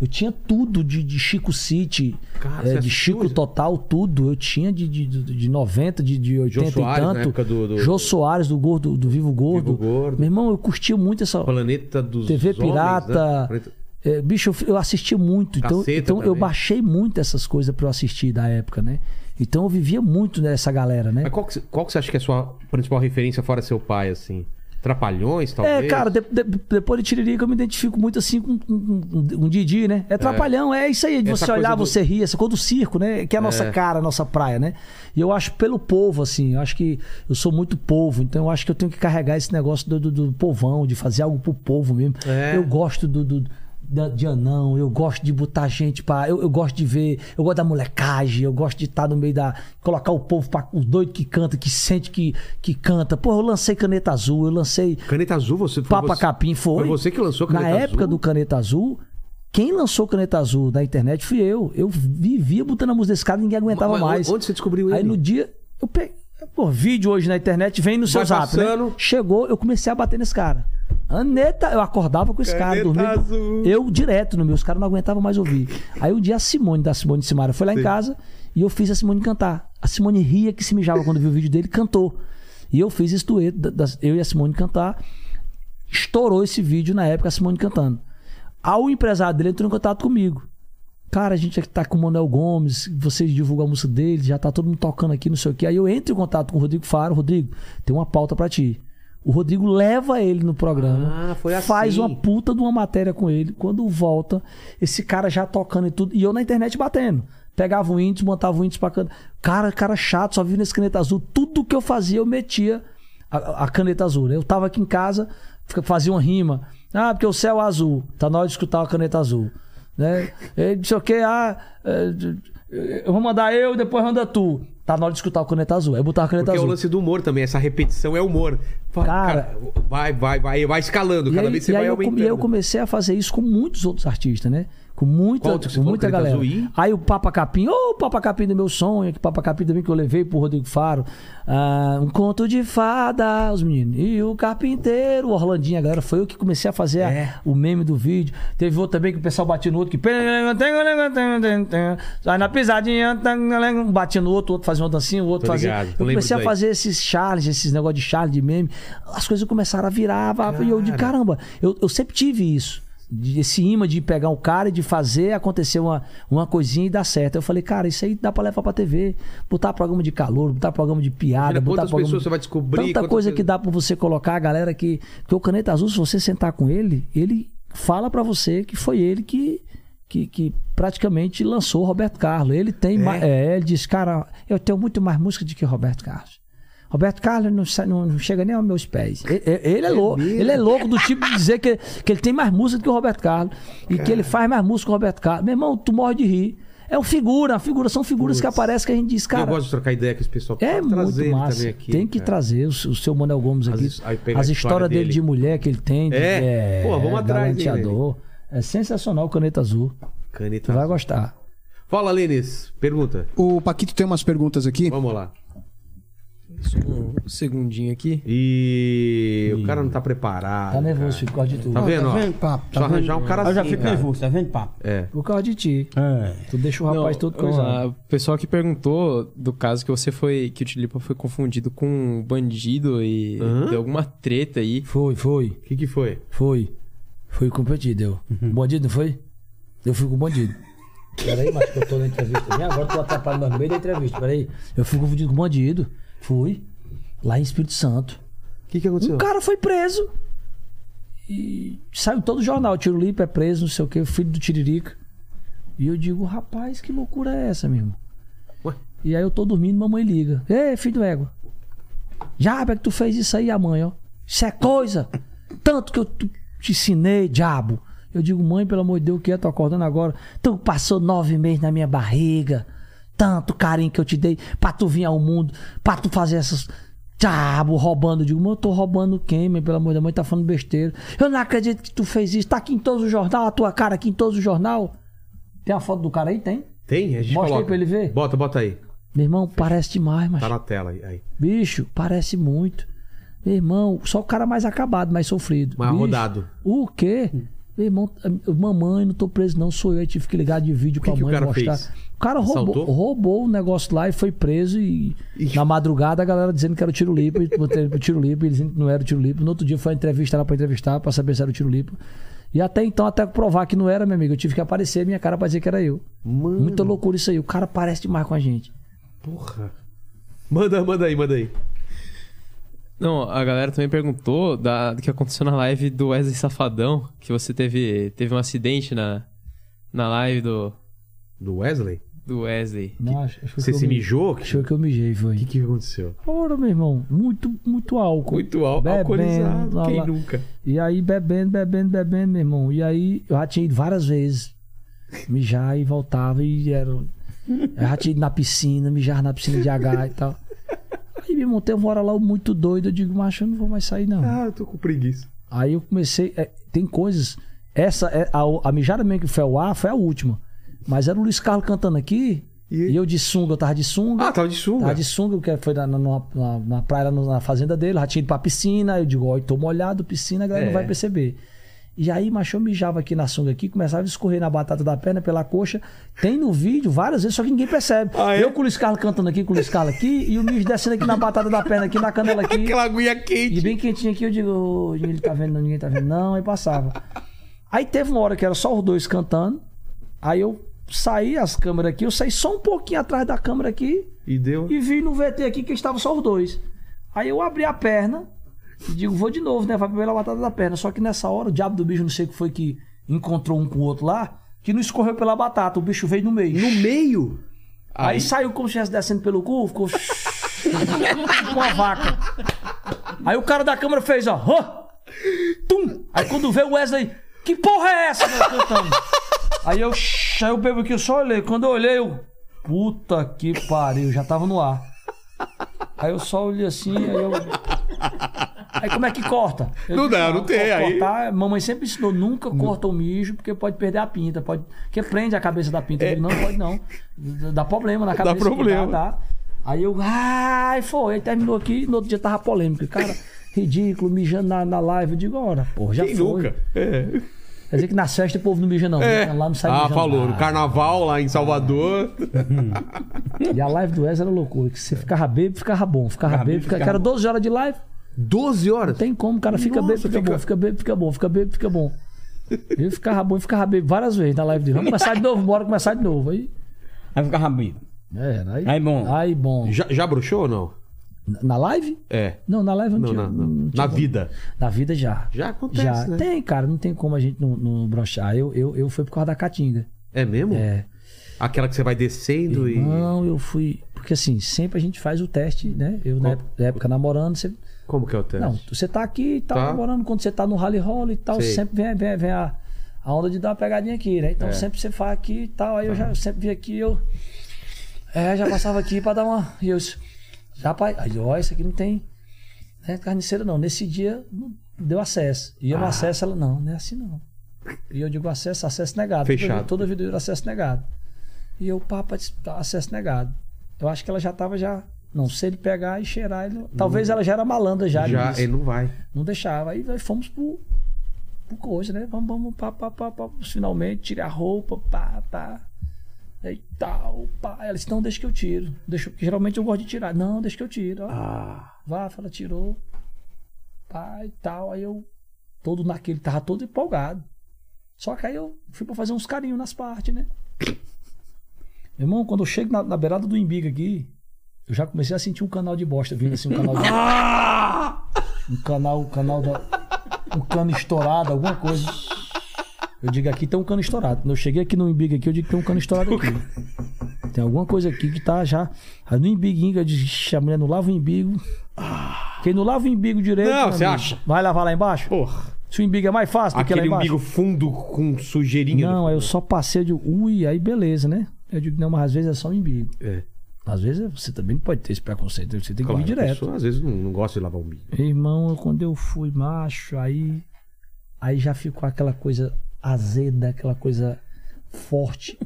Eu tinha tudo de, de Chico City, Cara, é, você de Chico isso? Total, tudo. Eu tinha de, de, de de 90, de, de 80 Soares, e na tanto. época do- do- Jô Soares, do Gordo, do Vivo Gordo. Vivo Gordo. Meu irmão, eu curtia muito essa. Planeta dos TV Homens, Pirata. né? Planeta- É, bicho, eu, eu assisti muito. Então, Caceta então eu baixei muito essas coisas pra eu assistir da época, né? Então eu vivia muito nessa galera, né? Mas qual que, qual que você acha que é a sua principal referência fora seu pai, assim? Trapalhões, talvez? É, cara, de- de- depois de Tiririca eu me identifico muito assim com, com- com um Didi, né? É trapalhão, é, isso aí, de Essa você olhar, do- você rir, essa coisa do circo, né? Que é a nossa É. cara, a nossa praia, né? E eu acho pelo povo, assim, eu acho que eu sou muito povo, então eu acho que eu tenho que carregar esse negócio do, do, do povão, de fazer algo pro povo mesmo. É. Eu gosto do. do de anão, eu gosto de botar gente pra. Eu, eu gosto de ver, eu gosto da molecagem, eu gosto de estar no meio da. colocar o povo pra. os doidos que canta, que sente que, que canta. Pô, eu lancei caneta azul, eu lancei Caneta Azul, você foi Papa você... Capim foi. Foi você que lançou Caneta Na Azul? época do Caneta Azul, quem lançou Caneta Azul na internet fui eu. Eu vivia botando a música desse cara, ninguém aguentava Mas mais. Onde você descobriu Aí ele? no dia, eu peguei. Pô, vídeo hoje na internet vem no seu Vai zap, né? Chegou, eu comecei a bater nesse cara. Aneta, eu acordava com esse cara. Azul. Eu direto no meu, os caras não aguentavam mais ouvir. Aí um dia a Simone, da Simone Simara, foi lá em casa e eu fiz a Simone cantar. A Simone ria que se mijava quando viu o vídeo dele, cantou. E eu fiz esse dueto, da- das- eu e a Simone cantar. Estourou esse vídeo na época, a Simone cantando. Aí o empresário dele entrou em contato comigo. Cara, a gente tá com o Manuel Gomes, vocês divulgam a música dele, já tá todo mundo tocando aqui, não sei o quê. Aí eu entro em contato com o Rodrigo Faro, Rodrigo, tem uma pauta pra ti. O Rodrigo leva ele no programa, Ah, foi assim. faz uma puta de uma matéria com ele. Quando volta, esse cara já tocando e tudo, e eu na internet batendo. Pegava o índice, montava o índice pra cantar. Cara, cara chato, só vive nesse caneta azul. Tudo que eu fazia, eu metia a, a caneta azul. né? Eu tava aqui em casa, fazia uma rima. Ah, porque o céu é azul. Tá na hora de escutar a caneta azul. Né? E não sei o que, ah, é, eu vou mandar eu e depois manda tu. Tá na hora de escutar o caneta azul. Aí eu botava a caneta Porque é o azul. lance do humor também, essa repetição é humor. Cara- vai, vai, vai, vai escalando, cada aí, vez você aí vai eu, aumentando. e aí eu comecei a fazer isso com muitos outros artistas, né? Com muita, Qual com muita galera. E? Aí o Papa Capim, ô Papa Capim do meu sonho, que Papa Capim também que eu levei pro Rodrigo Faro. Ah, um conto de fada, os meninos. E o carpinteiro, o Orlandinho, a galera, foi eu que comecei a fazer a- É. o meme do vídeo. Teve outro também que o pessoal batia no outro, que. Aí na pisadinha, batia no outro, o outro fazia uma dancinha, o outro Tô fazia. ligado, Eu lembro comecei a fazer esses charles, esses negócios de charles, de meme. As coisas começaram a virar. E eu de Cara. caramba, eu, eu sempre tive isso. De- Esse imã de pegar um cara e de fazer acontecer uma, uma coisinha e dar certo. Eu falei, cara, isso aí dá pra levar pra TV. Botar programa de calor, botar programa de piada, Imagina botar quantas programa pessoas de- você vai descobrir, Tanta quantas coisa coisas- que dá pra você colocar a galera que. Porque o Caneta Azul, se você sentar com ele, ele fala pra você que foi ele que. Que, que praticamente lançou o Roberto Carlos. Ele tem. ma- É, ele disse, cara, eu tenho muito mais música do que o Roberto Carlos. Roberto Carlos não, não- não chega nem aos meus pés. E- e- Ele, é, louco. Ele é louco do tipo de dizer que, que ele tem mais música do que o Roberto Carlos. E que ele faz mais música que o Roberto Carlos. Meu irmão, tu morre de rir. É uma figura, uma figura, são figuras que aparecem que a gente diz, eu cara. gosto de trocar ideia com esse pessoal. É muito ele massa. aqui, tem que cara. trazer o, o seu Manuel Gomes As aqui. As a histórias história dele dele. de mulher que ele tem. de- É? Pô, vamos atrás, galanteador. É sensacional o Caneta Azul. Caneta Tu vai Azul. gostar. Fala, Lênis. Pergunta. O Paquito tem umas perguntas aqui. Vamos lá. Um segundinho aqui. E o cara não tá preparado. Tá nervoso, filho, por causa de tu. Tá vendo? Tá ó? vendo, papo? Só arranjar um cara Eu já assim, fico cara. nervoso, tá vendo, papo? É. Por causa de ti. É. Tu deixa o rapaz todo Não, com O pessoal que perguntou do caso que você foi. Que o Tilipa foi confundido com um bandido e Hã? deu alguma treta aí. Foi, foi, O que que foi? foi. Fui competido, eu. Bandido, não foi? Eu fui com o bandido. Peraí, mas que eu tô na entrevista. Agora tu atrapalhando no meio da entrevista. Peraí. Eu fui confundido com o bandido. Fui. Lá em Espírito Santo. O que que aconteceu? Um cara foi preso. E saiu todo o jornal. Tiro Lipa é preso, não sei o que, filho do Tiririca. E eu digo, rapaz, que loucura é essa, meu irmão? E aí eu tô dormindo, mamãe liga. Ei, filho do égua. Diabo, é que tu fez isso aí, a mãe, ó. Isso é coisa. Tanto que eu te ensinei, diabo. Eu digo, mãe, pelo amor de Deus, o que é? Tô acordando agora. Tu passou nove meses na minha barriga. Tanto carinho que eu te dei pra tu vir ao mundo, pra tu fazer essas. Diabo, roubando. Eu digo, mãe, eu tô roubando quem, mãe? Pelo amor Deus, mãe, tá falando besteira. Eu não acredito que tu fez isso. Tá aqui em todos os jornal, a tua cara aqui em todos os jornal. Tem a foto do cara aí? Tem? Tem? A gente Mostra aí coloca. pra ele ver. Bota, bota aí. Meu irmão, parece demais, mas. Tá na tela aí. aí. Bicho, parece muito. Meu irmão, só o cara mais acabado, mais sofrido. Mais Bicho, rodado. O quê? Meu irmão, mamãe, não tô preso, não, sou eu. Eu tive que ligar de vídeo que pra que o mãe cara mostrar. fez? O cara roubou, roubou o negócio lá e foi preso. E na madrugada a galera dizendo que era o tiro limpo, e botei ele pro tiro limpo, e dizendo que não era o tiro limpo. No outro dia foi a entrevista lá pra entrevistar, pra saber se era o tiro limpo. E até então, até provar que não era, meu amigo, eu tive que aparecer minha cara pra dizer que era eu. Mano. Muita loucura isso aí. O cara parece demais com a gente. Porra. Manda, manda aí, manda aí. Não, a galera também perguntou da, do que aconteceu na live do Wesley Safadão, que você teve, teve um acidente na, na live do, Do Wesley? do Wesley. Não, acho- acho que Você eu se me- mijou? O Acho que eu mijei, foi. que, que aconteceu? Ora, meu irmão, muito, muito álcool. Muito al Bebendo, alcoolizado. lá, Quem lá. nunca? E aí, bebendo, bebendo, bebendo, meu irmão. E aí, eu já tinha ido várias vezes mijar e voltava e era. Eu já tinha ido na piscina, mijar na piscina de H e tal. Aí, meu irmão, teve uma hora lá muito doido. Eu digo, macho, eu não vou mais sair, não. Ah, eu tô com preguiça. Aí eu comecei. é, tem coisas. Essa, é, a, a mijada mesmo que foi ao ar foi a última. Mas era o Luiz Carlos cantando aqui. E- E, eu de sunga, eu tava de sunga. Ah, tava de sunga. Tava de sunga, porque foi na, na, na, na praia, na, na fazenda dele, já tinha ido pra piscina. Eu digo, ó, eu tô molhado, piscina, a galera É. não vai perceber. E aí, macho, eu mijava aqui na sunga aqui, começava a escorrer na batata da perna, pela coxa. Tem no vídeo várias vezes, só que ninguém percebe. Ah, é? Eu com o Luiz Carlos cantando aqui, com o Luiz Carlos aqui, e o mijo descendo aqui na batata da perna, aqui na canela aqui. Aquela aguinha E quente. bem quentinho aqui, eu digo, "Ô, ele tá vendo, não, ninguém tá vendo, não, aí passava. Aí teve uma hora que era só os dois cantando. Aí eu saí as câmeras aqui, eu saí só um pouquinho atrás da câmera aqui E deu. e vi no VT aqui que estava só os dois. Aí eu abri a perna e digo, vou de novo, né? Vai pela batata da perna. Só que nessa hora, o diabo do bicho, não sei o que foi que encontrou um com o outro lá, que não escorreu pela batata, o bicho veio no meio. No meio? Aí, saiu como se estivesse descendo pelo cu, ficou. [LAUGHS] com a vaca. Aí o cara da câmera fez, ó. "Hã?" Tum! Aí quando veio o Wesley, que porra é essa? meu, cantando? Aí eu, aí eu bebo aqui, eu só olhei. Quando eu olhei, eu. Puta que pariu, já tava no ar. Aí eu só olhei assim, aí eu. Aí como é que corta? Eu Não disse, dá, não tem, aí- Cortar, mamãe sempre ensinou, nunca corta o mijo, porque pode perder a pinta, pode. Porque prende a cabeça da pinta. Eu digo, não pode não. Dá problema na cabeça. problema. Dá, dá. Aí eu, ai, foi. Aí terminou aqui, no outro dia tava polêmico. Cara, ridículo, mijando na, na live. Eu digo, ora, porra, já Quem foi. nunca? É. Quer dizer que nas festas o povo não mija, não. É. Lá não sai Ah, mijando. falou. No carnaval lá em Salvador. E a live do Wesley era loucura. Que você ficava bêbado, ficava bom. Ficava bêbado, ficava... que era 12 horas de live. 12 horas. Não tem como, o cara fica Nossa, bêbado, fica, fica- bom, fica bêbado, fica bom, fica bêbado, fica bom. Eu ficava bom e ficava bêbado várias vezes na live dele. Vamos começar de novo, bora começar de novo. Aí, Aí fica rabinho. é, aí, Aí bom. Aí bom. Já, já bruxou ou não? Na- live? É. Não, na live eu Não, não, tinha. na, na- não tinha na como. vida. Na vida já. Já acontece, Já. né? Tem, cara, não tem como a gente não, não brochar. Eu, eu, eu fui por causa da Caatinga. É mesmo? É. Aquela que você vai descendo e. Não, eu fui. Porque assim, sempre a gente faz o teste, né? Eu, na época, na época namorando, você. Como que é o teste? Não, você tá aqui e tal, Tá. namorando, quando você tá no rally roll e tal, Sei. sempre vem, vem, vem a, a onda de dar uma pegadinha aqui, né? Então É. sempre você faz aqui e tal. Aí eu já sempre vi aqui, eu. É, já passava aqui pra dar uma. E eu. Já, pai. Aí, ó, isso aqui não tem. Né, carniceira não. Nesse dia não deu acesso. E eu no Ah. acesso, ela, não, não é assim não. E eu digo acesso, acesso negado. Fechado. Toda, vida eu acesso negado. E eu, papa, tá, acesso negado. Eu acho que ela já tava já. Não, se ele pegar e cheirar, ele... talvez ela já era malandra já. Já, ele não vai. Não deixava. Aí nós fomos pro, pro coisa, né? Vamos, vamos, pá, pá, pá, pá. Finalmente, tirei a roupa, pá, pá. Aí tal, pá. Ela disse, não, deixa que eu tiro. Deixa, porque geralmente eu gosto de tirar. Não, deixa que eu tiro. Ó. Ah. Vá, ela tirou. Pá e tal. Aí eu, todo naquele, tava todo empolgado. Só que aí eu fui pra fazer uns carinhos nas partes, né? Meu irmão, quando eu chego na, na beirada do Embiga aqui, eu já comecei a sentir um canal de bosta vindo assim, um canal de. Um canal, um canal da. Um cano estourado, alguma coisa. Eu digo aqui tem um cano estourado. Quando eu cheguei aqui no Embiga aqui, eu digo que tem um cano estourado aqui. Tem alguma coisa aqui que tá já. Aí no imbiguinho, eu disse, "Ixi, a mulher não lava o imbigo. Quem não lava o imbigo direito. Não, você acha? Vai lavar lá embaixo? Porra. Se o imbigo é mais fácil do que lá Aquele embaixo. umbigo fundo com sujeirinha. Não, aí eu só passei de ui, aí beleza, né? Eu digo, não, mas às vezes é só o imbigo. É. Às vezes você também pode ter esse preconceito, você tem que Claro, ir a direto. pessoa, às vezes não, não gosta de lavar umbigo. Irmão, quando eu fui macho, aí aí já ficou aquela coisa azeda, aquela coisa forte.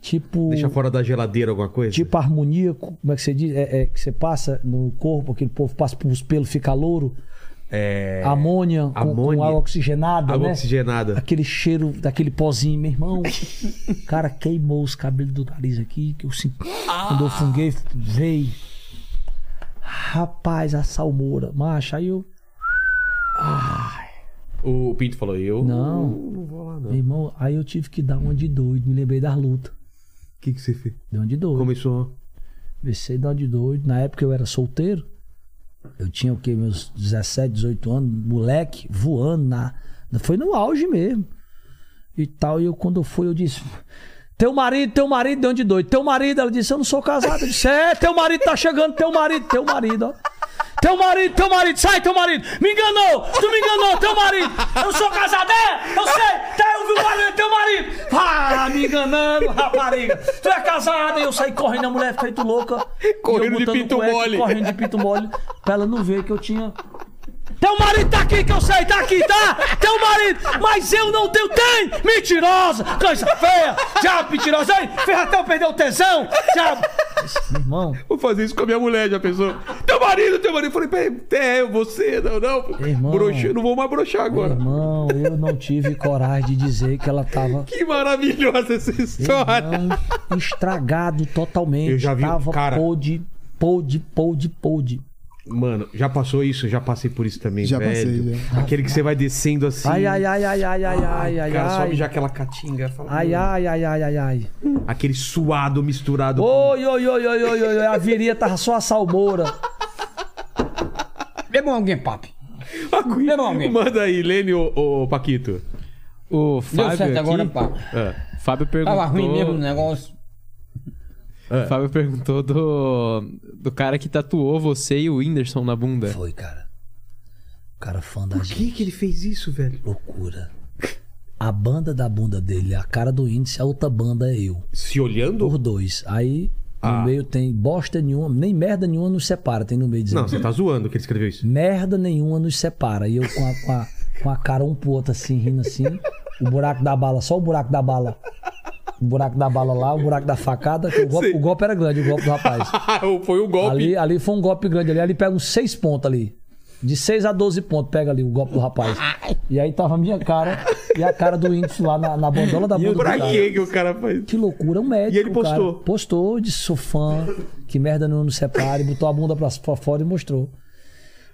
Tipo Deixa fora da geladeira alguma coisa? tipo harmonia, como é que você diz? É, é que você passa no corpo, aquele povo passa pelos pelos, fica louro. É. Amônia, amônia. com água oxigenada, Água né? oxigenada. Aquele cheiro daquele pozinho, meu irmão. Cara, queimou os cabelos do nariz aqui, que eu sinto. Quando eu funguei, veio. Rapaz, a salmoura. Macho, aí eu. O Pinto falou, eu Não. não vou lá, não. Meu O irmão, aí eu tive que dar uma de doido. Me lembrei das lutas. que, que você fez? Dei uma de doido. Começou. Comecei a dar uma de doido. Na época eu era solteiro. Eu tinha o quê? Meus 17, 18 anos, moleque, voando na. Foi no auge mesmo. E tal. E eu, quando eu fui, eu disse. Teu marido, teu marido de doido. Teu marido, ela disse, eu não sou casado. Eu disse, é, teu marido tá chegando, teu marido, teu marido, ó. Teu marido, teu marido, sai, teu marido. Me enganou, tu me enganou, teu marido. Eu sou casado, é? Eu sei, tá, eu vi o marido, teu marido. Ah, me enganando, rapariga. Tu é casada. E eu saí correndo, a mulher feito louca. Correndo de pinto cueca, mole. Correndo de pinto mole. Pra ela não ver que eu tinha... Teu marido tá aqui, que eu sei, tá aqui, tá? Teu marido, mas eu não tenho, tem! Mentirosa, coisa feia, diabo mentirosa, aí, ferratão perdeu o tesão, diabo. Meu irmão, Vou fazer isso com a minha mulher, já pensou? Teu marido, teu marido. Eu falei, "Pé, é, você, não, não. Irmão. Broxei, não vou mais broxar meu agora. irmão, eu não tive coragem de dizer que ela tava... Que maravilhosa essa história. Irmão, estragado totalmente. Eu já vi, Tava cara- podre, podre, podre, podre. Mano, já passou isso? Já passei por isso também, Já velho. passei, já. Aquele que você vai descendo assim. Ai, ai, ai, ai, ai, ai, ai, ai, cara, sobe ai. já aquela catinga. Fala, Ai, "Mano." ai, ai, ai, ai, ai. Aquele suado misturado. com- Oi, oi, oi, oi, oi, oi, oi, a viria tava só a salmoura. Bebam alguém, papi. Bebam alguém. Manda aí, Lene ou, ou Paquito. O Deu Fábio certo aqui, agora, papi. É. Fábio perguntou, Tava ruim mesmo o negócio. Fábio perguntou do, do cara que tatuou você e o Whindersson na bunda. Foi, cara. O cara fã da Por gente. que, que ele fez isso, velho? Loucura. A banda da bunda dele, a cara do índice, a outra banda é eu. Se olhando? Por dois. Aí no Ah. meio tem bosta nenhuma, nem merda nenhuma nos separa, tem no meio dizendo. Não, você tá zoando que ele escreveu isso. Merda nenhuma nos separa. E eu com a, com a, com a cara um pro outro assim, rindo assim. O buraco da bala, só o buraco da bala. O buraco da bala lá, o buraco da facada. o, golpe, o golpe era grande, o golpe do rapaz. [LAUGHS] Foi o golpe. Ali, ali foi um golpe grande ali. Ali pega uns seis pontos ali. De 6 a 12 pontos, pega ali o golpe do rapaz. E aí tava a minha cara e a cara do índice lá na, na bandola da bunda do Pra que que o cara faz? Que loucura, um médico. E ele postou? Cara. Postou, disse sou fã, que merda não nos separe, botou a bunda pra, pra fora e mostrou.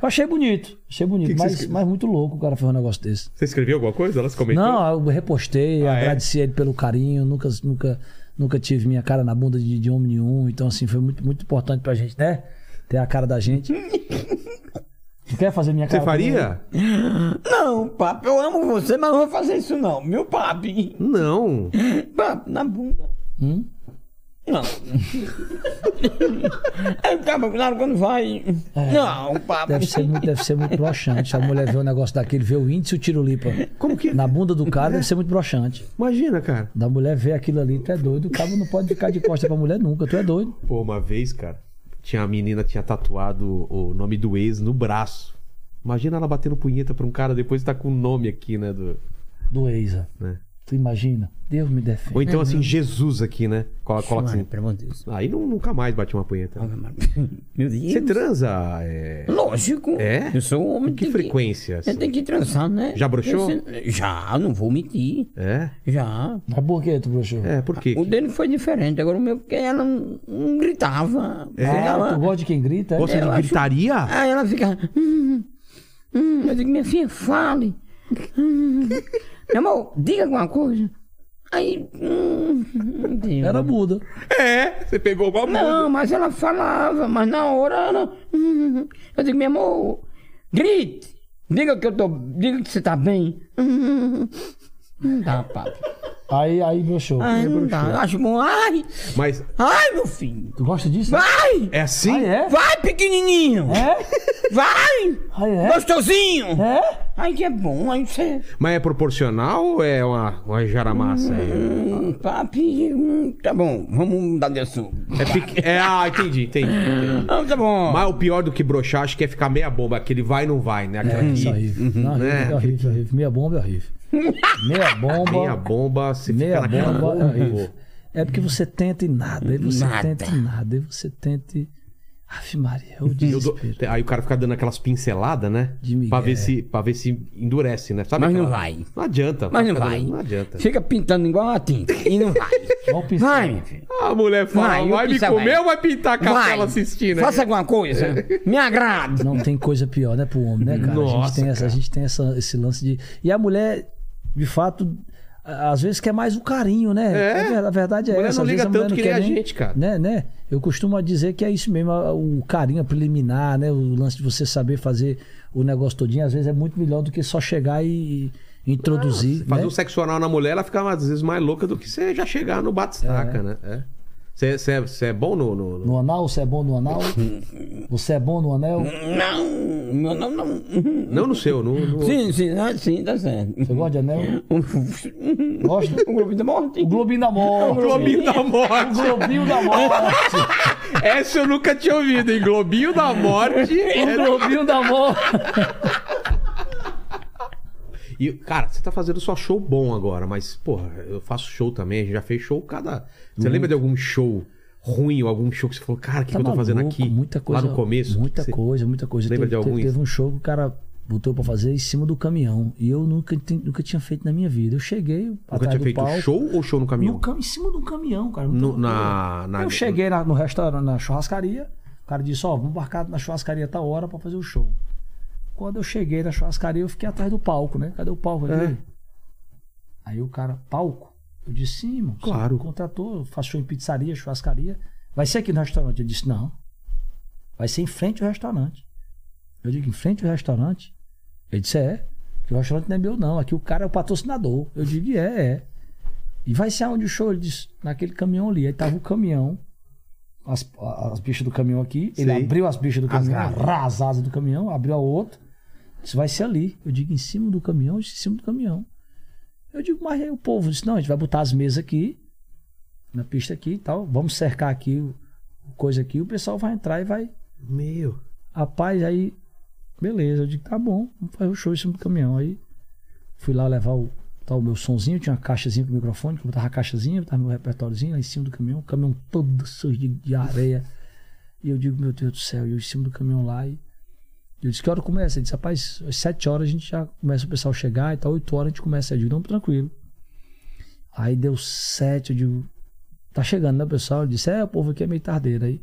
Eu achei bonito, achei bonito, Que que mas, mas muito louco o cara fazer um negócio desse. Você escreveu alguma coisa? Elas comentou? Não, eu repostei, Ah, é? agradeci ele pelo carinho, nunca, nunca, nunca tive minha cara na bunda de, de homem nenhum, então assim, foi muito, muito importante pra gente, né? Ter a cara da gente. Tu quer fazer minha cara? Você faria? Não, papi, eu amo você, mas não vou fazer isso não. Meu papi. Não. Papi, na bunda. Hum? Não. Aí [LAUGHS] o cara, claro, quando vai. Não, papi. É. Deve ser, muito, deve ser muito broxante. Se a mulher vê um negócio daquele, vê o índice e o tirolipa Como que? na bunda do cara, deve ser muito broxante. Imagina, cara. Da mulher ver aquilo ali, tu é doido. O cara não pode ficar de costa pra mulher nunca, tu é doido. Pô, uma vez, cara, tinha a menina tinha tatuado o nome do ex no braço. Imagina ela batendo punheta pra um cara, depois tá com o nome aqui, né? Do, Do Eisa. né? Tu imagina? Deus me defenda. Ou então, assim, Jesus aqui, né? Coloca, coloca assim. pelo amor de Deus. Aí não- nunca mais bate uma punheta. [LAUGHS] Meu Deus. Você transa é, Lógico. É? Eu sou homem. com que tem frequência? Eu tenho que transar, né? Já broxou? Eu Já, não vou mentir. É? Já. Mas por que tu broxou? É, por quê? O dele foi diferente. Agora o meu, porque ela não, não gritava. Ah, Ficava- tu gosta de quem grita? é? Gosta eu de acho- gritaria? Aí ela fica. Hum, hum. Eu digo, minha filha, fale. Hum. Meu amor, diga alguma coisa. Aí. Hum. Era muda. É, você pegou uma mão. Não, mas ela falava, mas na hora ela. Hum. Eu digo, meu amor, grite. Diga que eu tô. Diga que você tá bem. Hum. Não dá, papi. Aí, aí, show. Ai, não dá. Acho bom. Ai, Mas ai, meu filho. Tu gosta disso? Vai! é assim? Aí é? Vai, pequenininho! É? Vai! Aí é? Gostosinho! É? Ai, que é bom, aí você... Mas é proporcional ou é uma, uma jaramassa aí? Hum, papi, hum, tá bom, vamos mudar de assunto. É, pequ- é, ah, entendi, entendi. entendi. Ah, tá bom. Mas o pior do que broxar, acho que é ficar meia bomba. Aquele vai e não vai, né? Aquela É, isso é aqui, horrível. Não, horrível, né? é horrível, é horrível. Meia bomba é horrível. Meia bomba. meia bomba, você Meia fica bomba é bomba. horrível. É porque você tenta e nada, aí você Nada. tenta e nada, aí você tenta e. Ave Maria, é o aí o cara fica dando aquelas pinceladas, né? De Miguel. Pra ver, se, pra ver se endurece, né? Sabe Mas não aquela- vai. Não adianta. Mas não vai. dando- Não adianta. Fica pintando igual a tinta e não vai. [LAUGHS] Vai, meu filho. A mulher fala, Vai, vai, me pincel comer vai. ou vai pintar a capela assistindo? aí? Faça alguma coisa. [LAUGHS] Me agrade. Não tem coisa pior, né, pro homem, né, cara? a gente Nossa, tem, essa, gente tem essa, esse lance de. E a mulher, de fato, às vezes quer mais o carinho, né? É. A verdade é mulher essa. não liga tanto que nem a gente, cara. Né, né? Eu costumo dizer que é isso mesmo, o carinho a preliminar, né? O lance de você saber fazer o negócio todinho, às vezes é muito melhor do que só chegar e introduzir. Fazer né? o sexo oral na mulher, ela fica às vezes mais louca do que você já chegar no bate-staca, né? É. Você, você é bom no. no- no- No anal, você é bom no anal? Você é bom no anel? Não, meu não, não. Não no seu, no. no- Sim, sim, ah, sim, tá certo. Você gosta de anel? Gosta? O Globo da Morte. O Globinho da Morte. Globinho da Morte. Globinho da Morte. Essa eu nunca tinha ouvido, hein? Globinho da Morte. O Globinho da Morte. E, cara, você tá fazendo só show bom agora, mas, porra, eu faço show também, a gente já fez show cada. Você lembra de algum show ruim ou algum show que você falou, cara, o que, Tá que eu tô fazendo aqui? Muita coisa. Lá no começo? Muita Você- coisa, muita coisa. lembra teve, de algum teve, um show que o cara botou pra fazer em cima do caminhão. E eu nunca, nunca tinha feito na minha vida. Eu cheguei Nunca tinha feito palco. show ou show no caminhão? No em cima do caminhão, cara. No- na, na- Eu cheguei na- no restaurante, na churrascaria. O cara disse: Ó, vamos marcar na churrascaria tal hora pra fazer o show. Quando eu cheguei na churrascaria, eu fiquei atrás do palco, né? Cadê o palco aqui? É. Aí o cara, palco? Eu disse: Sim, irmão. Claro. Contratou, faço show em pizzaria, churrascaria. Vai ser aqui no restaurante? Eu disse: Não. Vai ser em frente ao restaurante. Eu digo: Em frente ao restaurante? Ele disse: É. Que o restaurante não é meu, não. Aqui o cara é o patrocinador. Eu digo: É, é. E vai ser aonde o show? Ele disse, naquele caminhão ali. Aí tava o caminhão, as, as bichas do caminhão aqui. Ele Sei. abriu as bichas do caminhão, as asas do caminhão, abriu a outra. Disse, vai ser ali. Eu digo, em cima do caminhão? Eu disse, em cima do caminhão. Eu digo, mas aí o povo disse, não, a gente vai botar as mesas aqui, na pista aqui e tal. Vamos cercar aqui o o coisa aqui. O pessoal vai entrar e vai. Meu. Rapaz, aí. Beleza, eu digo, tá bom, vamos fazer o show em cima do caminhão. Aí fui lá levar o, tá, o meu sonzinho, tinha uma caixazinha com microfone, que eu botava a caixazinha, botava meu repertóriozinho lá em cima do caminhão, o caminhão todo sujo de, de areia. E eu digo, meu Deus do céu, e eu em cima do caminhão lá e. Eu disse, que hora começa? Ele disse, rapaz, às 7 horas a gente já começa o pessoal chegar e tal, 8 horas a gente começa. Eu digo, não, tranquilo. Aí deu 7, eu digo, tá chegando, né, pessoal? Ele disse, é, o povo aqui é meio tardeiro. Aí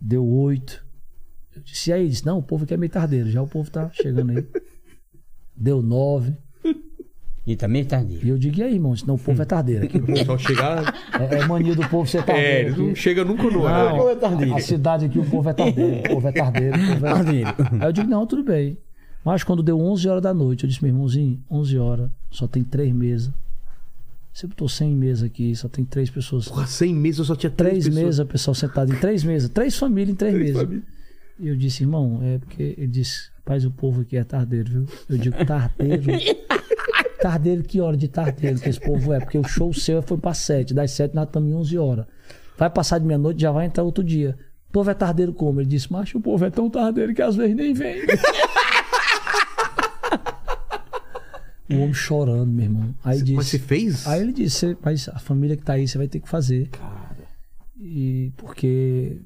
deu 8. Eu disse, e aí? Ele disse, não, o povo aqui é meio tardeiro, já o povo tá chegando aí. [LAUGHS] Deu 9. E também tá E eu digo, e aí, irmão? Senão o povo é tardeiro. Aqui, O pessoal chegar. [LAUGHS] é, é mania do povo ser É, tardeiro. eles não aqui. chegam nunca no horário. Não, é tardeiro. a cidade aqui o povo é tardeiro. O povo é tardeiro. O povo é... [LAUGHS] Tardeiro. Aí eu digo, não, tudo bem. Mas quando deu 11 horas da noite, eu disse, meu irmãozinho, 11 horas, só tem três mesas. Você botou 100 mesas aqui, só tem três pessoas. Porra, 100 meses eu só tinha Três pessoas. mesas, pessoal sentado em três mesas. Três famílias em três, Três mesas. E eu disse, irmão, é porque ele disse, rapaz, o povo aqui é tardeiro, viu? Eu digo, tardeiro. [LAUGHS] tardeiro, que hora de tardeiro que esse povo é? Porque o show seu foi pra sete, das sete nós estamos em 11 horas. Vai passar de meia-noite, já vai entrar outro dia. O povo é tardeiro como? Ele disse, macho, o povo é tão tardeiro que às vezes nem vem. [LAUGHS] o homem chorando, meu irmão. Aí disse, Mas você fez? Aí ele disse, "Cê- mas a família que tá aí, você vai ter que fazer. E porque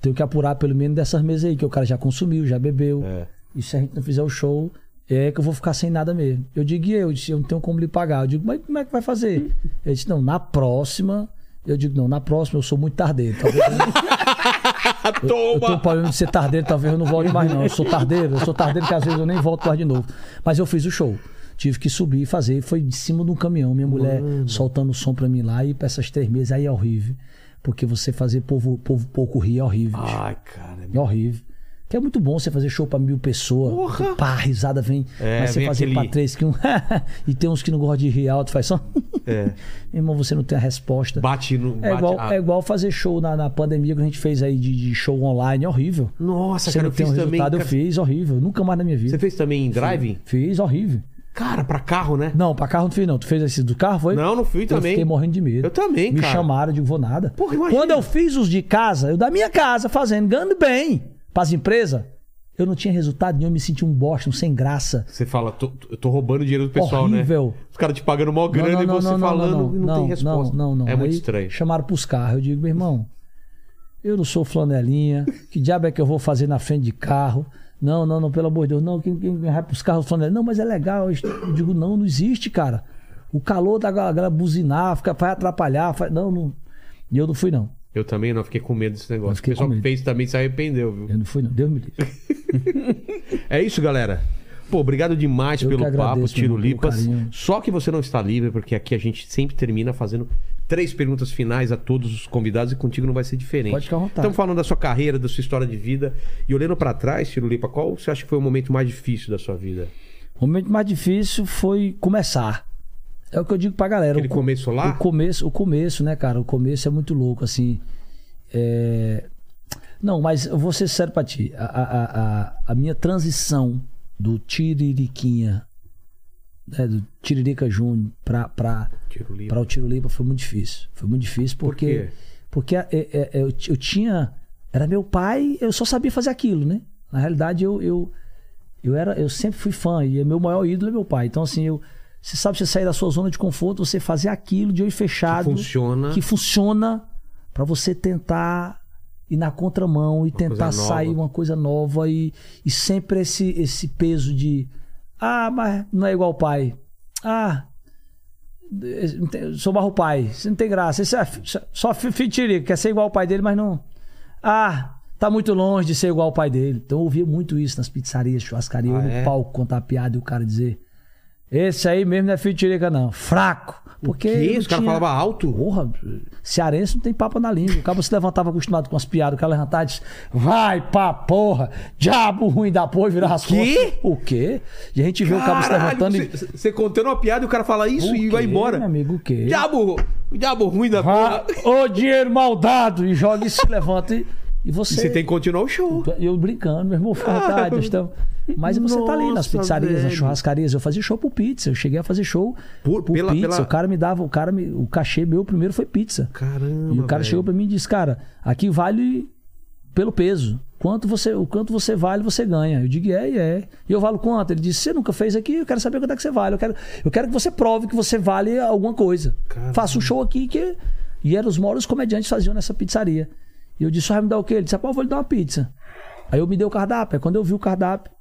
tenho que apurar pelo menos dessas mesas aí, que o cara já consumiu, já bebeu. É. E se a gente não fizer o show, é que eu vou ficar sem nada mesmo. Eu digo, e eu? Eu disse, eu não tenho como lhe pagar. Eu digo, mas como é que vai fazer? [LAUGHS] Ele disse, não, na próxima. Eu digo, não, na próxima eu sou muito tardeiro. Talvez eu, [LAUGHS] eu, eu tenho um problema de ser tardeiro, talvez eu não volte mais, não. Eu sou tardeiro, eu sou tardeiro que às vezes eu nem volto mais de novo. Mas eu fiz o show. Tive que subir e fazer. Foi de cima de um caminhão. Minha mulher soltando o som pra mim lá e pra essas três meses. Aí é horrível. Porque você fazer povo, povo pouco rir é horrível. Ai, cara. É horrível. Que é muito bom você fazer show pra mil pessoas. Porra! Pá, a risada vem. É, mas você fazer aquele- pra três que um. [LAUGHS] e tem uns que não gostam de rir alto, faz só. É. [LAUGHS] Meu irmão, você não tem a resposta. Bate no. É bate- igual, ah, é igual fazer show na, na pandemia que a gente fez aí de, de show online, é horrível. Nossa, Você cara, não eu tem fiz um também. eu fiz, horrível. Nunca mais na minha vida. Você fez também em drive? Fiz, horrível. Cara, pra carro, né? Não, pra carro não fiz, não. Tu fez esse do carro, foi? Não, não fui Eu também. fiquei morrendo de medo. Eu também, Me cara. chamaram, eu digo, vou nada. Porra, imagina. Quando eu fiz os de casa, eu da minha casa fazendo, ganhando bem pras empresas, eu não tinha resultado nenhum, eu me senti um bosta, um sem graça. Você fala, tô- eu tô roubando dinheiro do pessoal, Horrível. né? Os caras te pagando mó grana e você falando e não, tem resposta. Não, não, não. É muito Aí estranho. Chamaram pros carros. Eu digo, meu irmão, eu não sou flanelinha. Que diabo é que eu vou fazer na frente de carro? Não, não, não, pelo amor de Deus. Não, quem, quem vai pros carros flanelinha? Não, mas é legal. Eu digo, não, não existe, cara. O calor da galera buzinar, fica, vai atrapalhar. Vai... Não, não. E eu não fui, não. Eu também não fiquei com medo desse negócio. O pessoal que fez também se arrependeu, viu? Eu não fui, não. Deus me livre. [LAUGHS] É isso, galera. Pô, obrigado demais Eu pelo agradeço, papo, Tiro meu Lipas. Só que você não está livre, porque aqui a gente sempre termina fazendo três perguntas finais a todos os convidados e contigo não vai ser diferente. Pode ficar à vontade. Estamos falando da sua carreira, da sua história de vida. E olhando pra trás, Tiro Lipa, qual você acha que foi o momento mais difícil da sua vida? O momento mais difícil foi começar. É o que eu digo pra galera. Aquele o co- começo lá? O começo, o começo, né, cara? O começo é muito louco, assim. É... Não, mas eu vou ser sério pra ti. A, a, a, a minha transição do Tiririquinha, né, do Tiririca Júnior pra, pra, Tiro pra o Tiro Limpa foi muito difícil. Foi muito difícil Por porque. quê? Porque é, é, é, eu, eu tinha. Era meu pai, eu só sabia fazer aquilo, né? Na realidade, eu, eu, eu, era, eu sempre fui fã e meu maior ídolo é meu pai. Então, assim, eu. Você sabe, você sair da sua zona de conforto, você fazer aquilo de olho fechado. funciona. Que funciona pra você tentar ir na contramão e tentar coisa nova. sair uma coisa nova e, e sempre esse, esse peso de. Ah, mas não é igual o pai. Ah, sou barro pai. Você não tem graça. Esse é só fi- filho de Tirica, quer ser igual ao pai dele, mas não. Ah, tá muito longe de ser igual ao pai dele. Então eu ouvia muito isso nas pizzarias, churrascarias, Ah, eu no é? palco contar piada e o cara dizer: Esse aí mesmo não é filho de Tirica, não. Fraco. Porque. Os caras tinha- falavam alto? Porra, cearense não tem papo na língua. O cara se levantava acostumado com as piadas, o cara levantava e disse: Vai pra porra, diabo ruim da porra virar as Quê? costas. O quê? E a gente vê o cabo se levantando e. você, contando uma piada e o cara fala isso O e vai quê, embora. Meu amigo, o quê? Diabo, diabo ruim da porra. ô dinheiro mal dado! E joga e se levanta e, e E você. você tem que continuar o show. E eu brincando, meu irmão, fica à vontade. Então... Mas você tá ali nas pizzarias, nas velho. churrascarias. Eu fazia show por pizza. Eu cheguei a fazer show Por- por, pela- pizza. pela- O cara me dava, o cara me, o cachê meu primeiro foi pizza. Caramba. E o cara velho. chegou pra mim e disse, cara, aqui vale pelo peso. Quanto você, o quanto você vale, você ganha. Eu digo, é, é. E eu valo quanto? Ele disse, você nunca fez aqui, eu quero saber quanto é que você vale. Eu quero, eu quero que você prove que você vale alguma coisa. Caramba. Faça um show aqui que. E eram os maiores comediantes que faziam nessa pizzaria. E eu disse, vai me dar o quê? Ele disse, pô, eu vou lhe dar uma pizza. Aí eu me dei o cardápio. Aí quando eu vi o cardápio,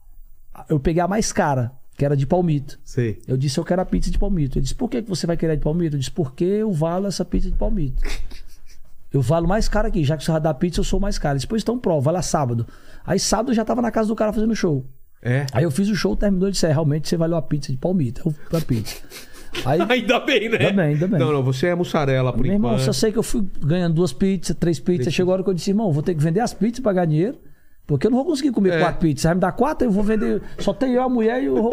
eu peguei a mais cara, que era de palmito. Sei. Eu disse, eu quero a pizza de palmito. Ele disse, por que que você vai querer de palmito? Eu disse, porque eu valo essa pizza de palmito. [LAUGHS] Eu valo mais caro aqui, já que você vai dar pizza, eu sou mais caro. Ele disse, pois então prova, vai lá sábado. Aí sábado eu já tava na casa do cara fazendo show. É. Aí eu fiz o show, terminou, ele disse, é, realmente você valeu a pizza de palmito. Eu a pizza. Aí, [LAUGHS] Ainda bem, né? Ainda bem, ainda bem. Não, não, você é mussarela por meu irmão, enquanto. só sei que eu fui ganhando duas pizzas, três pizzas. Chegou a hora que eu disse, irmão, vou ter que vender as pizzas pra ganhar dinheiro. Porque eu não vou conseguir comer É. quatro pizzas. Você vai me dar quatro, eu vou vender. Só tem eu, a mulher e eu.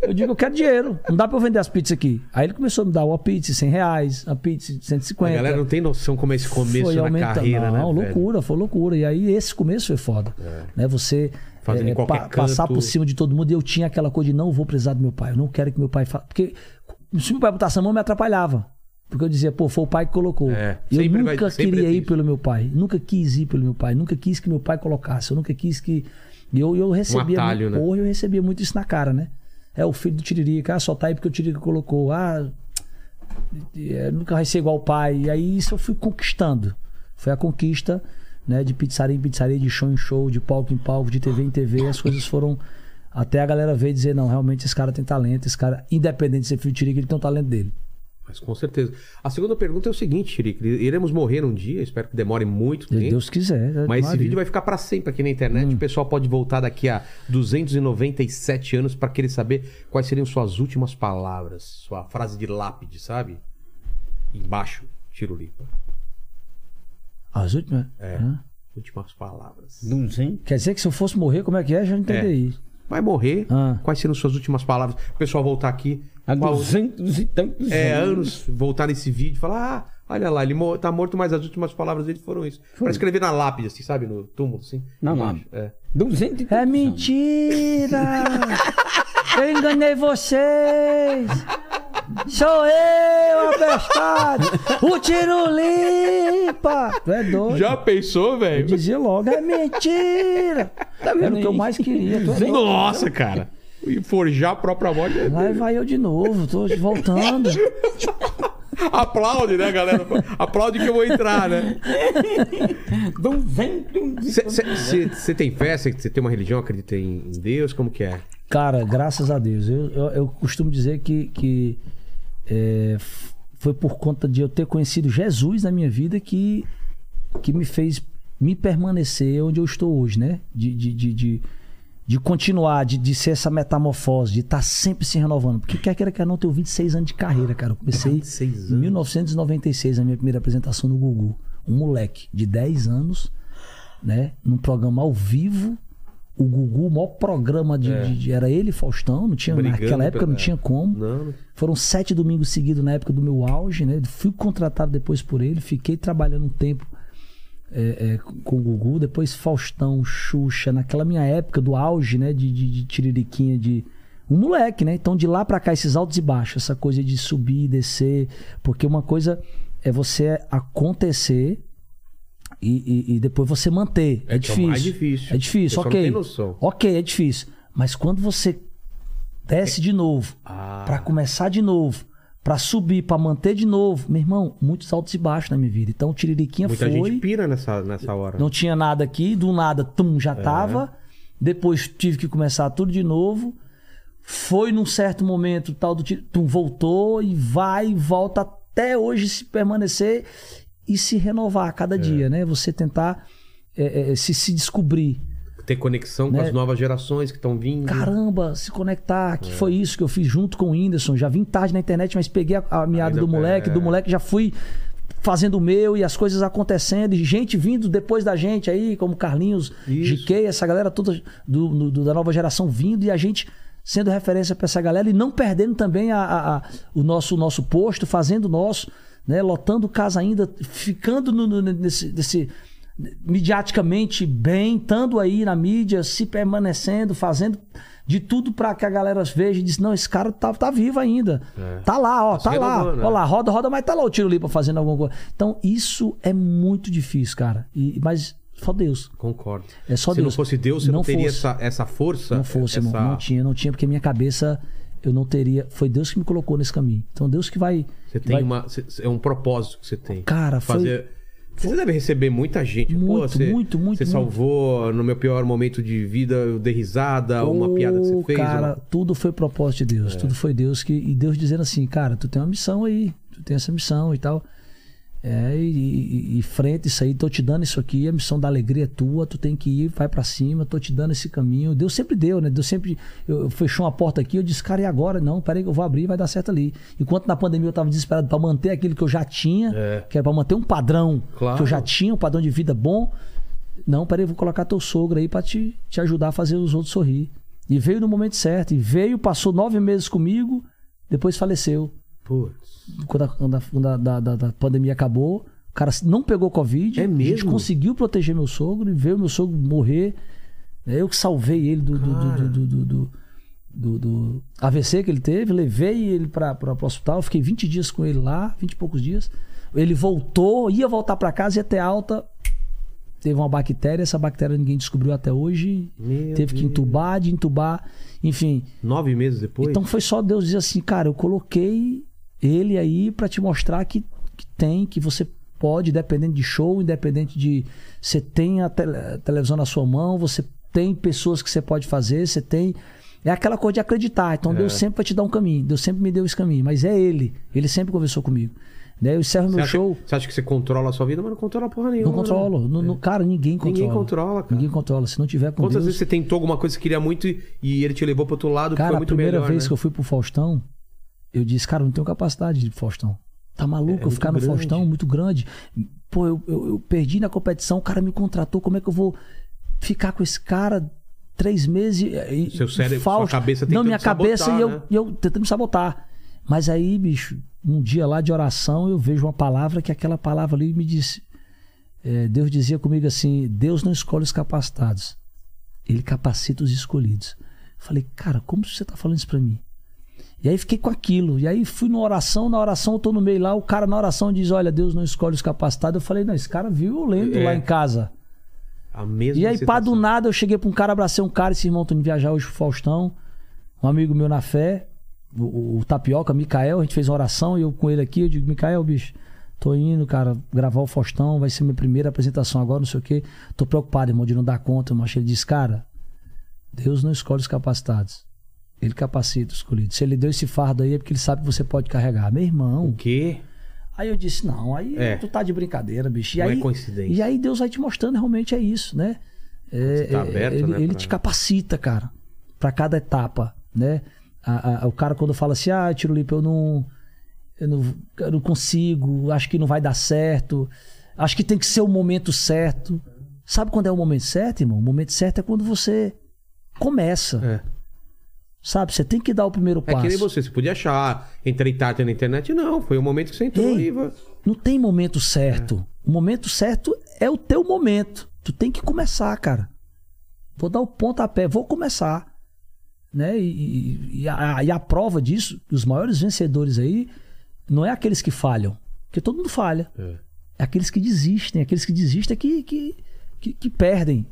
Eu digo, eu quero dinheiro. Não dá pra eu vender as pizzas aqui. Aí ele começou a me dar uma pizza de 100 reais, uma pizza de A 150. galera não tem noção como é esse começo foi na aumentando. carreira, não, né? velho? loucura, foi loucura. E aí esse começo foi foda. Né? Você Fazendo em qualquer passar canto. por cima de todo mundo. E eu tinha aquela coisa de não vou precisar do meu pai. Eu não quero que meu pai faça. Porque se meu pai botasse a mão, me atrapalhava. Porque eu dizia, pô, foi o pai que colocou. É, eu vai- nunca sempre queria é ir pelo meu pai. Nunca quis ir pelo meu pai. Nunca quis que meu pai colocasse. Eu nunca quis que. Eu, eu recebia. Um atalho, muito, né? Porra, eu recebia muito isso na cara, né? É o filho do Tiririca. Ah, só tá aí porque o Tiririca colocou. Ah, é, nunca vai ser igual o pai. E aí isso eu fui conquistando. Foi a conquista, né? De pizzaria em pizzaria, de show em show, de palco em palco, de TV em TV. As coisas foram. Até a galera ver e dizer, não, realmente esse cara tem talento, esse cara, independente de ser filho de Tirica, ele tem o talento dele. Mas com certeza. A segunda pergunta é o seguinte, Chirico. Iremos morrer um dia, espero que demore muito Se tempo. Deus quiser. Mas esse vídeo vai ficar pra sempre aqui na internet. Hum. O pessoal pode voltar daqui a 297 anos pra querer saber quais seriam suas últimas palavras, sua frase de lápide, sabe? Embaixo, Tirulipa. As últimas? É. Hã? Últimas palavras. 200. Quer dizer que se eu fosse morrer, como é que é? Já entendi É. aí. Vai morrer. Ah. Quais seriam suas últimas palavras? O pessoal voltar aqui. Há qual- 200 e tantos é, anos, voltar nesse vídeo e falar: ah, olha lá, ele mo- tá morto, mas as últimas palavras dele foram isso. Pra escrever na lápide, assim, sabe? No túmulo, assim. Na lápide. É. 200 e É tantos anos. mentira! Eu enganei vocês! Sou eu, abestado! O tiro limpa! Tu é doido? Já pensou, velho? dizia logo, é mentira! Tá vendo Era o que eu mais queria. Tu é doido? Nossa, cara. E forjar a própria morte. é- Lá vai eu de novo, tô voltando. Aplaude, né, galera? Aplaude que eu vou entrar, né? 200 e Você tem fé? Você tem uma religião? Acredita em em Deus? Como que é? Cara, graças a Deus. Eu, eu, eu costumo dizer que, que é, foi por conta de eu ter conhecido Jesus na minha vida que, que me fez me permanecer onde eu estou hoje, né? De, de, de, de, de continuar, de, de ser essa metamorfose, de estar sempre se renovando. Porque quer queira, quer não, eu tenho 26 anos de carreira, cara. Eu comecei 26 em anos. 1996, a minha primeira apresentação no Gugu. Um moleque de 10 anos, né? Num programa ao vivo. O Gugu, o maior programa de, de- de- Era ele Faustão, não tinha, Brigando naquela época não tinha como. Não, Foram sete domingos seguidos na época do meu auge, né? Fui contratado depois por ele, fiquei trabalhando um tempo é, é, com o Gugu, depois Faustão, Xuxa, naquela minha época do auge, né? De, de, de tiririquinha, de. Um moleque, né? Então de lá pra cá, esses altos e baixos, essa coisa de subir e descer. Porque uma coisa é você acontecer e, e- e depois você manter. É, É que é difícil. difícil. É difícil, ok. não tem noção. Ok, é difícil. Mas quando você desce de novo, Ah. pra começar de novo, pra subir, pra manter de novo, meu irmão, muitos altos e baixos na minha vida. Então, o Tiririquinha Muita foi. gente pira nessa, nessa hora. Não tinha nada aqui, do nada, tum, já tava. Depois tive que começar tudo de novo. Foi num certo momento, tal do tiro, tum, voltou e vai e volta até hoje se permanecer e se renovar a cada dia, né? Você tentar é, é, se, se descobrir. Ter conexão com Né? as novas gerações que estão vindo. Caramba, se conectar, É. que foi isso que eu fiz junto com o Whindersson. Já vim tarde na internet, mas peguei a, a meada Ainda do moleque, é. do moleque já fui fazendo o meu e as coisas acontecendo, e gente vindo depois da gente aí, como Carlinhos. GK, essa galera toda do, do- da nova geração vindo e a gente sendo referência para essa galera e não perdendo também a, a- a- o nosso, nosso posto, fazendo o nosso, né, lotando casa ainda, ficando no- no- nesse, nesse- mediaticamente bem, estando aí na mídia, se permanecendo, fazendo de tudo para que a galera veja e diz, não, esse cara tá, tá vivo ainda. Tá lá, ó, Tá tá, se lá. renovando, Ó é. lá, roda, roda, mas tá lá o tiro limpa fazendo alguma coisa. Então, isso é muito difícil, cara. E, mas só Deus. Concordo. É só Se Deus. não fosse Deus, você não, Não teria fosse. essa, essa força. Não fosse, essa... irmão. Não tinha, não tinha, porque minha cabeça eu não teria. Foi Deus que me colocou nesse caminho. Então Deus que vai. Você que tem vai- uma. É um propósito que você tem. Cara, foi- fazer. Você deve receber muita gente. Pô, Muito, você, muito, muito, Você muito. salvou no meu pior momento de vida, eu dei risada, uma Ô, piada que você fez. Cara, uma- tudo foi propósito de É. Deus. Tudo foi Deus que. E Deus dizendo assim, cara, tu tem uma missão aí. Tu tem essa missão e tal. É, e, e, e frente isso aí, tô te dando isso aqui, a missão da alegria é tua, tu tem que ir, vai pra cima, tô te dando esse caminho. Deus sempre deu, né? Deus sempre eu, eu fechou uma porta aqui, eu disse, cara, e agora? Não, peraí que eu vou abrir, vai dar certo ali. Enquanto na pandemia eu tava desesperado pra manter aquilo que eu já tinha, É. que era pra manter um padrão Claro. que eu já tinha, um padrão de vida bom. Não, peraí, eu vou colocar teu sogro aí pra te, te ajudar a fazer os outros sorrir. E veio no momento certo. E veio, passou nove meses comigo, depois faleceu. Putz. Quando a, quando a- da, da- da pandemia acabou, o cara não pegou Covid. É A gente mesmo? conseguiu proteger meu sogro e veio meu sogro morrer. É Eu que salvei ele do, do, do, do, do, AVC que ele teve, levei ele para o hospital, fiquei 20 dias com ele lá, 20 e poucos dias. Ele voltou, ia voltar para casa, ia ter alta. Teve uma bactéria, essa bactéria ninguém descobriu até hoje. Meu teve que entubar, de entubar, enfim. Nove meses depois? Então foi só Deus dizer assim, cara, eu coloquei ele aí pra te mostrar que, que tem, que você pode, independente de show, independente de. Você tem a, tele- a televisão na sua mão, você tem pessoas que você pode fazer, você tem. É aquela coisa de acreditar. Então Deus sempre vai te dar um caminho. Deus sempre me deu esse caminho. Mas é Ele. Ele sempre conversou comigo. Né? Eu encerro você, meu acha, show. você acha que você controla a sua vida, mas não controla porra nenhuma. Não controlo. né? Não- não- cara, ninguém controla. Ninguém controla, cara. Ninguém controla. Se não tiver com Quantas Deus... vezes você tentou alguma coisa que você queria muito e, ele te levou pro outro lado Cara, foi a muito primeira melhor, vez né? que eu fui pro Faustão, eu disse, cara, eu não tenho capacidade de Faustão. Tá maluco? É eu ficar no grande. Faustão, muito grande. Pô, eu, eu, eu perdi na competição, o cara me contratou, como é que eu vou ficar com esse cara três meses e, e- Seu cérebro, Fausto- sua cabeça Não, minha cabeça sabotar, e eu, né? eu tentando me sabotar. Mas aí, bicho, um dia lá de oração, eu vejo uma palavra que aquela palavra ali me disse. é, Deus dizia comigo assim: Deus não escolhe os capacitados, Ele capacita os escolhidos. Falei, cara, como você tá falando isso pra mim? E aí fiquei com aquilo. E aí fui numa oração, na oração eu tô no meio lá, o cara na oração diz: Olha, Deus não escolhe os capacitados. Eu falei, não, esse cara viu eu lendo É. lá em casa. A mesma E aí, pá, do nada, eu cheguei pra um cara, abracei um cara, esse irmão tô indo viajar hoje pro Faustão. Um amigo meu na fé, o, o- o Tapioca, Micael, a gente fez uma oração e eu com ele aqui, eu digo, Micael, bicho, tô indo, cara, gravar o Faustão, vai ser minha primeira apresentação agora, não sei o quê. Tô preocupado, irmão, de não dar conta, mas ele disse, cara, Deus não escolhe os capacitados. Ele capacita os escolhidos. Se ele deu esse fardo aí é porque ele sabe que você pode carregar. Meu irmão. O quê? Aí eu disse, não, aí É. tu tá de brincadeira, bicho. E Não é aí, coincidência. E aí Deus vai te mostrando realmente é isso, né? É, Você tá é, aberto, ele né, ele pra- te capacita, cara, pra cada etapa, né? A- a- o cara quando fala assim, ah, Tirulipa, eu não, eu não, eu não consigo, acho que não vai dar certo, acho que tem que ser o momento certo. Sabe quando é o momento certo, irmão? O momento certo é quando você começa, É. sabe? Você tem que dar o primeiro É passo. que nem você, você podia achar, entrei tarde na internet. Não, foi o momento que você entrou Ei. e... Não tem momento certo. O momento certo é o teu momento. Tu tem que começar, cara. Vou dar o pontapé, vou começar. Né? E, e- e a, e a prova disso, os maiores vencedores aí, não é aqueles que falham. Porque todo mundo falha. É. É aqueles que desistem. Aqueles que desistem é que, que, que, que perdem.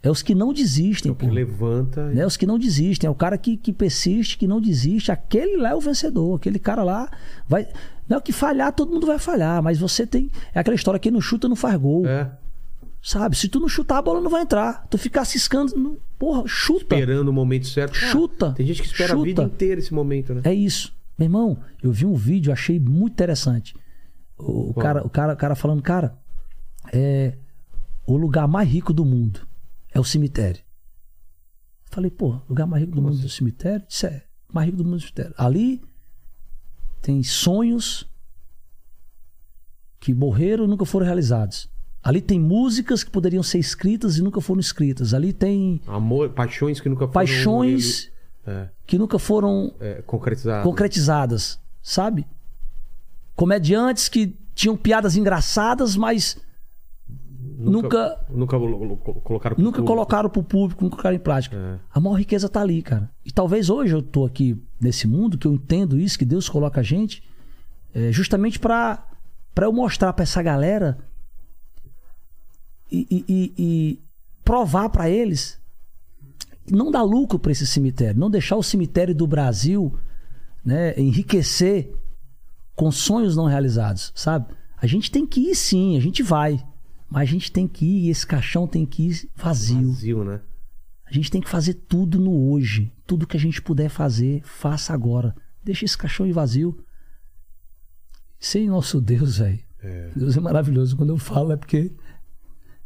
É os que não desistem, Que pô. levanta... e- Né? Os que não desistem, é o cara que, que persiste, que não desiste, aquele lá é o vencedor, aquele cara lá vai. Não é o que falhar, todo mundo vai falhar, mas você tem. É aquela história que não chuta, não faz gol. É. Sabe? Se tu não chutar, a bola não vai entrar. Tu ficar ciscando, porra, chuta. Esperando o momento certo. Chuta. Tem gente que espera a Chuta. vida inteira esse momento, né? É isso. Meu irmão, eu vi um vídeo, achei muito interessante. O, o cara, o, cara, o cara falando, cara, é o lugar mais rico do mundo é o cemitério. Falei, pô, lugar mais rico do mundo é o cemitério? Isso é, mais rico do mundo é o cemitério. Ali tem sonhos que morreram e nunca foram realizados. Ali tem músicas que poderiam ser escritas e nunca foram escritas. Ali tem Amor, paixões que nunca foram... paixões É, que nunca foram é, concretizadas. concretizadas, sabe? Comediantes que tinham piadas engraçadas, mas nunca- Nunca lo- colocaram pro nunca público. colocaram pro público, nunca colocaram em prática. É. A maior riqueza tá ali, cara. E talvez hoje eu tô aqui nesse mundo que eu entendo isso, que Deus coloca a gente, é, justamente para eu mostrar pra essa galera e, e- e- e provar pra eles não dar lucro pra esse cemitério, não deixar o cemitério do Brasil, né, enriquecer com sonhos não realizados, sabe? A gente tem que ir sim, a gente vai, mas a gente tem que ir esse caixão tem que ir vazio. Vazio, né? A gente tem que fazer tudo no hoje. Tudo que a gente puder fazer, faça agora. Deixa esse caixão ir vazio. Sem nosso Deus, velho. Deus é maravilhoso. Quando eu falo é porque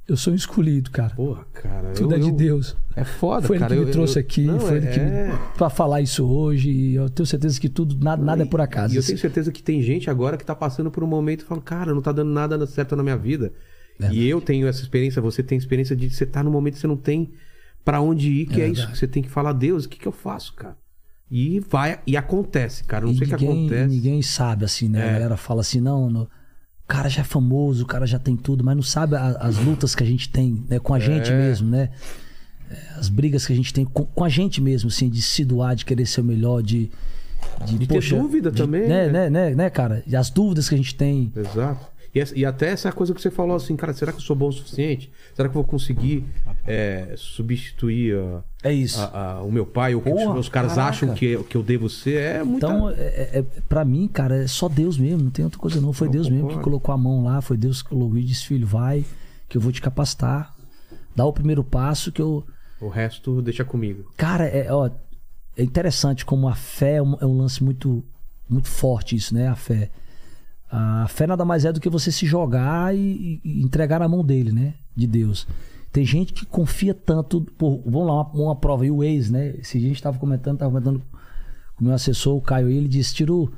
eu sou um escolhido, cara. Porra, cara. Tudo eu- é de eu- Deus. É foda, Foi ele cara. que me Eu- trouxe eu- aqui, Não, foi ele que é- me. pra falar isso hoje. E eu tenho certeza que tudo, nada, nada é por acaso. E eu tenho certeza que tem gente agora que tá passando por um momento e fala, cara, não tá dando nada certo na minha vida. E eu tenho essa experiência, você tem experiência de você tá no momento que você não tem pra onde ir, que é, isso que você tem que falar, Deus, o que que eu faço, cara? E vai, e acontece, cara. Não e sei o que ninguém, acontece. ninguém sabe, assim, né? É. A galera fala assim, não, no- o cara já é famoso, o cara já tem tudo, mas não sabe a- as lutas que a gente tem né? com a gente É. mesmo, né? É, As brigas que a gente tem com, com a gente mesmo, assim, de se doar, de querer ser o melhor, de. De, De ter dúvida de- também, Né, né? né, né, né, cara? E as dúvidas que a gente tem. Exato. E, e até essa coisa que você falou assim, cara, será que eu sou bom o suficiente? Será que eu vou conseguir é, substituir a- É isso. a- a- o meu pai? Ou que Porra, os caras caraca. acham que, que eu devo ser? É muito. Então, é, é, é- pra mim, cara, é só Deus mesmo, não tem outra coisa não. Foi Eu Deus mesmo concordo. que colocou a mão lá, foi Deus que colocou e disse, filho, vai, que eu vou te capacitar. Dá o primeiro passo que eu. O resto deixa comigo. Cara, é, ó, é interessante como a fé é um, é um lance muito, muito forte, isso, né? A fé. A fé nada mais é do que você se jogar e, e entregar na mão dele, né? De Deus. Tem gente que confia tanto. Pô, vamos lá, uma, uma prova aí, o Waze, né? Esse dia a gente tava comentando, tava comentando com o meu assessor, o Caio, e ele disse: Tiru,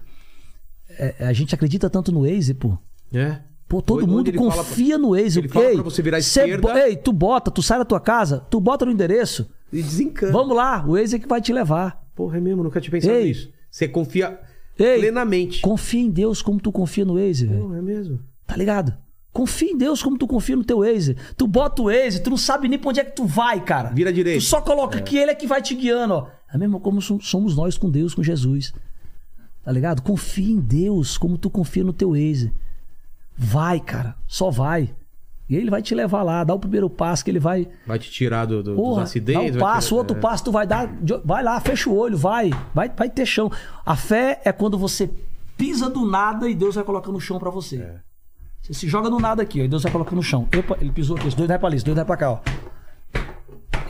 é, a gente acredita tanto no Waze, pô. É. Pô, todo Onde mundo fala confia no Waze. ele fala pra você virar cê esquerda. bo- Ei, tu bota, tu sai da tua casa, tu bota no endereço. E desencana. Vamos lá, o Waze é que vai te levar. Porra, é mesmo, nunca tinha pensado Ei. nisso. Você confia Ei, plenamente. confia em Deus como tu confia no Waze, velho. Porra, é mesmo. Tá ligado? Confia em Deus como tu confia no teu Waze. Tu bota o Waze, tu não sabe nem pra onde é que tu vai, cara. Vira à direita. Tu só coloca que ele é que vai te guiando, ó. É mesmo como som- somos nós com Deus, com Jesus. Tá ligado? Confia em Deus como tu confia no teu Waze. Vai, cara. Só vai. E ele vai te levar lá, dá o primeiro passo que ele vai. Vai te tirar do, do, Porra, dos acidentes. dá um passo, te- outro é. passo tu vai dar. Vai lá, fecha o olho, vai. Vai, vai ter chão. A fé é quando você pisa do nada e Deus vai colocando o chão pra você. É. Você se joga do nada aqui, ó, e Deus vai colocando no chão. Epa, ele pisou aqui, esse dois vai pra ali, esse dois vai pra cá, ó.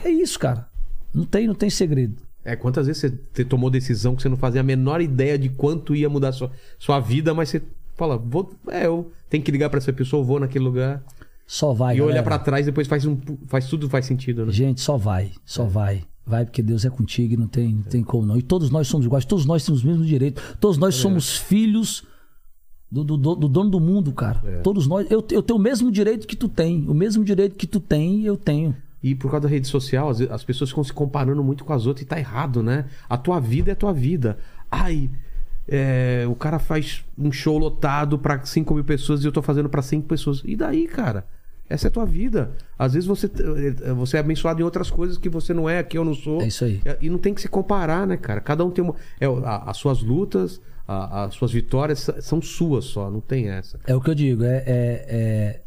É isso, cara. Não tem, não tem segredo. É, quantas vezes você tomou decisão que você não fazia a menor ideia de quanto ia mudar sua, sua vida, mas você fala, vou, é, eu tenho que ligar pra essa pessoa, vou naquele lugar. Só vai, e olhar galera. pra trás, depois faz, um, faz tudo faz sentido, né? Gente, só vai, só É. vai. Vai porque Deus é contigo e não tem, não tem como não. E todos nós somos iguais, todos nós temos os mesmos direitos. Todos É. nós somos filhos do, do, do- do dono do mundo, cara. É. Todos nós. Eu, eu tenho o mesmo direito que tu tem. O mesmo direito que tu tem, eu tenho. E por causa da rede social, as, as pessoas ficam se comparando muito com as outras e tá errado, né? A tua vida é a tua vida. Ai, é, o cara faz um show lotado pra 5 mil pessoas e eu tô fazendo pra 5 pessoas. E daí, cara? Essa é a tua vida. Às vezes você, eh, você é abençoado em outras coisas que você não é, que eu não sou. É isso aí. E não tem que se comparar, né, cara? Cada um tem uma. É, a- as suas lutas, a- as suas vitórias são suas só, não tem essa. É o que eu digo, é, é- é-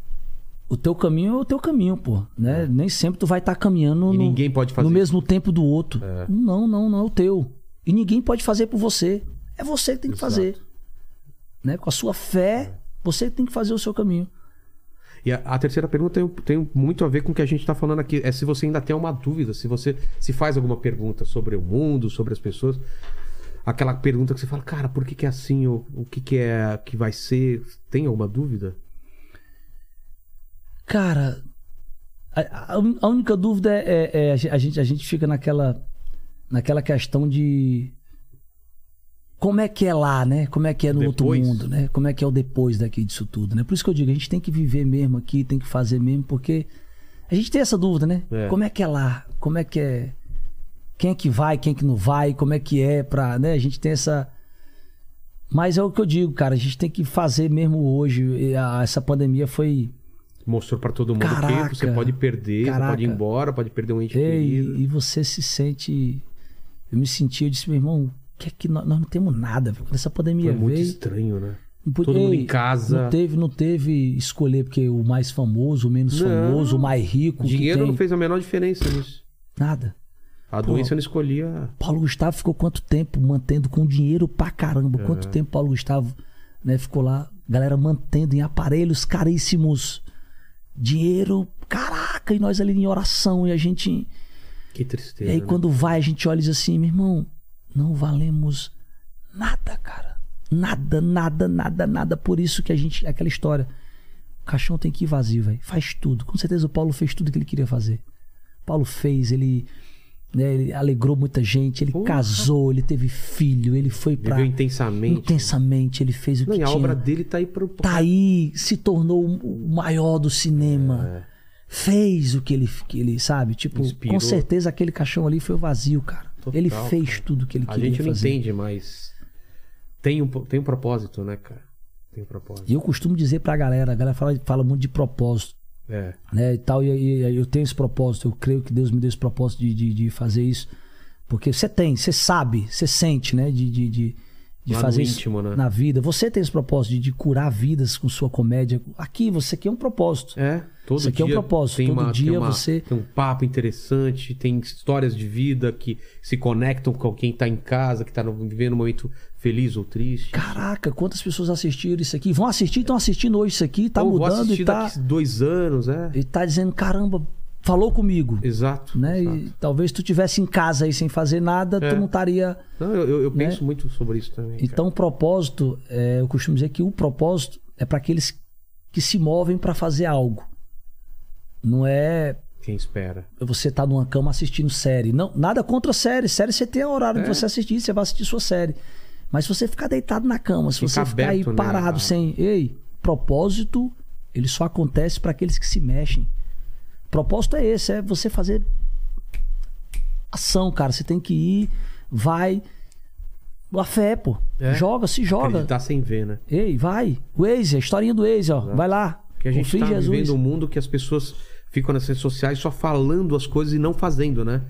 o teu caminho é o teu caminho, pô, né? Nem sempre tu vai estar caminhando É. E no, ninguém pode fazer no isso. mesmo tempo do outro. Não, não, não é o teu. E ninguém pode fazer por você. É você que tem que Exato. fazer. Né? Com a sua fé, você tem que fazer o seu caminho. E a, a terceira pergunta tem, tem muito a ver com o que a gente está falando aqui. É se você ainda tem uma dúvida, se você se faz alguma pergunta sobre o mundo, sobre as pessoas. Aquela pergunta que você fala, cara, por que, que é assim? Ou, o que, que é que vai ser? Tem alguma dúvida? Cara, a, a- a única dúvida é, é- é a ge- a gente, a gente fica naquela, naquela questão de como é que é lá, né? Como é que é no Depois. outro mundo, né? Como é que é o depois daqui disso tudo, né? Por isso que eu digo, a gente tem que viver mesmo aqui, tem que fazer mesmo, porque a gente tem essa dúvida, né? É. Como é que é lá? Como é que é? Quem é que vai, quem é que não vai? Como é que é pra, né? A gente tem essa mas é o que eu digo, cara, a gente tem que fazer mesmo hoje. Essa pandemia foi Mostrou para todo mundo Caraca. que você pode perder, você Caraca. pode ir embora, pode perder um ente Ei, querido. e você se sente. Eu me senti, eu disse, meu irmão, que é que nós, nós não temos nada. Quando essa pandemia Foi muito veio. estranho, né? todo mundo em casa. Não teve, não teve escolher, porque o mais famoso, o menos Não. famoso, o mais rico. Dinheiro tem... não fez a menor diferença nisso. Nada. A doença não escolhia. Paulo Gustavo ficou quanto tempo mantendo com dinheiro pra caramba? É. Quanto tempo Paulo Gustavo né, ficou lá, galera mantendo em aparelhos caríssimos dinheiro, caraca, e nós ali em oração e a gente. Que E tristeza. aí né? quando vai, a gente olha e diz assim, meu irmão, não valemos nada, cara. Nada, nada, nada, nada. Por isso que a gente. Aquela história. O caixão tem que ir vazio, velho. Faz tudo. Com certeza o Paulo fez tudo que ele queria fazer. Paulo fez, ele. né, ele alegrou muita gente, ele Porra. casou, ele teve filho, ele foi pra. Viveu intensamente. Intensamente, ele fez o Não, que a tinha. obra dele tá aí pro. Tá aí, se tornou o maior do cinema. Fez o que ele, que ele sabe? Tipo, Inspirou. com certeza aquele caixão ali foi vazio, cara. Total, ele fez cara. tudo o que ele A queria gente não fazer. entende, mas tem um, tem um propósito, né, cara? Tem um propósito. E eu costumo dizer pra galera, a galera fala, fala muito de propósito, É. né? E tal, e, e- e eu tenho esse propósito, eu creio que Deus me deu esse propósito de, de, de fazer isso. Porque você tem, você sabe, você sente, né? De, de, de, de Lá fazer íntimo, isso né? na vida. Você tem esse propósito de, de curar vidas com sua comédia. Aqui, você quer um propósito. É, todo Isso aqui é um propósito. Tem Todo uma, dia tem uma- você- Tem um papo interessante, tem histórias de vida que se conectam com quem tá em casa, que tá no- vivendo um momento feliz ou triste. Caraca, quantas pessoas assistiram isso aqui? Vão assistir, estão assistindo hoje isso aqui, tá Ou vou mudando assistir e tá, daqui dois anos, é. e tá dizendo, caramba, falou comigo. Exato. Né? exato. E talvez tu tivesse em casa aí sem fazer nada, É. tu não estaria. Não, eu, eu- Né? penso muito sobre isso também. cara. Então, o propósito, é, eu costumo dizer que o propósito é para aqueles que se movem para fazer algo. Não é Quem espera. você tá numa cama assistindo série. Não, nada contra série. Série você tem horário de É. você assistir, você vai assistir sua série. Mas se você ficar deitado na cama, se Fica você ficar aí aberto, né, parado a- sem. Ei, propósito, ele só acontece para aqueles que se mexem. Propósito é esse, é você fazer ação, cara. Você tem que ir, vai. A fé, pô. É. Joga, se joga. Acreditar sem ver, né? Ei, vai. O Waze, a historinha do Waze, ó. Vai lá. Porque a gente Confia tá Jesus. vivendo um mundo que as pessoas ficam nas redes sociais só falando as coisas e não fazendo, né?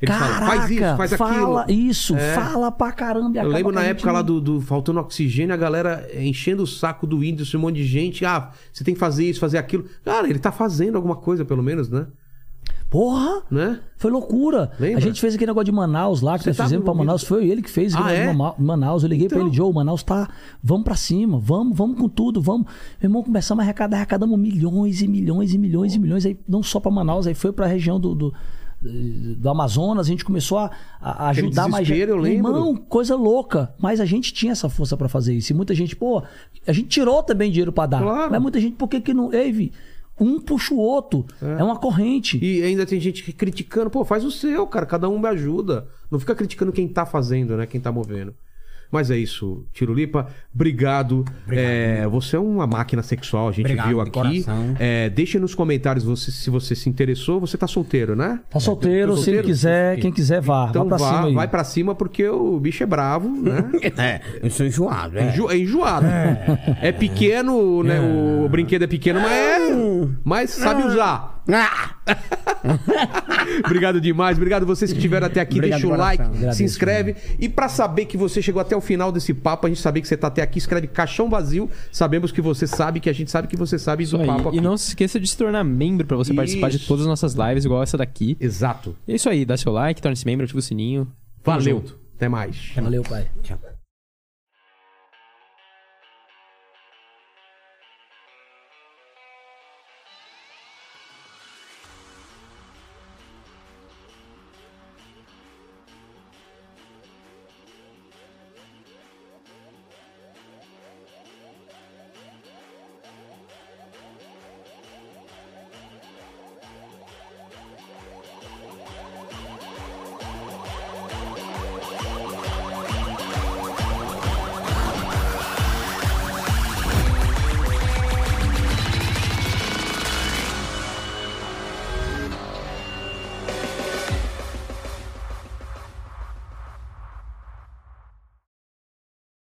Eles Caraca, falam, faz isso, faz fala aquilo. isso, É. fala pra caramba. Eu lembro na época lá não- do, do faltando oxigênio, a galera enchendo o saco do Whindersson, um monte de gente. Ah, você tem que fazer isso, fazer aquilo. Cara, ele tá fazendo alguma coisa, pelo menos, né? Porra! Né? Foi loucura. Lembra? A gente fez aquele negócio de Manaus lá, que Você nós tava fizemos pra? Manaus. Foi ele que fez Ah, é? Manaus. Eu liguei pra Então. ele, Joe, Manaus tá. Vamos pra cima, vamos, vamos com tudo, vamos. Meu irmão, começamos a arrecadar, arrecadamos milhões e milhões e milhões e milhões. Aí, não só pra Manaus, aí foi pra região do. do do Amazonas, a gente começou a, a ajudar mais gente. eu lembro. Irmão, coisa louca. Mas a gente tinha essa força pra fazer isso. E muita gente, pô, a gente tirou também dinheiro pra dar. Claro. Mas muita gente, por que que não. Ei, Vi, um puxa o outro. É, uma corrente. E ainda tem gente criticando, pô, faz o seu, cara, cada um me ajuda. Não fica criticando quem tá fazendo, né? Quem tá movendo. Mas é isso, Tirulipa, obrigado. É, você é uma máquina sexual, a gente Obrigado, viu aqui. É, deixe nos comentários você- se você se interessou. Você tá solteiro, né? Tá solteiro, Tá se ele solteiro? quiser, quem quiser vá. Então vá pra vá, cima aí. vai pra cima porque o bicho é bravo, né? [LAUGHS] É, eu sou enjoado, é. Enjo- é enjoado. É, pequeno, né? O brinquedo é pequeno, mas é. Mas sabe usar. Ah! [LAUGHS] Obrigado demais. Obrigado vocês que estiveram até aqui. Obrigado, Deixa o like, coração. se Agradeço, inscreve. E pra saber que você chegou até o final desse papo, a gente saber que você tá até aqui, escreve caixão vazio. Sabemos que você sabe, que a gente sabe que você sabe Isso do aí. papo aqui. E não se esqueça de se tornar membro pra você participar de Isso. todas as nossas lives, igual essa daqui. Exato. E é isso aí, dá seu like, torne-se membro, ativa o sininho. Valeu. Até mais. Valeu, pai. Tchau.